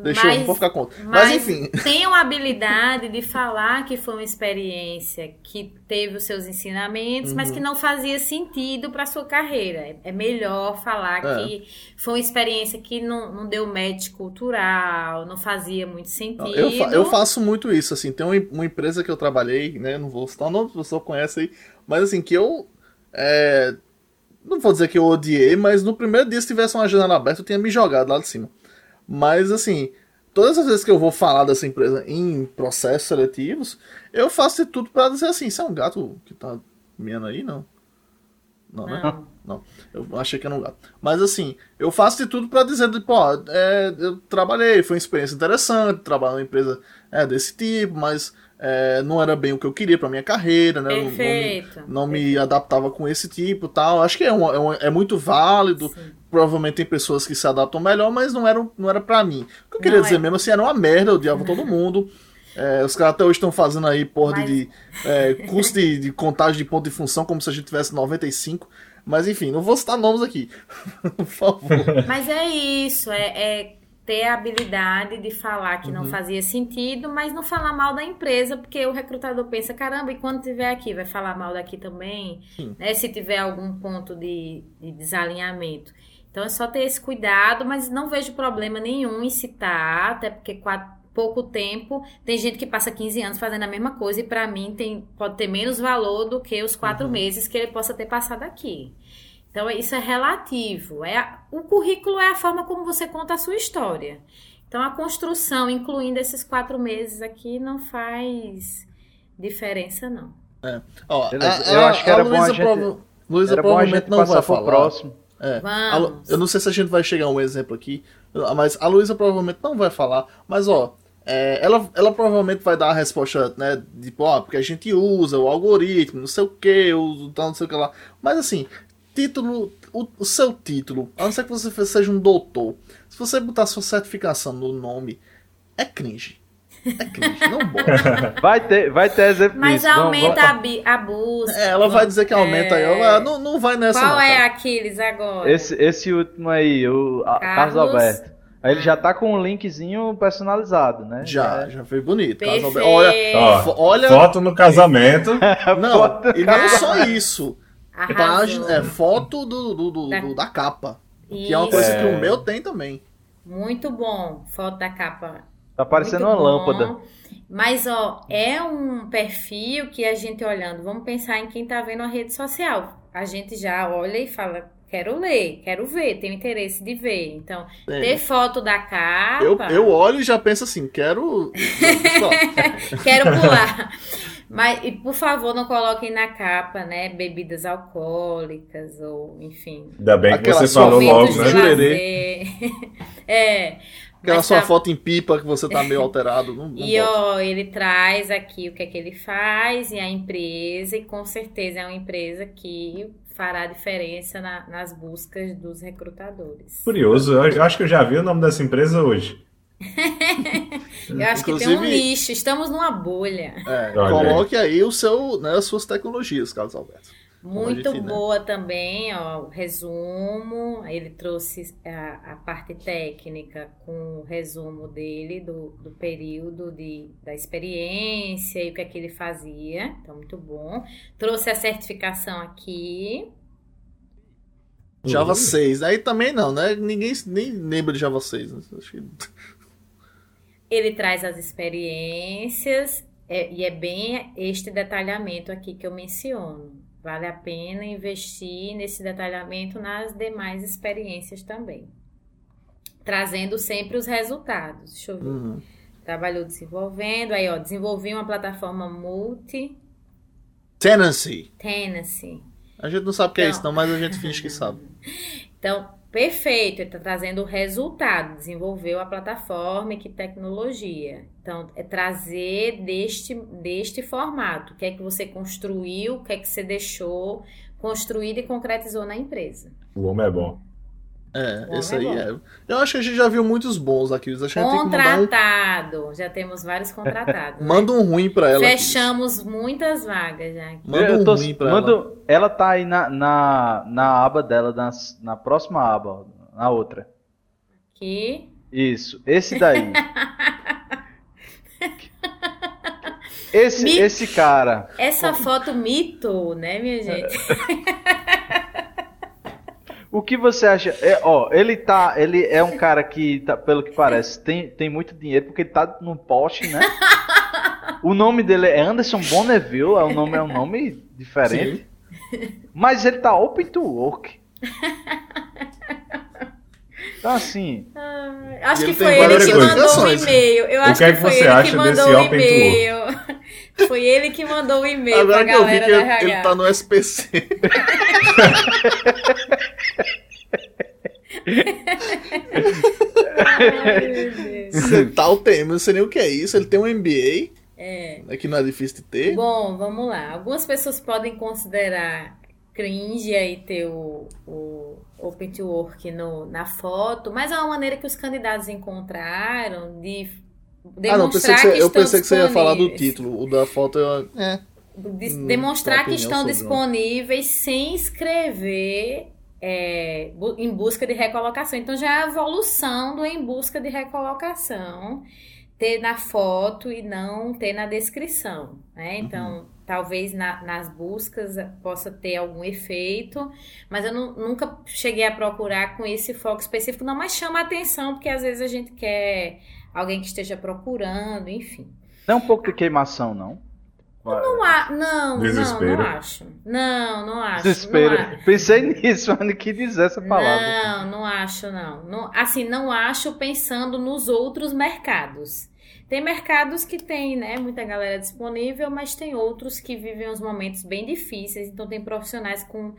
Deixa mas, eu, vou ficar conta. Mas, mas enfim. <laughs> Tenham a habilidade de falar que foi uma experiência que teve os seus ensinamentos, uhum. mas que uhum. não fazia sentido para sua carreira. É melhor falar é. que foi uma experiência que não, não deu match cultural, não fazia muito sentido. Eu, eu faço muito isso, assim. Tem uma, empresa que eu trabalhei, né? Não vou citar o nome, você conhece aí, mas assim, que eu. É, não vou dizer que eu odiei, mas no primeiro dia, se tivesse uma janela aberta, eu tinha me jogado lá de cima. Mas, assim, todas as vezes que eu vou falar dessa empresa em processos seletivos, eu faço de tudo para dizer assim: isso é um gato que tá miando aí? Não. Não, né? Não. não. Eu achei que era um gato. Mas assim, eu faço de tudo para dizer, pô, é, eu trabalhei, foi uma experiência interessante, trabalhar numa empresa é, desse tipo, mas é, não era bem o que eu queria para minha carreira, né? Perfeito. Não, não, me, não me, adaptava com esse tipo tal. Acho que é, um, é, um, é muito válido. Sim. Provavelmente tem pessoas que se adaptam melhor, mas não era, não era para mim. O que eu queria não, dizer é... mesmo assim, era uma merda, eu odiava todo <laughs> mundo. É, os caras até hoje estão fazendo aí, porra, mas... de, de é, curso de, de contagem de ponto de função, como se a gente tivesse 95. Mas enfim, não vou citar nomes aqui. <laughs> Por favor. Mas é isso, é, é ter a habilidade de falar que uhum. não fazia sentido, mas não falar mal da empresa, porque o recrutador pensa, caramba, e quando tiver aqui, vai falar mal daqui também, né? Se tiver algum ponto de, de desalinhamento. Então é só ter esse cuidado, mas não vejo problema nenhum em citar, até porque quatro, pouco tempo, tem gente que passa 15 anos fazendo a mesma coisa e para mim tem, pode ter menos valor do que os quatro uhum. meses que ele possa ter passado aqui. Então, isso é relativo. É a, o currículo é a forma como você conta a sua história. Então, a construção, incluindo esses quatro meses aqui, não faz diferença, não. É. Ó, a, a, eu acho que era bom a gente, prova... Luísa era provavelmente bom a gente não vai falar. próximo. É. Vamos. eu não sei se a gente vai chegar a um exemplo aqui, mas a Luísa provavelmente não vai falar. Mas, ó, é, ela, ela provavelmente vai dar a resposta, né? Tipo, ó, porque a gente usa o algoritmo, não sei o que, o tal, não sei o que lá. Mas assim, título, o, o, seu título, a não ser que você seja um doutor, se você botar sua certificação no nome, é cringe. É cringe, não bota. <laughs> Vai ter, vai ter exemplo Mas disso. aumenta vamos, a, a busca. É, ela vai dizer que aumenta é... aí. Ela, não, não vai nessa. Qual não, é Aquiles agora? Esse, esse último aí, o Carlos, Carlos Alberto. Aí ele já tá com um linkzinho personalizado, né? Já, é. já foi bonito. Perfeito. Olha, olha, foto no casamento. <laughs> não, foto e não só isso. Página, é, foto do, do, do, da... do da capa. Isso. Que é uma coisa é. que o meu tem também. Muito bom. Foto da capa. Tá parecendo Muito uma bom. lâmpada. Mas, ó, é um perfil que a gente olhando, vamos pensar em quem tá vendo a rede social. A gente já olha e fala, quero ler, quero ver, tenho interesse de ver. Então, é. ter foto da capa. Eu, eu olho e já penso assim, quero. <laughs> quero pular. Mas, e por favor, não coloquem na capa, né, bebidas alcoólicas ou, enfim. Ainda bem que você falou logo, né? Jurerê. <laughs> é. Aquela sua tá... foto em pipa que você tá meio alterado. Não, não e ó, ele traz aqui o que é que ele faz e a empresa, e com certeza é uma empresa que fará diferença na, nas buscas dos recrutadores. Curioso, eu acho que eu já vi o nome dessa empresa hoje. Eu acho Inclusive, que tem um nicho, estamos numa bolha. É, coloque aí o seu, né, as suas tecnologias, Carlos Alberto. Muito né? boa também, ó, o resumo. Ele trouxe a, a, parte técnica com o resumo dele do, do período de, da experiência e o que é que ele fazia. Então, muito bom. Trouxe a certificação aqui. Java 6. Aí também não, né? Ninguém nem lembra de Java 6. Né? Acho que... Ele traz as experiências é, e é bem este detalhamento aqui que eu menciono. Vale a pena investir nesse detalhamento nas demais experiências também. Trazendo sempre os resultados. Deixa eu ver. Uhum. Trabalhou desenvolvendo, aí ó, desenvolvi uma plataforma multi. Tenancy. Tenancy. A gente não sabe o que então, é isso, não, mas a gente finge que sabe. <laughs> Então, Perfeito, ele está trazendo o resultado, desenvolveu a plataforma e que tecnologia. Então, é trazer deste, deste formato. O que é que você construiu, o que é que você deixou construído e concretizou na empresa. O homem é bom. É, esse aí é. Eu acho que a gente já viu muitos bons aqui. Contratado. Um... Já temos vários contratados. <laughs> Né? Manda um ruim pra ela. Fechamos aqui. muitas vagas já. Aqui. Manda um tô, ruim pra mando, ela. Ela tá aí na, na, na aba dela, na, na próxima aba, na outra. Aqui. Isso, esse daí. <laughs> esse, esse cara. Essa foto mito, né, minha gente? <laughs> O que você acha? É, ó, ele tá. Ele é um cara que, tá, pelo que parece, tem, tem muito dinheiro, porque ele tá num poste, né? O nome dele é Anderson Bonneville, é um nome, é um nome diferente. Sim. Mas ele tá open to work. <laughs> Então assim. Ah, acho que foi ele que mandou o e-mail. Eu acho que, é que foi ele que mandou o e-mail. <laughs> Foi ele que mandou o e-mail pra galera da RH. Ele, ele tá no SPC. Ai, tá o tema, eu não sei nem o que é isso. Ele tem um MBA. É. é. Que não é difícil de ter. Bom, vamos lá. Algumas pessoas podem considerar cringe aí ter o, o Open to Work no, na foto, mas é uma maneira que os candidatos encontraram de demonstrar ah, não, pensei que, você, eu pensei que você ia falar do título. O da foto eu, é. de, hum, demonstrar que estão disponíveis sem escrever é, em busca de recolocação. Então já é a evolução do em busca de recolocação ter na foto e não ter na descrição, né? Então, uhum. Talvez na, nas buscas possa ter algum efeito, mas eu não, nunca cheguei a procurar com esse foco específico, não, mas chama atenção, porque às vezes a gente quer alguém que esteja procurando, enfim. Não é um pouco de queimação, não? Não, há, não, Desespero. não, não acho. Não, não acho. Desespero. Não Pensei nisso, não quis dizer essa palavra. Não, não acho, não. não. Assim, não acho pensando nos outros mercados. Tem mercados que tem, né, muita galera disponível, mas tem outros que vivem uns momentos bem difíceis, então tem profissionais com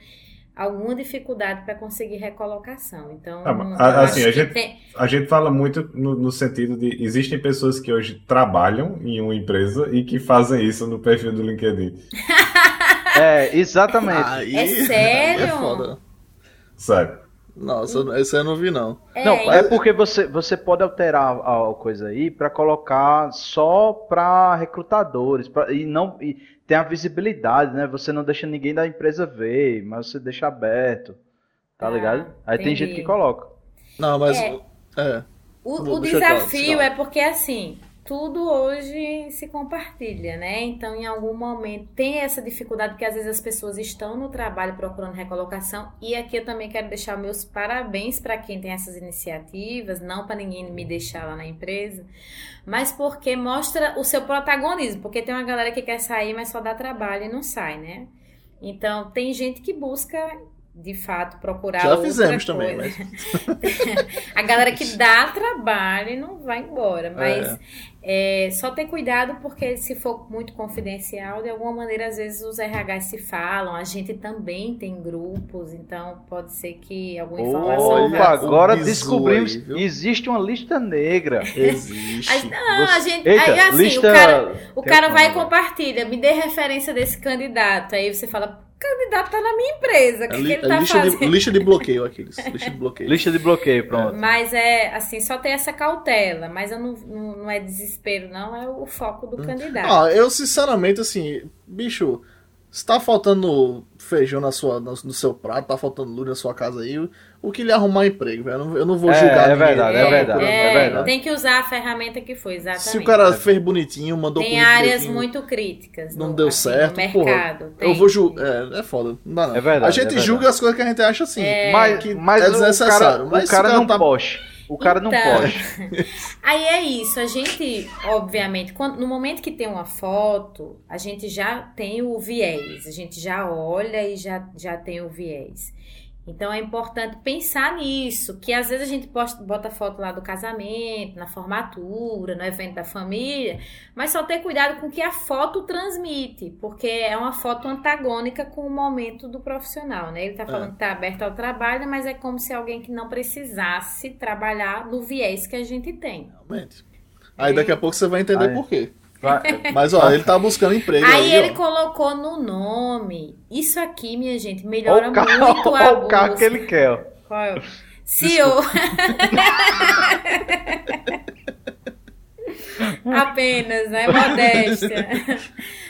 alguma dificuldade para conseguir recolocação. Então, ah, assim, a gente, tem... a gente fala muito no, no, sentido de existem pessoas que hoje trabalham em uma empresa e que fazem isso no perfil do LinkedIn. <laughs> é, exatamente. Aí, <laughs> é sério? é foda. Sério. Nossa, esse eu não vi não. É, não, é porque você, você pode alterar a coisa aí para colocar só para recrutadores pra, e não e tem a visibilidade, né? Você não deixa ninguém da empresa ver, mas você deixa aberto. Tá ah, ligado? Aí entendi. tem gente que coloca. Não, mas é. é. O, o desafio é porque assim, tudo hoje se compartilha, né? Então, em algum momento tem essa dificuldade porque às vezes as pessoas estão no trabalho procurando recolocação. E aqui eu também quero deixar meus parabéns para quem tem essas iniciativas, não para ninguém me deixar lá na empresa, mas porque mostra o seu protagonismo, porque tem uma galera que quer sair, mas só dá trabalho e não sai, né? Então, tem gente que busca de fato procurar Já fizemos coisa. também, mas... <laughs> a galera que dá trabalho e não vai embora, mas é. É, só ter cuidado porque se for muito confidencial, de alguma maneira às vezes os RH se falam, a gente também tem grupos, então pode ser que alguma informação... Olha, agora descobrimos que existe uma lista negra. <laughs> Existe. não, a gente... Eita, aí assim, lista... o cara, o cara vai e compartilha, me dê referência desse candidato, aí você fala candidato tá na minha empresa. O que, li, que ele tá lista fazendo? De, lista de bloqueio, aqueles. Lista de <laughs> bloqueio. lista de bloqueio, pronto. Mas é, assim, só ter essa cautela. Mas eu não, não, não é desespero, não. É o foco do hum. candidato. Ah, eu, sinceramente, assim, bicho, se tá faltando feijão na sua, no, no seu prato, tá faltando luz na sua casa aí, o que lhe arrumar emprego, velho. Eu não vou é, julgar. É, é verdade, é, verdade, é, é, verdade. Tem que usar a ferramenta que foi, exatamente. Se o cara fez bonitinho, mandou Tem áreas muito críticas. Não no, deu assim, certo. No mercado. Porra, eu vou julgar. É, é foda. Não dá, não. É verdade. A gente julga as coisas que a gente acha assim. Mas, que mas é desnecessário. O cara, mas o cara, não tá... poste. O cara então, não pode. <laughs> Aí é isso, a gente, obviamente, quando, no momento que tem uma foto, a gente já tem o viés, a gente já olha e já, já tem o viés. Então é importante pensar nisso, que às vezes a gente posta, bota foto lá do casamento, na formatura, no evento da família, mas só ter cuidado com o que a foto transmite, porque é uma foto antagônica com o momento do profissional, né? Ele tá falando é. que tá aberto ao trabalho, mas é como se alguém que não precisasse trabalhar no viés que a gente tem. Realmente. Aí daqui a pouco você vai entender Aí. por quê. <laughs> Mas ó, ele tá buscando emprego. Aí, aí ele ó. colocou no nome. Isso aqui, minha gente, melhora carro, muito a <laughs> o carro que ele quer. Ó. Qual é? CEO. <laughs> Apenas, né? Modéstia.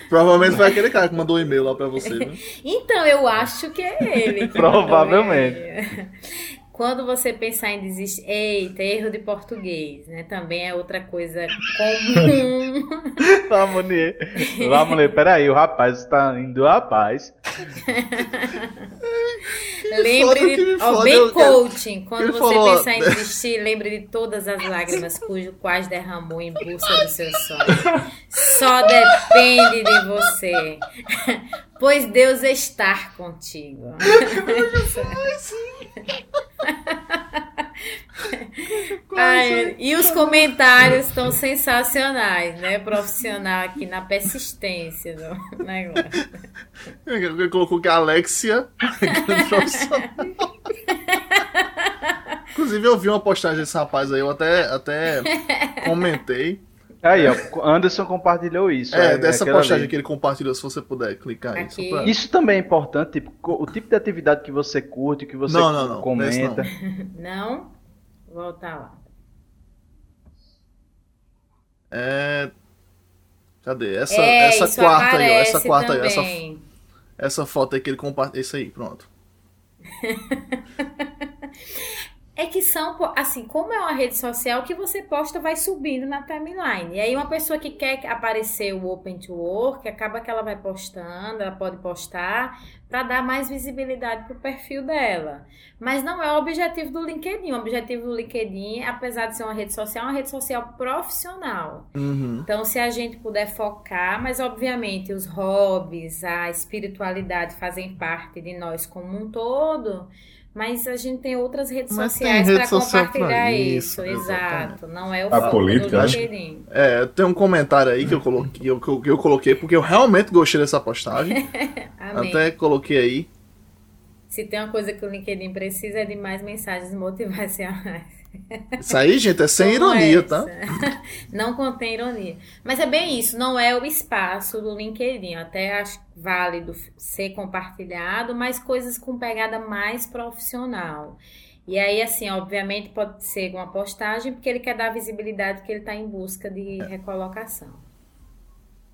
Provavelmente foi aquele cara que mandou um e-mail lá pra você, né? Então, eu acho que é ele. Provavelmente. Quando você pensar em desistir, eita, erro de português, né? Também é outra coisa comum. <laughs> Vamos, mulher. Vamos, mulher. Peraí, o rapaz está indo, rapaz. <laughs> lembre de. Ó, bem coaching. Quando você falou... pensar em desistir, lembre de todas as lágrimas cujo quais derramou em busca do seu sonho. Só depende de você. Pois Deus está contigo. <laughs> <laughs> Ai, e os comentários estão sensacionais, né? Profissional aqui na persistência do negócio. Ele <laughs> colocou que a Alexia Inclusive, eu vi uma postagem desse rapaz aí, eu até, até comentei. Aí, ó, Anderson compartilhou isso. É, é dessa postagem ali. que ele compartilhou, se você puder clicar aí. Pra... Isso também é importante, tipo, o tipo de atividade que você curte, que você não, não, não, comenta. <laughs> Não. não? Voltar lá. É. Cadê? Essa, é, essa quarta aí, ó. Essa quarta aí, essa, essa foto aí que ele compartilha. Isso aí, pronto. <laughs> é que são, assim, como é uma rede social, que você posta vai subindo na timeline. E aí uma pessoa que quer aparecer o Open to Work, acaba que ela vai postando, ela pode postar para dar mais visibilidade para o perfil dela. Mas não é o objetivo do LinkedIn. O objetivo do LinkedIn, apesar de ser uma rede social, é uma rede social profissional. Uhum. Então, se a gente puder focar, mas obviamente os hobbies, a espiritualidade fazem parte de nós como um todo mas a gente tem outras redes Mas sociais para compartilhar isso, isso exato. Não é o a política, do LinkedIn. É, tem um comentário aí que eu coloquei, eu, que eu coloquei porque eu realmente gostei dessa postagem. <laughs> Até coloquei aí. Se tem uma coisa que o LinkedIn precisa é de mais mensagens motivacionais. Isso aí, gente, é sem Como ironia, tá? essa. <laughs> tá? Não contém ironia. Mas é bem isso, não é o espaço do LinkedIn. até acho válido ser compartilhado, mas coisas com pegada mais profissional. E aí, assim, obviamente pode ser uma postagem, porque ele quer dar visibilidade que ele está em busca de recolocação.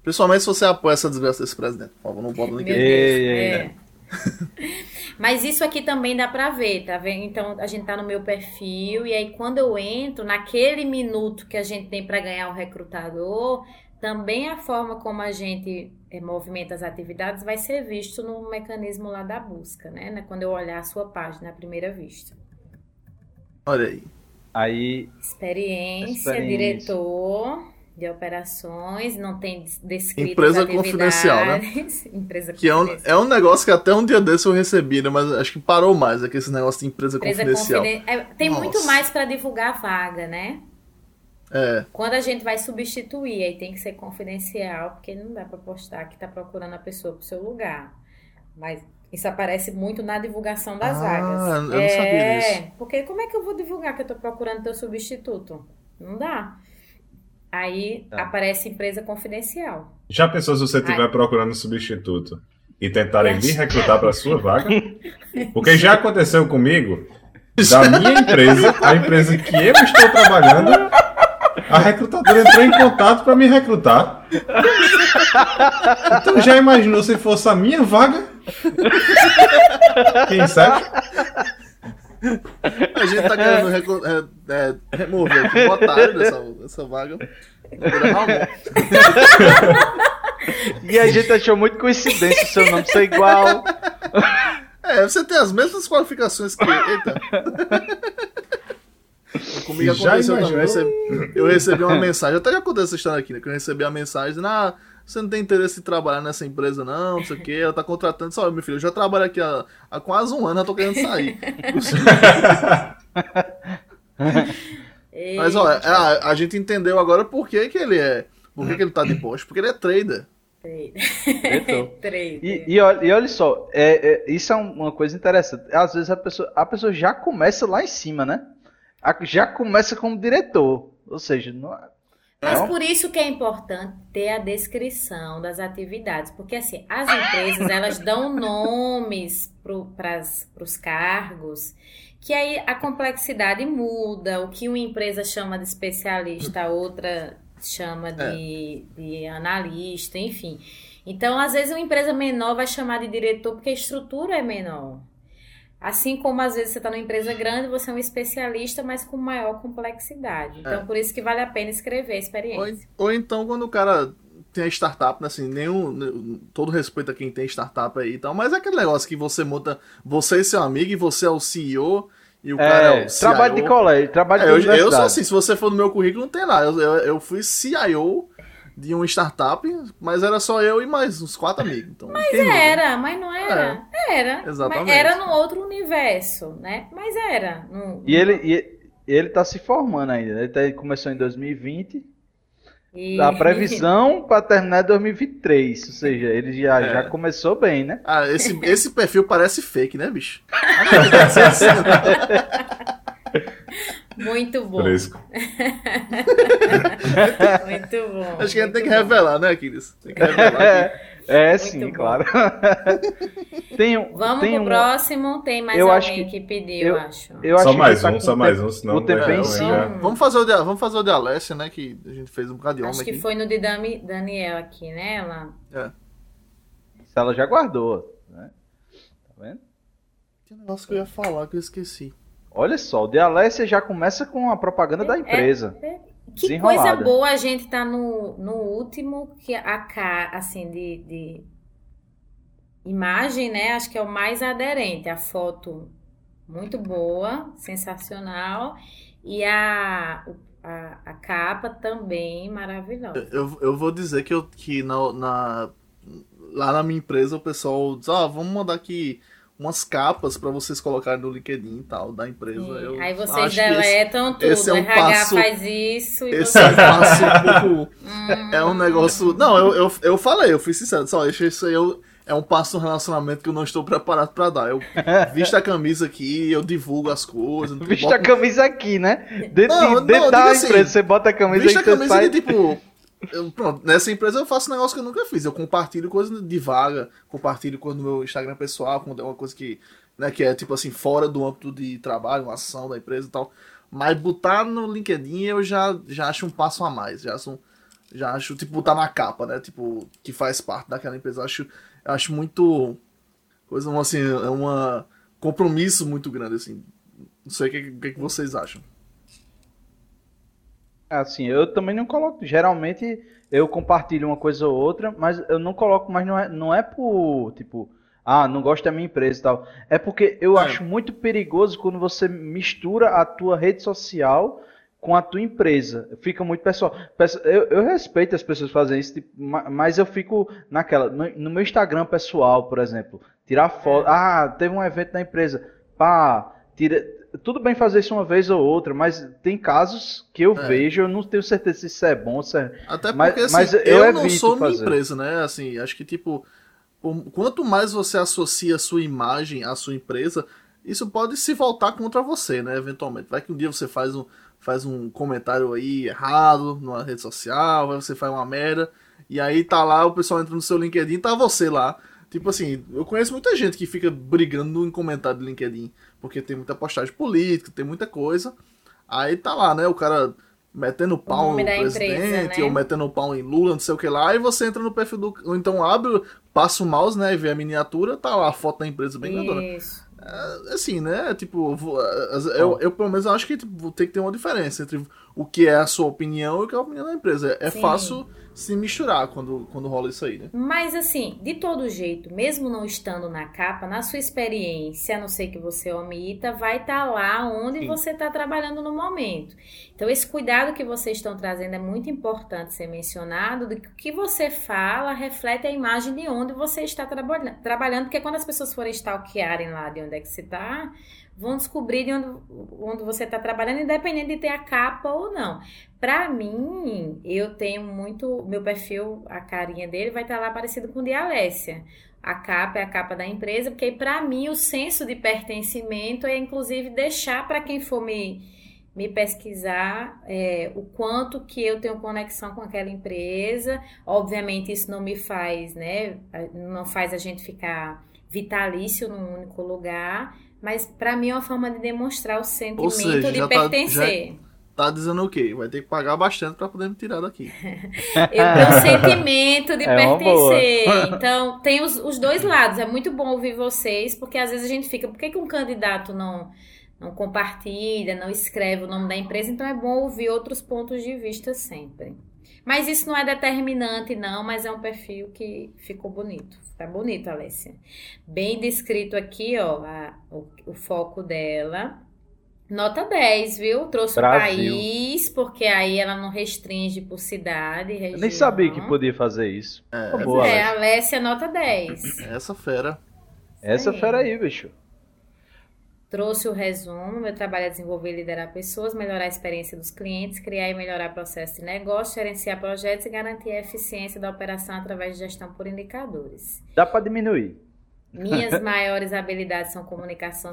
Principalmente se você apoia essa desgraça desse presidente. Por favor, não bota no LinkedIn. É. <laughs> Mas isso aqui também dá pra ver, tá vendo? Então a gente tá no meu perfil e aí quando eu entro, naquele minuto que a gente tem para ganhar o recrutador, também a forma como a gente é, movimenta as atividades vai ser visto no mecanismo lá da busca, né? Quando eu olhar a sua página à primeira vista. Olha aí. Aí. Experiência, experiência. diretor de operações, não tem descrito Empresa confidencial, né? <laughs> empresa que é um, é um negócio que até um dia desse eu recebi, né? Mas acho que parou mais, é que esse negócio de empresa, empresa confidencial. Confiden... É, tem Nossa. muito mais para divulgar a vaga, né? É. Quando a gente vai substituir, aí tem que ser confidencial, porque não dá para postar que tá procurando a pessoa pro seu lugar. Mas isso aparece muito na divulgação das ah, vagas. Eu não é, sabia disso. Porque como é que eu vou divulgar que eu tô procurando teu substituto? Não dá. Aí tá. aparece empresa confidencial. Já pensou se você estiver procurando um substituto e tentarem me recrutar para sua vaga? <laughs> Porque já aconteceu comigo, da minha empresa, a empresa que eu estou trabalhando, a recrutadora entrou em contato para me recrutar. Então já imaginou se fosse a minha vaga? Quem sabe? <laughs> A gente tá querendo é, é, remover aqui otário dessa, dessa vaga. <laughs> e a gente achou muito coincidência o seu nome ser igual. <laughs> É, você tem as mesmas qualificações que ele. Eita. Comigo aconteceu também. Eu recebi, eu recebi uma mensagem, até já aconteceu essa história aqui, né? Que eu recebi a mensagem, ah, você não tem interesse em trabalhar nessa empresa, não, não sei o que, ela tá contratando. Só, meu filho, eu já trabalho aqui há, há quase um ano, eu tô querendo sair. <laughs> Mas olha, a, a, gente entendeu agora por que, que ele é. Por que, que ele tá de <laughs> posto? Porque ele é trader. <laughs> Trader. E, e, olha, e olha só, é, é, isso é uma coisa interessante. Às vezes a pessoa, a pessoa já começa lá em cima, né? Já começa como diretor. Ou seja, não, mas por isso que é importante ter a descrição das atividades, porque assim, as empresas elas dão nomes para os cargos, que aí a complexidade muda, o que uma empresa chama de especialista, a outra chama de, é. de analista, enfim. Então, às vezes, uma empresa menor vai chamar de diretor porque a estrutura é menor. Assim como às vezes você está numa empresa grande, você é um especialista, mas com maior complexidade. Então, é. por isso que vale a pena escrever a experiência. Ou, ou então, quando o cara tem a startup, né, assim, nenhum. Todo respeito a quem tem startup aí e tal, mas é aquele negócio que você monta. Você e seu amigo, e você é o CEO. E o é, cara é o CIO. Trabalho de colégio, trabalho é, de eu, eu sou assim, se você for no meu currículo, não tem lá. Eu, eu, eu fui CIO de uma startup, mas era só eu e mais uns quatro amigos. Então, mas era, mas não era. É, era. Exatamente. era no outro universo, né? Mas era. No, e ele, e, ele tá se formando ainda. Né? Ele tá, começou em 2020. E... A previsão <laughs> para terminar é 2023, ou seja, ele já, é. já começou bem, né? Ah, esse, esse perfil parece fake, né, bicho? <laughs> <laughs> Muito bom. Fresco. <laughs> Muito bom. Acho que a gente tem que revelar, né, Aquiles? Tem que revelar. É, Muito sim, bom. claro. <laughs> tem, Vamos tem pro um... próximo, tem mais eu alguém que, que pediu, eu, acho. Eu só mais tá um, só mais um, senão... O tempo é, em. Vamos fazer o de, vamos fazer o de Alessia, né, que a gente fez um bocado de homem Acho que aqui. foi no de Dami, Daniel aqui, né, ela... É. Ela já guardou, né? Tá vendo? Que negócio que eu ia falar que eu esqueci. Olha só, o de Alessia já começa com a propaganda é, da empresa. É, é. Que coisa boa a gente tá no, no último, que a cara, assim, de, de imagem, né? Acho que é o mais aderente. A foto muito boa, sensacional. E a, a, a capa também maravilhosa. Eu, eu vou dizer que, eu, que na, na, lá na minha empresa o pessoal diz: ah, vamos mandar aqui umas capas para vocês colocarem no LinkedIn e tal da empresa. Eu Aí vocês deletam esse, tudo, esse é um RH passo, faz isso e Esse vocês... é um passo um pouco... <laughs> é um negócio... Não, eu, eu, eu falei, eu fui sincero, só isso aí eu, é um passo no relacionamento que eu não estou preparado para dar. Eu <laughs> visto a camisa aqui, eu divulgo as coisas. Visto boto... a camisa aqui, né? Dentro, não, dentro não, da assim, empresa, você bota a camisa Visto a camisa sai... de tipo eu, pronto, nessa empresa eu faço um negócio que eu nunca fiz. Eu compartilho coisa de vaga, compartilho coisa no meu Instagram pessoal, quando é uma coisa que, né, que é tipo assim, fora do âmbito de trabalho, uma ação da empresa e tal. Mas botar no LinkedIn eu já, já acho um passo a mais. Já acho, já acho, tipo, botar na capa, né? Tipo, que faz parte daquela empresa. Eu acho, eu acho muito. Coisa assim, é um compromisso muito grande, assim. Não sei o que, que, que vocês acham. Assim, eu também não coloco. Geralmente eu compartilho uma coisa ou outra, mas eu não coloco, mas não é, não é por, tipo, ah, não gosto da minha empresa e tal. É porque eu é. acho muito perigoso quando você mistura a tua rede social com a tua empresa. Fica muito pessoal. Eu, eu respeito as pessoas fazem isso, tipo, mas eu fico naquela. No, no, meu Instagram pessoal, por exemplo, tirar foto. É. Ah, teve um evento na empresa. Pá, tira tudo bem fazer isso uma vez ou outra, mas tem casos que eu é. vejo, eu não tenho certeza se isso é bom, se é... Até porque, mas, assim, mas eu, eu não sou fazer. minha empresa, né? Assim, acho que, tipo, quanto mais você associa a sua imagem à sua empresa, isso pode se voltar contra você, né? Eventualmente. Vai que um dia você faz um, faz um comentário aí errado numa rede social, você faz uma merda, e aí tá lá, o pessoal entra no seu LinkedIn, tá você lá. Tipo assim, eu conheço muita gente que fica brigando em comentário do LinkedIn porque tem muita postagem política, tem muita coisa. Aí tá lá, né? O cara metendo pau no presidente, empresa, né? ou metendo pau em Lula, não sei o que lá, e você entra no perfil do. Ou então abre, passa o mouse, né? E vê a miniatura, tá lá a foto da empresa bem grandona. É, assim, né? Tipo, eu, eu, pelo menos acho que tipo, tem que ter uma diferença entre o que é a sua opinião e o que é a opinião da empresa. É Sim. fácil se misturar quando, quando rola isso aí, né? Mas assim, de todo jeito, mesmo não estando na capa, na sua experiência, a não ser que você omita, vai estar tá lá onde Sim. você está trabalhando no momento. Então, esse cuidado que vocês estão trazendo é muito importante ser mencionado, do que o que você fala reflete a imagem de onde você está trabalhando, trabalhando, porque quando as pessoas forem stalkearem lá de onde é que você está, vão descobrir de onde, onde você está trabalhando, independente de ter a capa ou não. Para mim, eu tenho muito. Meu perfil, a carinha dele vai estar tá lá parecido com o de Alessia. A capa é a capa da empresa, porque para mim o senso de pertencimento é inclusive deixar para quem for me, me pesquisar é, o quanto que eu tenho conexão com aquela empresa. Obviamente, isso não me faz, né? Não faz a gente ficar vitalício num único lugar, mas para mim é uma forma de demonstrar o sentimento seja, de pertencer. Tá, já tá dizendo o quê? Vai ter que pagar bastante para poder me tirar daqui. <laughs> eu tenho um sentimento de <laughs> é pertencer. <laughs> Então, tem os, os dois lados. É muito bom ouvir vocês, porque às vezes a gente fica, por que, que um candidato não, não compartilha, não escreve o nome da empresa? Então é bom ouvir outros pontos de vista sempre. Mas isso não é determinante, não, mas é um perfil que ficou bonito. Tá bonito, Alessia. Bem descrito aqui, ó, a, o, o, foco dela. Nota 10, viu? Trouxe Brasil. o país, porque aí ela não restringe por cidade. Região. Eu nem sabia que podia fazer isso. É, boa, é Alessia, nota 10. Essa fera. Essa fera aí, bicho. Trouxe o resumo. Meu trabalho é desenvolver e liderar pessoas, melhorar a experiência dos clientes, criar e melhorar processos de negócio, gerenciar projetos e garantir a eficiência da operação através de gestão por indicadores. Dá para diminuir. Minhas <laughs> maiores habilidades são comunicação,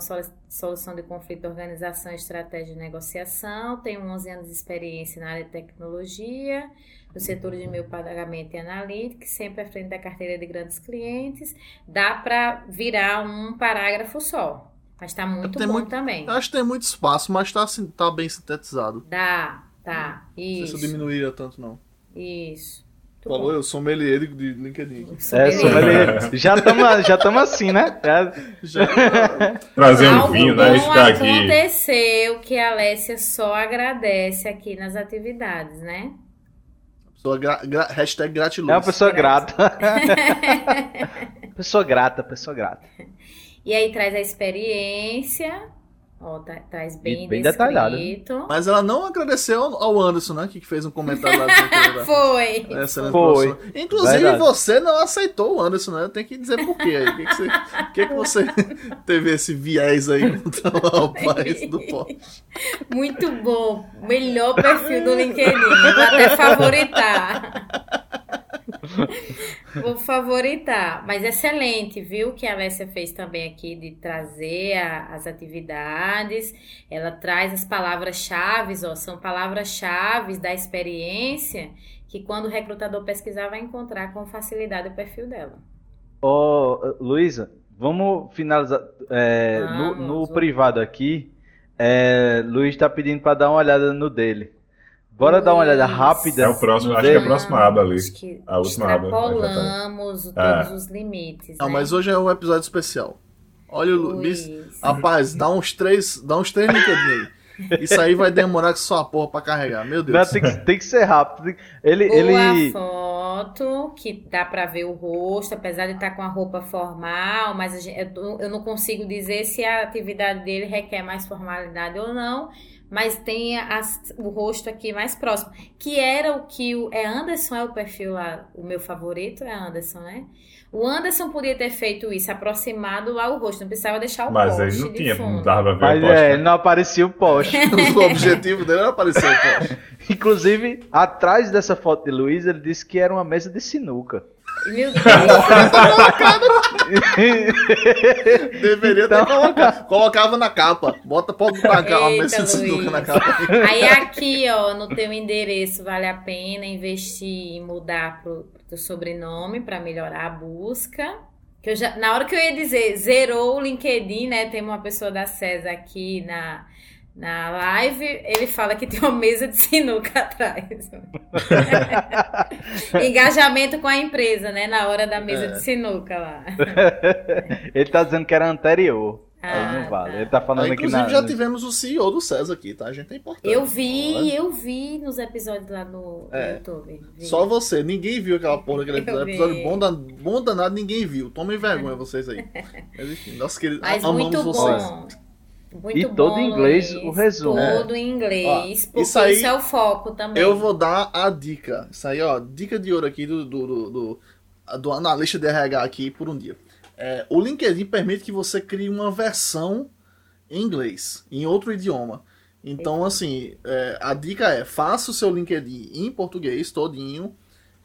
solução de conflito, organização, estratégia e negociação. Tenho 11 anos de experiência na área de tecnologia, no setor de meu pagamento e analítica, sempre à frente da carteira de grandes clientes. Dá para virar um parágrafo só, mas está muito tem bom muito, também. Acho que tem muito espaço, mas está tá bem sintetizado. Dá, tá. Isso. Não sei se eu diminuiria tanto, não. Isso. Falou, eu sou sommelier de LinkedIn. É, sommelier. já estamos já assim, né? Já. <laughs> Trazer um vinho, né? Está aqui. aconteceu que a Alessia só agradece aqui nas atividades, né? Pessoa gra, gra, hashtag gratiluz. É uma pessoa grata. <laughs> pessoa grata, pessoa grata. E aí traz a experiência Ó, tá, traz bem, bem detalhado. Mas ela não agradeceu ao Anderson, né? Que fez um comentário lá. <laughs> foi. Essa foi. Inclusive, Verdade. você não aceitou o Anderson, né? Tem que dizer por quê. O que, que, você, que, que você <laughs> teve esse viés aí contra o rapaz do <laughs> pop? Muito bom. Melhor perfil do LinkedIn. Vou até favoritar. Vou favoritar, mas excelente, viu? Que a Alessia fez também aqui de trazer a, as atividades. Ela traz as palavras-chave, ó, são palavras-chave da experiência que quando o recrutador pesquisar vai encontrar com facilidade o perfil dela. Ô, oh, Luísa, vamos finalizar é, vamos, no, no privado aqui. É, Luiz está pedindo para dar uma olhada no dele. Bora dar uma olhada rápida. É o próximo, acho que é a próxima aba ali. a última aba. Extrapolamos todos é. os limites. Não, né? mas hoje é um episódio especial. Olha o Luiz. Rapaz, dá uns três, dá uns três LinkedIn aí. Isso aí vai demorar que só a porra pra carregar, meu Deus. Não, tem, que, tem que ser rápido. Ele, Boa ele... foto, que dá pra ver o rosto, apesar de estar tá com a roupa formal, mas gente, eu, eu não consigo dizer se a atividade dele requer mais formalidade ou não mas tem as, o rosto aqui mais próximo, que era o que o é Anderson é o perfil lá, o meu favorito é Anderson, né? O Anderson podia ter feito isso, aproximado lá o rosto, não precisava deixar o mas poste. Mas aí não tinha, fundo. não dava pra ver mas, o poste. É, né? não aparecia o poste. <laughs> o objetivo dele era aparecer o poste. <laughs> Inclusive, atrás dessa foto de Luiz, ele disse que era uma mesa de sinuca. Meu Deus. <laughs> Deveria então... ter colocado. Colocava na capa. Bota, pode botar a mesa de na capa. Aí aqui, ó, no teu endereço, vale a pena investir em mudar pro, pro teu sobrenome para melhorar a busca. Que eu já, na hora que eu ia dizer zerou o LinkedIn, né? Tem uma pessoa da César aqui na, na live, ele fala que tem uma mesa de sinuca <laughs> atrás. <laughs> Engajamento com a empresa, né? Na hora da mesa é. de sinuca lá. <laughs> ele tá dizendo que era anterior. Ah, não vale. Tá. Ele tá falando ah, aqui na. já tivemos o CEO do César aqui, tá? A gente é importante. Eu vi, Olha. eu vi nos episódios lá no, é. YouTube. Vi. Só você, ninguém viu aquela porra, aquele episódio, episódio bom, da, bom danado, ninguém viu. Tomem vergonha vocês aí. Mas enfim, nós queridos, Mas amamos muito vocês. Bom. Muito e bom, todo em inglês Luiz, o resumo. Todo em inglês, ó, porque isso, aí, isso, é o foco também. Eu vou dar a dica. Isso aí, ó, dica de ouro aqui do, do, do, do, do analista de RH aqui por um dia. É, o LinkedIn permite que você crie uma versão em inglês, em outro idioma. Então, assim, é, a dica é, faça o seu LinkedIn em português todinho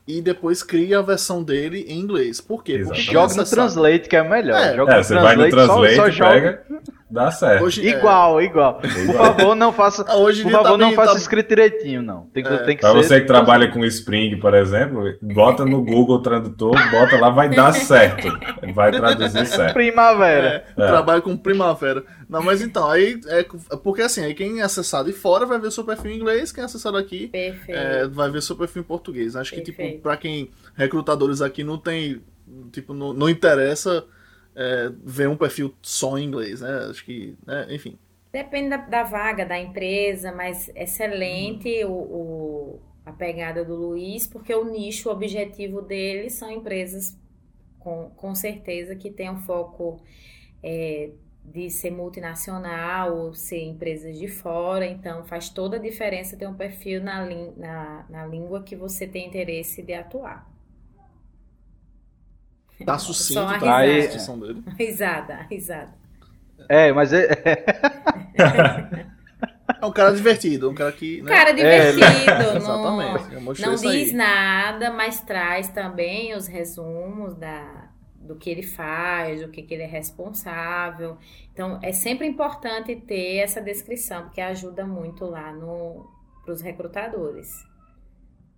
e depois cria a versão dele em inglês. Por quê? Porque joga no Translate, que é melhor. É, joga é, você vai no Translate, só, só pega, dá certo. Hoje, igual, é... igual. Por favor, não faça, ah, Hoje por favor, tá não bem, faça tá... escrito direitinho, não. Tem que, é. tem que pra ser... você que trabalha <laughs> com Spring, por exemplo, bota no Google Tradutor, bota lá, vai dar certo. Vai traduzir certo. Primavera. É, Trabalho com primavera. Não, mas então, aí é porque assim, aí quem acessar de fora vai ver seu perfil em inglês, quem acessar daqui é, vai ver seu perfil em português. Acho Perfeito. que, tipo, pra quem recrutadores aqui não tem, tipo, não, não interessa é, ver um perfil só em inglês, né? Acho que, né? enfim. Depende da, da, vaga, da empresa, mas excelente o, o, a pegada do Luiz, porque o nicho, o objetivo dele são empresas com, com certeza que tenham foco é, de ser multinacional ou ser empresas de fora, então faz toda a diferença ter um perfil na, na, na língua que você tem interesse de atuar. Tá sucinto a pra risada. descrição dele. <laughs> Risada, risada. É, mas é... É um cara divertido, um cara que. Né? Cara divertido, é, não, não diz nada, mas traz também os resumos da, do que ele faz, do que, que ele é responsável. Então, é sempre importante ter essa descrição, porque ajuda muito lá para os recrutadores.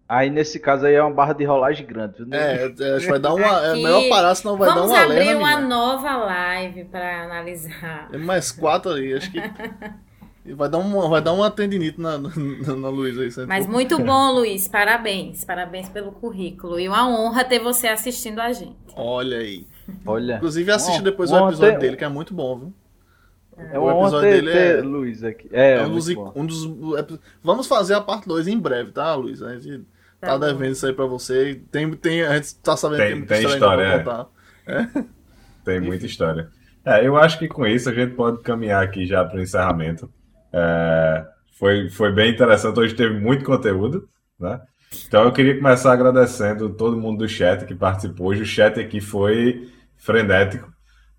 Aí nesse caso aí é uma barra de rolagem grande. Né? É, é, acho que vai dar uma. Aqui, é melhor parar, senão vai dar uma Vamos abrir uma nova live para analisar. Tem mais quatro aí, acho que. <laughs> Vai dar uma, vai dar uma tendinite na, na, na Luiz aí. Mas muito bom, Luiz. Parabéns. Parabéns pelo currículo. E uma honra ter você assistindo a gente. Olha aí. Olha. Inclusive, assiste depois o episódio ter... dele, que é muito bom, viu? É o episódio ter, dele ter é. Luiz aqui. É, é um, dos, um dos. Vamos fazer a parte 2 em breve, tá, Luiz? A gente tá, tá devendo isso aí pra você. Tem, tem, a gente tá sabendo tem, que tem muita história, história é. é. Tem muita história. É, eu acho que com isso a gente pode caminhar aqui já para o encerramento. É, foi, foi bem interessante. Hoje teve muito conteúdo, né? Então eu queria começar agradecendo todo mundo do chat que participou. Hoje o chat aqui foi frenético.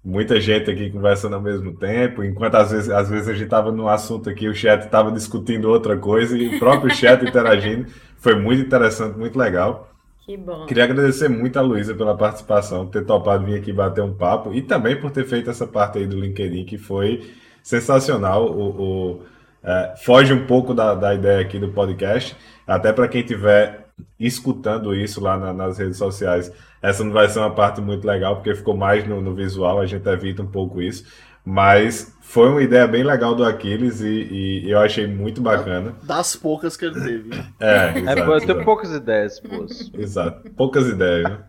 Muita gente aqui conversando ao mesmo tempo, enquanto às vezes, às vezes a gente estava num assunto aqui, o chat estava discutindo outra coisa e o próprio chat interagindo. Foi muito interessante, muito legal. Que bom. Queria agradecer muito a Luísa pela participação, por ter topado vir aqui bater um papo e também por ter feito essa parte aí do LinkedIn, que foi sensacional. O, o é, foge um pouco da, da ideia aqui do podcast, até para quem estiver escutando isso lá na, nas redes sociais. Essa não vai ser uma parte muito legal, porque ficou mais no, no, visual, a gente evita um pouco isso. Mas foi uma ideia bem legal do Aquiles e, e eu achei muito bacana. Das poucas que ele teve. É, exato, é eu tenho poucas ideias, pô. Exato, poucas ideias. Né?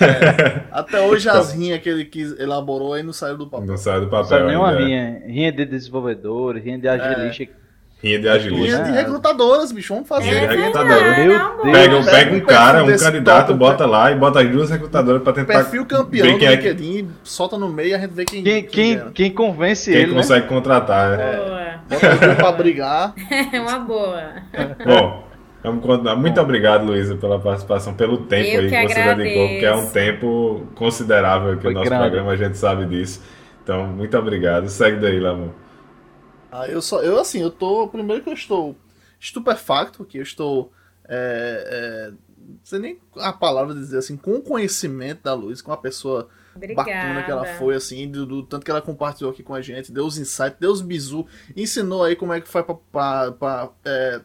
É, até hoje as então, rinhas que ele quis, elaborou aí não saiu do papel. Não saiu do papel. Só nenhuma rinha. Rinha de desenvolvedor, rinha de agilista. É. Rinha de agilista. Rinha de recrutadoras, bicho. Vamos fazer. Rinha de recrutadoras. Pega, pega um cara, um candidato, bota lá e bota as duas recrutadoras pra tentar. Perfil campeão do é LinkedIn, solta no meio e a gente vê quem. Quem, quem, quem, quem convence quem ele. Quem consegue né? contratar. É. Boa. Bota pra brigar. <laughs> É uma boa. Bom. Vamos continuar. Muito obrigado, Luísa, pela participação, pelo tempo Eu aí que, que você dedicou, porque é um tempo considerável aqui no nosso grande. programa, a gente sabe disso. Então, muito obrigado. Segue daí, Lamor. Ah, eu só, eu assim, eu tô. Primeiro que eu estou estupefacto, que eu estou. É, é, não sei nem a palavra dizer assim, com o conhecimento da Luz, com a pessoa Obrigada. bacana que ela foi, assim, do, do, tanto que ela compartilhou aqui com a gente, deu os insights, deu os bizu, ensinou aí como é que faz pra, pra, pra é,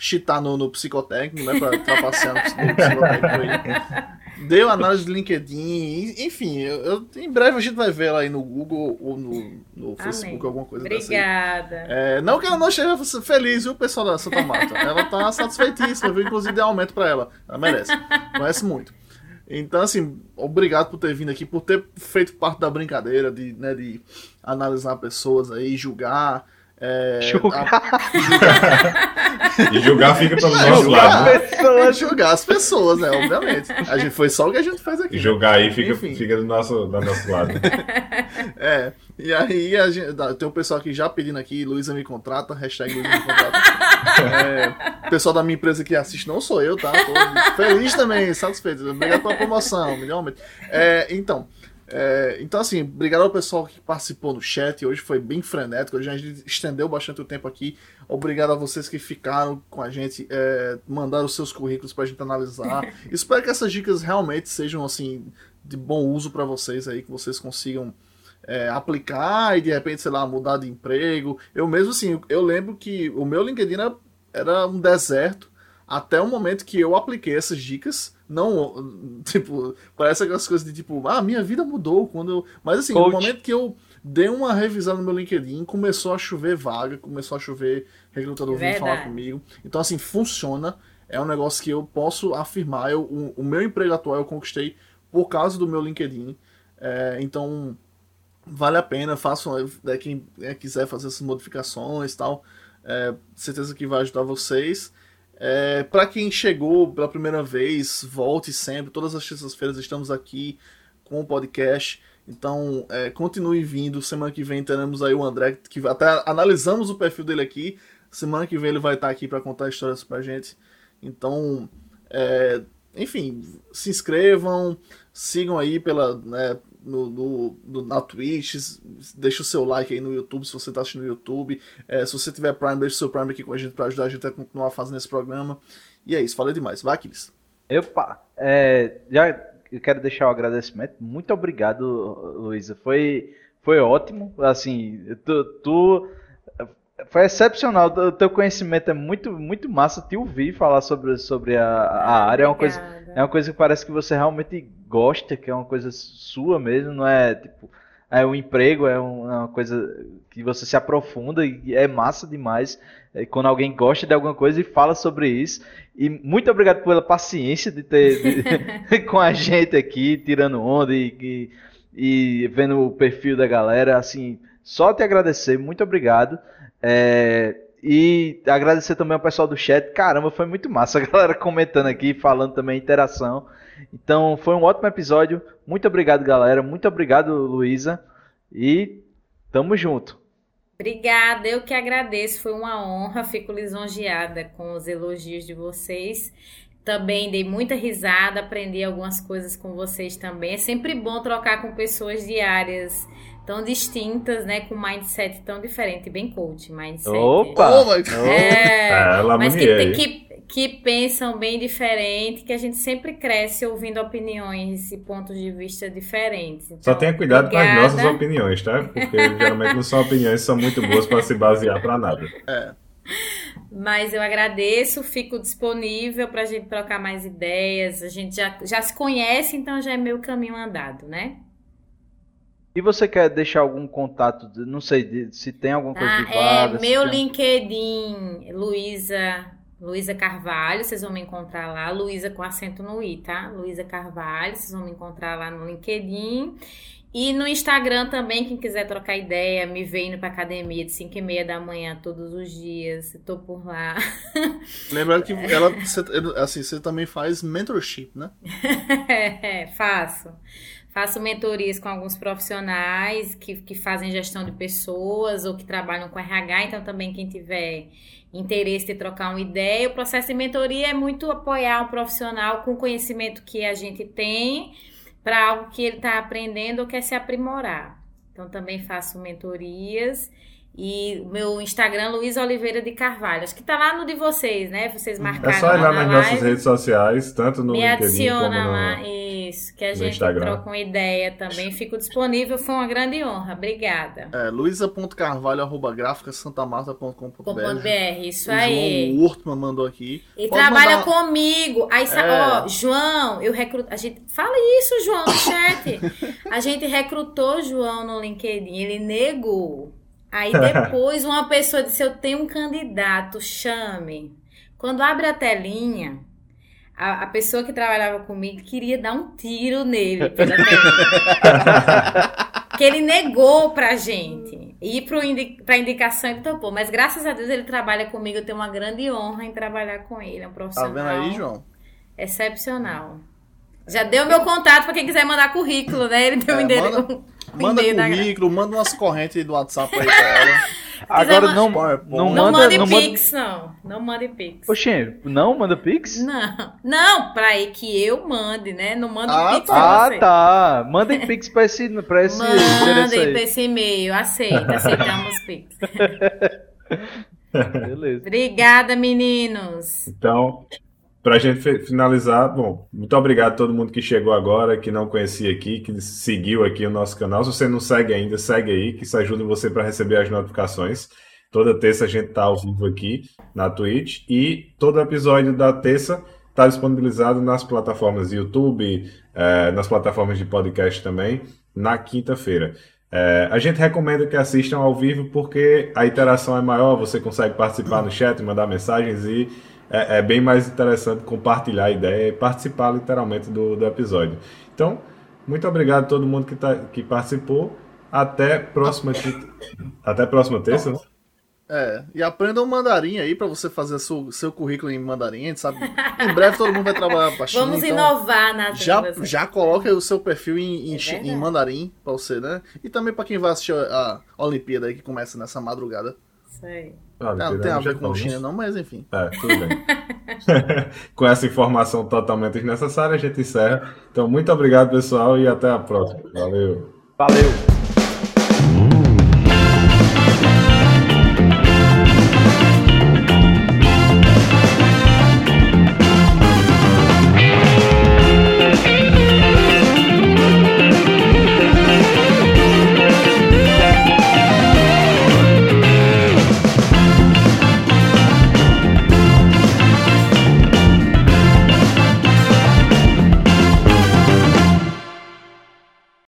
cheatar no, no psicotécnico, né? Pra trapacear no psicotécnico aí. Deu análise do LinkedIn, enfim, eu, eu, em breve a gente vai ver ela aí no Google ou no, no Facebook, alguma coisa Obrigada. É, não que ela não esteja feliz, viu, pessoal da Santa Mata? Ela tá satisfeitíssima, viu? Inclusive deu aumento pra ela. Ela merece. Conhece muito. Então, assim, obrigado por ter vindo aqui, por ter feito parte da brincadeira de, né, de analisar pessoas aí, julgar. É, julgar. A... e julgar fica pelo nosso lado. Né? Pessoas, julgar as pessoas, né? Obviamente. A gente foi só o que a gente faz aqui. E julgar aí fica, fica do, nosso, do nosso lado. <laughs> É. E aí a gente, tem um pessoal aqui já pedindo aqui, Luísa me contrata, hashtag Luísa me contrata. É, o pessoal da minha empresa que assiste não sou eu, tá? Tô feliz também, satisfeito. Obrigado pela promoção, melhor. É, então. É, então, assim, obrigado ao pessoal que participou no chat. Hoje foi bem frenético. Hoje a gente estendeu bastante o tempo aqui. Obrigado a vocês que ficaram com a gente, é, mandaram os seus currículos para a gente analisar. <laughs> Espero que essas dicas realmente sejam, assim, de bom uso para vocês aí, que vocês consigam é, aplicar e de repente, sei lá, mudar de emprego. Eu mesmo, assim, eu lembro que o meu LinkedIn era, era um deserto até o momento que eu apliquei essas dicas não, tipo, parece aquelas coisas de tipo, ah, minha vida mudou quando eu. Mas assim, Coach. no momento que eu dei uma revisão no meu LinkedIn, começou a chover vaga, começou a chover recrutador vindo falar comigo. Então, assim, funciona. É um negócio que eu posso afirmar. Eu, o, o meu emprego atual eu conquistei por causa do meu LinkedIn. É, então, vale a pena. Façam, é, quem é, quiser fazer essas modificações e tal. É, certeza que vai ajudar vocês. É, para quem chegou pela primeira vez, volte sempre. Todas as terças-feiras estamos aqui com o podcast. Então, é, continue vindo. Semana que vem teremos aí o André, que até analisamos o perfil dele aqui. Semana que vem ele vai estar aqui para contar histórias pra gente. Então, é, enfim, se inscrevam, sigam aí pela, né, no, no, no, na Twitch, deixa o seu like aí no YouTube se você está assistindo no YouTube. É, se você tiver Prime, deixa o seu Prime aqui com a gente para ajudar a gente a continuar fazendo esse programa. E é isso, falei demais. Vai, Aquiles. Opa, é, já eu quero deixar o um agradecimento. Muito obrigado, Luísa. Foi, foi ótimo. Assim, tu, tu foi excepcional. O teu conhecimento é muito, muito massa te ouvir falar sobre, sobre a, a área. É uma, coisa, é uma coisa que parece que você realmente gosta, que é uma coisa sua mesmo, não é tipo. É um emprego, é, é uma coisa que você se aprofunda e é massa demais é, quando alguém gosta de alguma coisa e fala sobre isso. E muito obrigado pela paciência de ter de, <laughs> <laughs> com a gente aqui, tirando onda e, e, e vendo o perfil da galera. Assim, só te agradecer, muito obrigado. É, e agradecer também ao pessoal do chat. Caramba, foi muito massa a <laughs> galera comentando aqui, falando também interação. Então, foi um ótimo episódio. Muito obrigado, galera. Muito obrigado, Luísa. E tamo junto. Obrigada, eu que agradeço. Foi uma honra. Fico lisonjeada com os elogios de vocês. Também dei muita risada, aprendi algumas coisas com vocês também. É sempre bom trocar com pessoas de áreas tão distintas, né? Com mindset tão diferente, bem coach, mindset. Opa! Oh é, é, mas que, que, que pensam bem diferente, que a gente sempre cresce ouvindo opiniões e pontos de vista diferentes. Então, Só tenha cuidado obrigada. com as nossas opiniões, tá? Porque geralmente não são opiniões que são muito boas para se basear para nada. É. Mas eu agradeço, fico disponível para a gente trocar mais ideias. A gente já, já se conhece, então já é meu caminho andado, né? E você quer deixar algum contato, não sei, se tem alguma coisa ah, de vaga? É, meu tem... LinkedIn, Luísa Luísa Carvalho, vocês vão me encontrar lá, Luísa com acento no i, tá? Luísa Carvalho, vocês vão me encontrar lá no LinkedIn. E no Instagram também, quem quiser trocar ideia, me vem indo pra academia de 5 e meia da manhã todos os dias. Tô por lá. <laughs> Lembrando que ela, assim, você também faz mentorship, né? <laughs> é, faço. Faço mentorias com alguns profissionais que, que fazem gestão de pessoas ou que trabalham com RH, então também quem tiver interesse de trocar uma ideia, o processo de mentoria é muito apoiar um profissional com o conhecimento que a gente tem para algo que ele está aprendendo ou quer se aprimorar. Então também faço mentorias e o meu Instagram, Luiz Oliveira de Carvalho. Acho que tá lá no de vocês, né? Vocês marcaram. É só ir lá nas live. nossas redes sociais, tanto no Me LinkedIn adiciona como no, lá, isso, que a gente Instagram. troca uma ideia também. Fico disponível, foi uma grande honra. Obrigada. É, luisa.carvalho, arroba gráficasantamata.com.br isso aí. O Urtman mandou aqui. E Pode trabalha mandar... comigo. Aí, é. ó, João, eu recruto. A gente. Fala isso, João, no chat. <laughs> a gente recrutou João no LinkedIn. Ele negou. Aí depois uma pessoa disse: Eu tenho um candidato, chame. Quando abre a telinha, a, a pessoa que trabalhava comigo queria dar um tiro nele pela telinha. que ele negou pra gente. Ir pro indi pra indicação ele topou. Mas graças a Deus ele trabalha comigo. Eu tenho uma grande honra em trabalhar com ele. É um profissional. Tá vendo aí, João? Excepcional. Já deu meu contato para quem quiser mandar currículo, né? Ele deu é, o endereço. Manda... Manda currículo, manda umas correntes do WhatsApp aí pra <laughs> ela. Agora não, não, não manda, mande não Pix, manda... não. Não mande Pix. Oxê, não manda Pix? Não. Não, pra que eu mande, né? Não manda ah, Pix tá. Ah, tá. Mandem Pix pra esse, pra esse Mandem pra esse e-mail. Aceita, aceitamos Pix. <laughs> Beleza. Obrigada, meninos. Então, para a gente finalizar, bom, muito obrigado a todo mundo que chegou agora, que não conhecia aqui, que seguiu aqui o nosso canal. Se você não segue ainda, segue aí, que isso ajuda você para receber as notificações. Toda terça a gente está ao vivo aqui na Twitch e todo episódio da terça está disponibilizado nas plataformas YouTube, eh, nas plataformas de podcast também, na quinta-feira. Eh, a gente recomenda que assistam ao vivo porque a interação é maior, você consegue participar no chat, mandar mensagens e é, é, bem mais interessante compartilhar a ideia e participar literalmente do, do episódio. Então, muito obrigado a todo mundo que, tá, que participou. Até próxima até próxima terça. Né? É, e aprenda um mandarim aí para você fazer seu, seu currículo em mandarim, a gente sabe. Em breve todo mundo vai trabalhar para <laughs> China. Vamos então inovar na já Já coloca o seu perfil em, em, é em mandarim para você, né? E também para quem vai assistir a, a Olimpíada aí que começa nessa madrugada. Sei. Ah, não, não tem a ver com China, não, mas enfim. É, tudo bem. <laughs> com essa informação totalmente desnecessária, a gente encerra. Então, muito obrigado, pessoal, e até a próxima. Valeu. Valeu.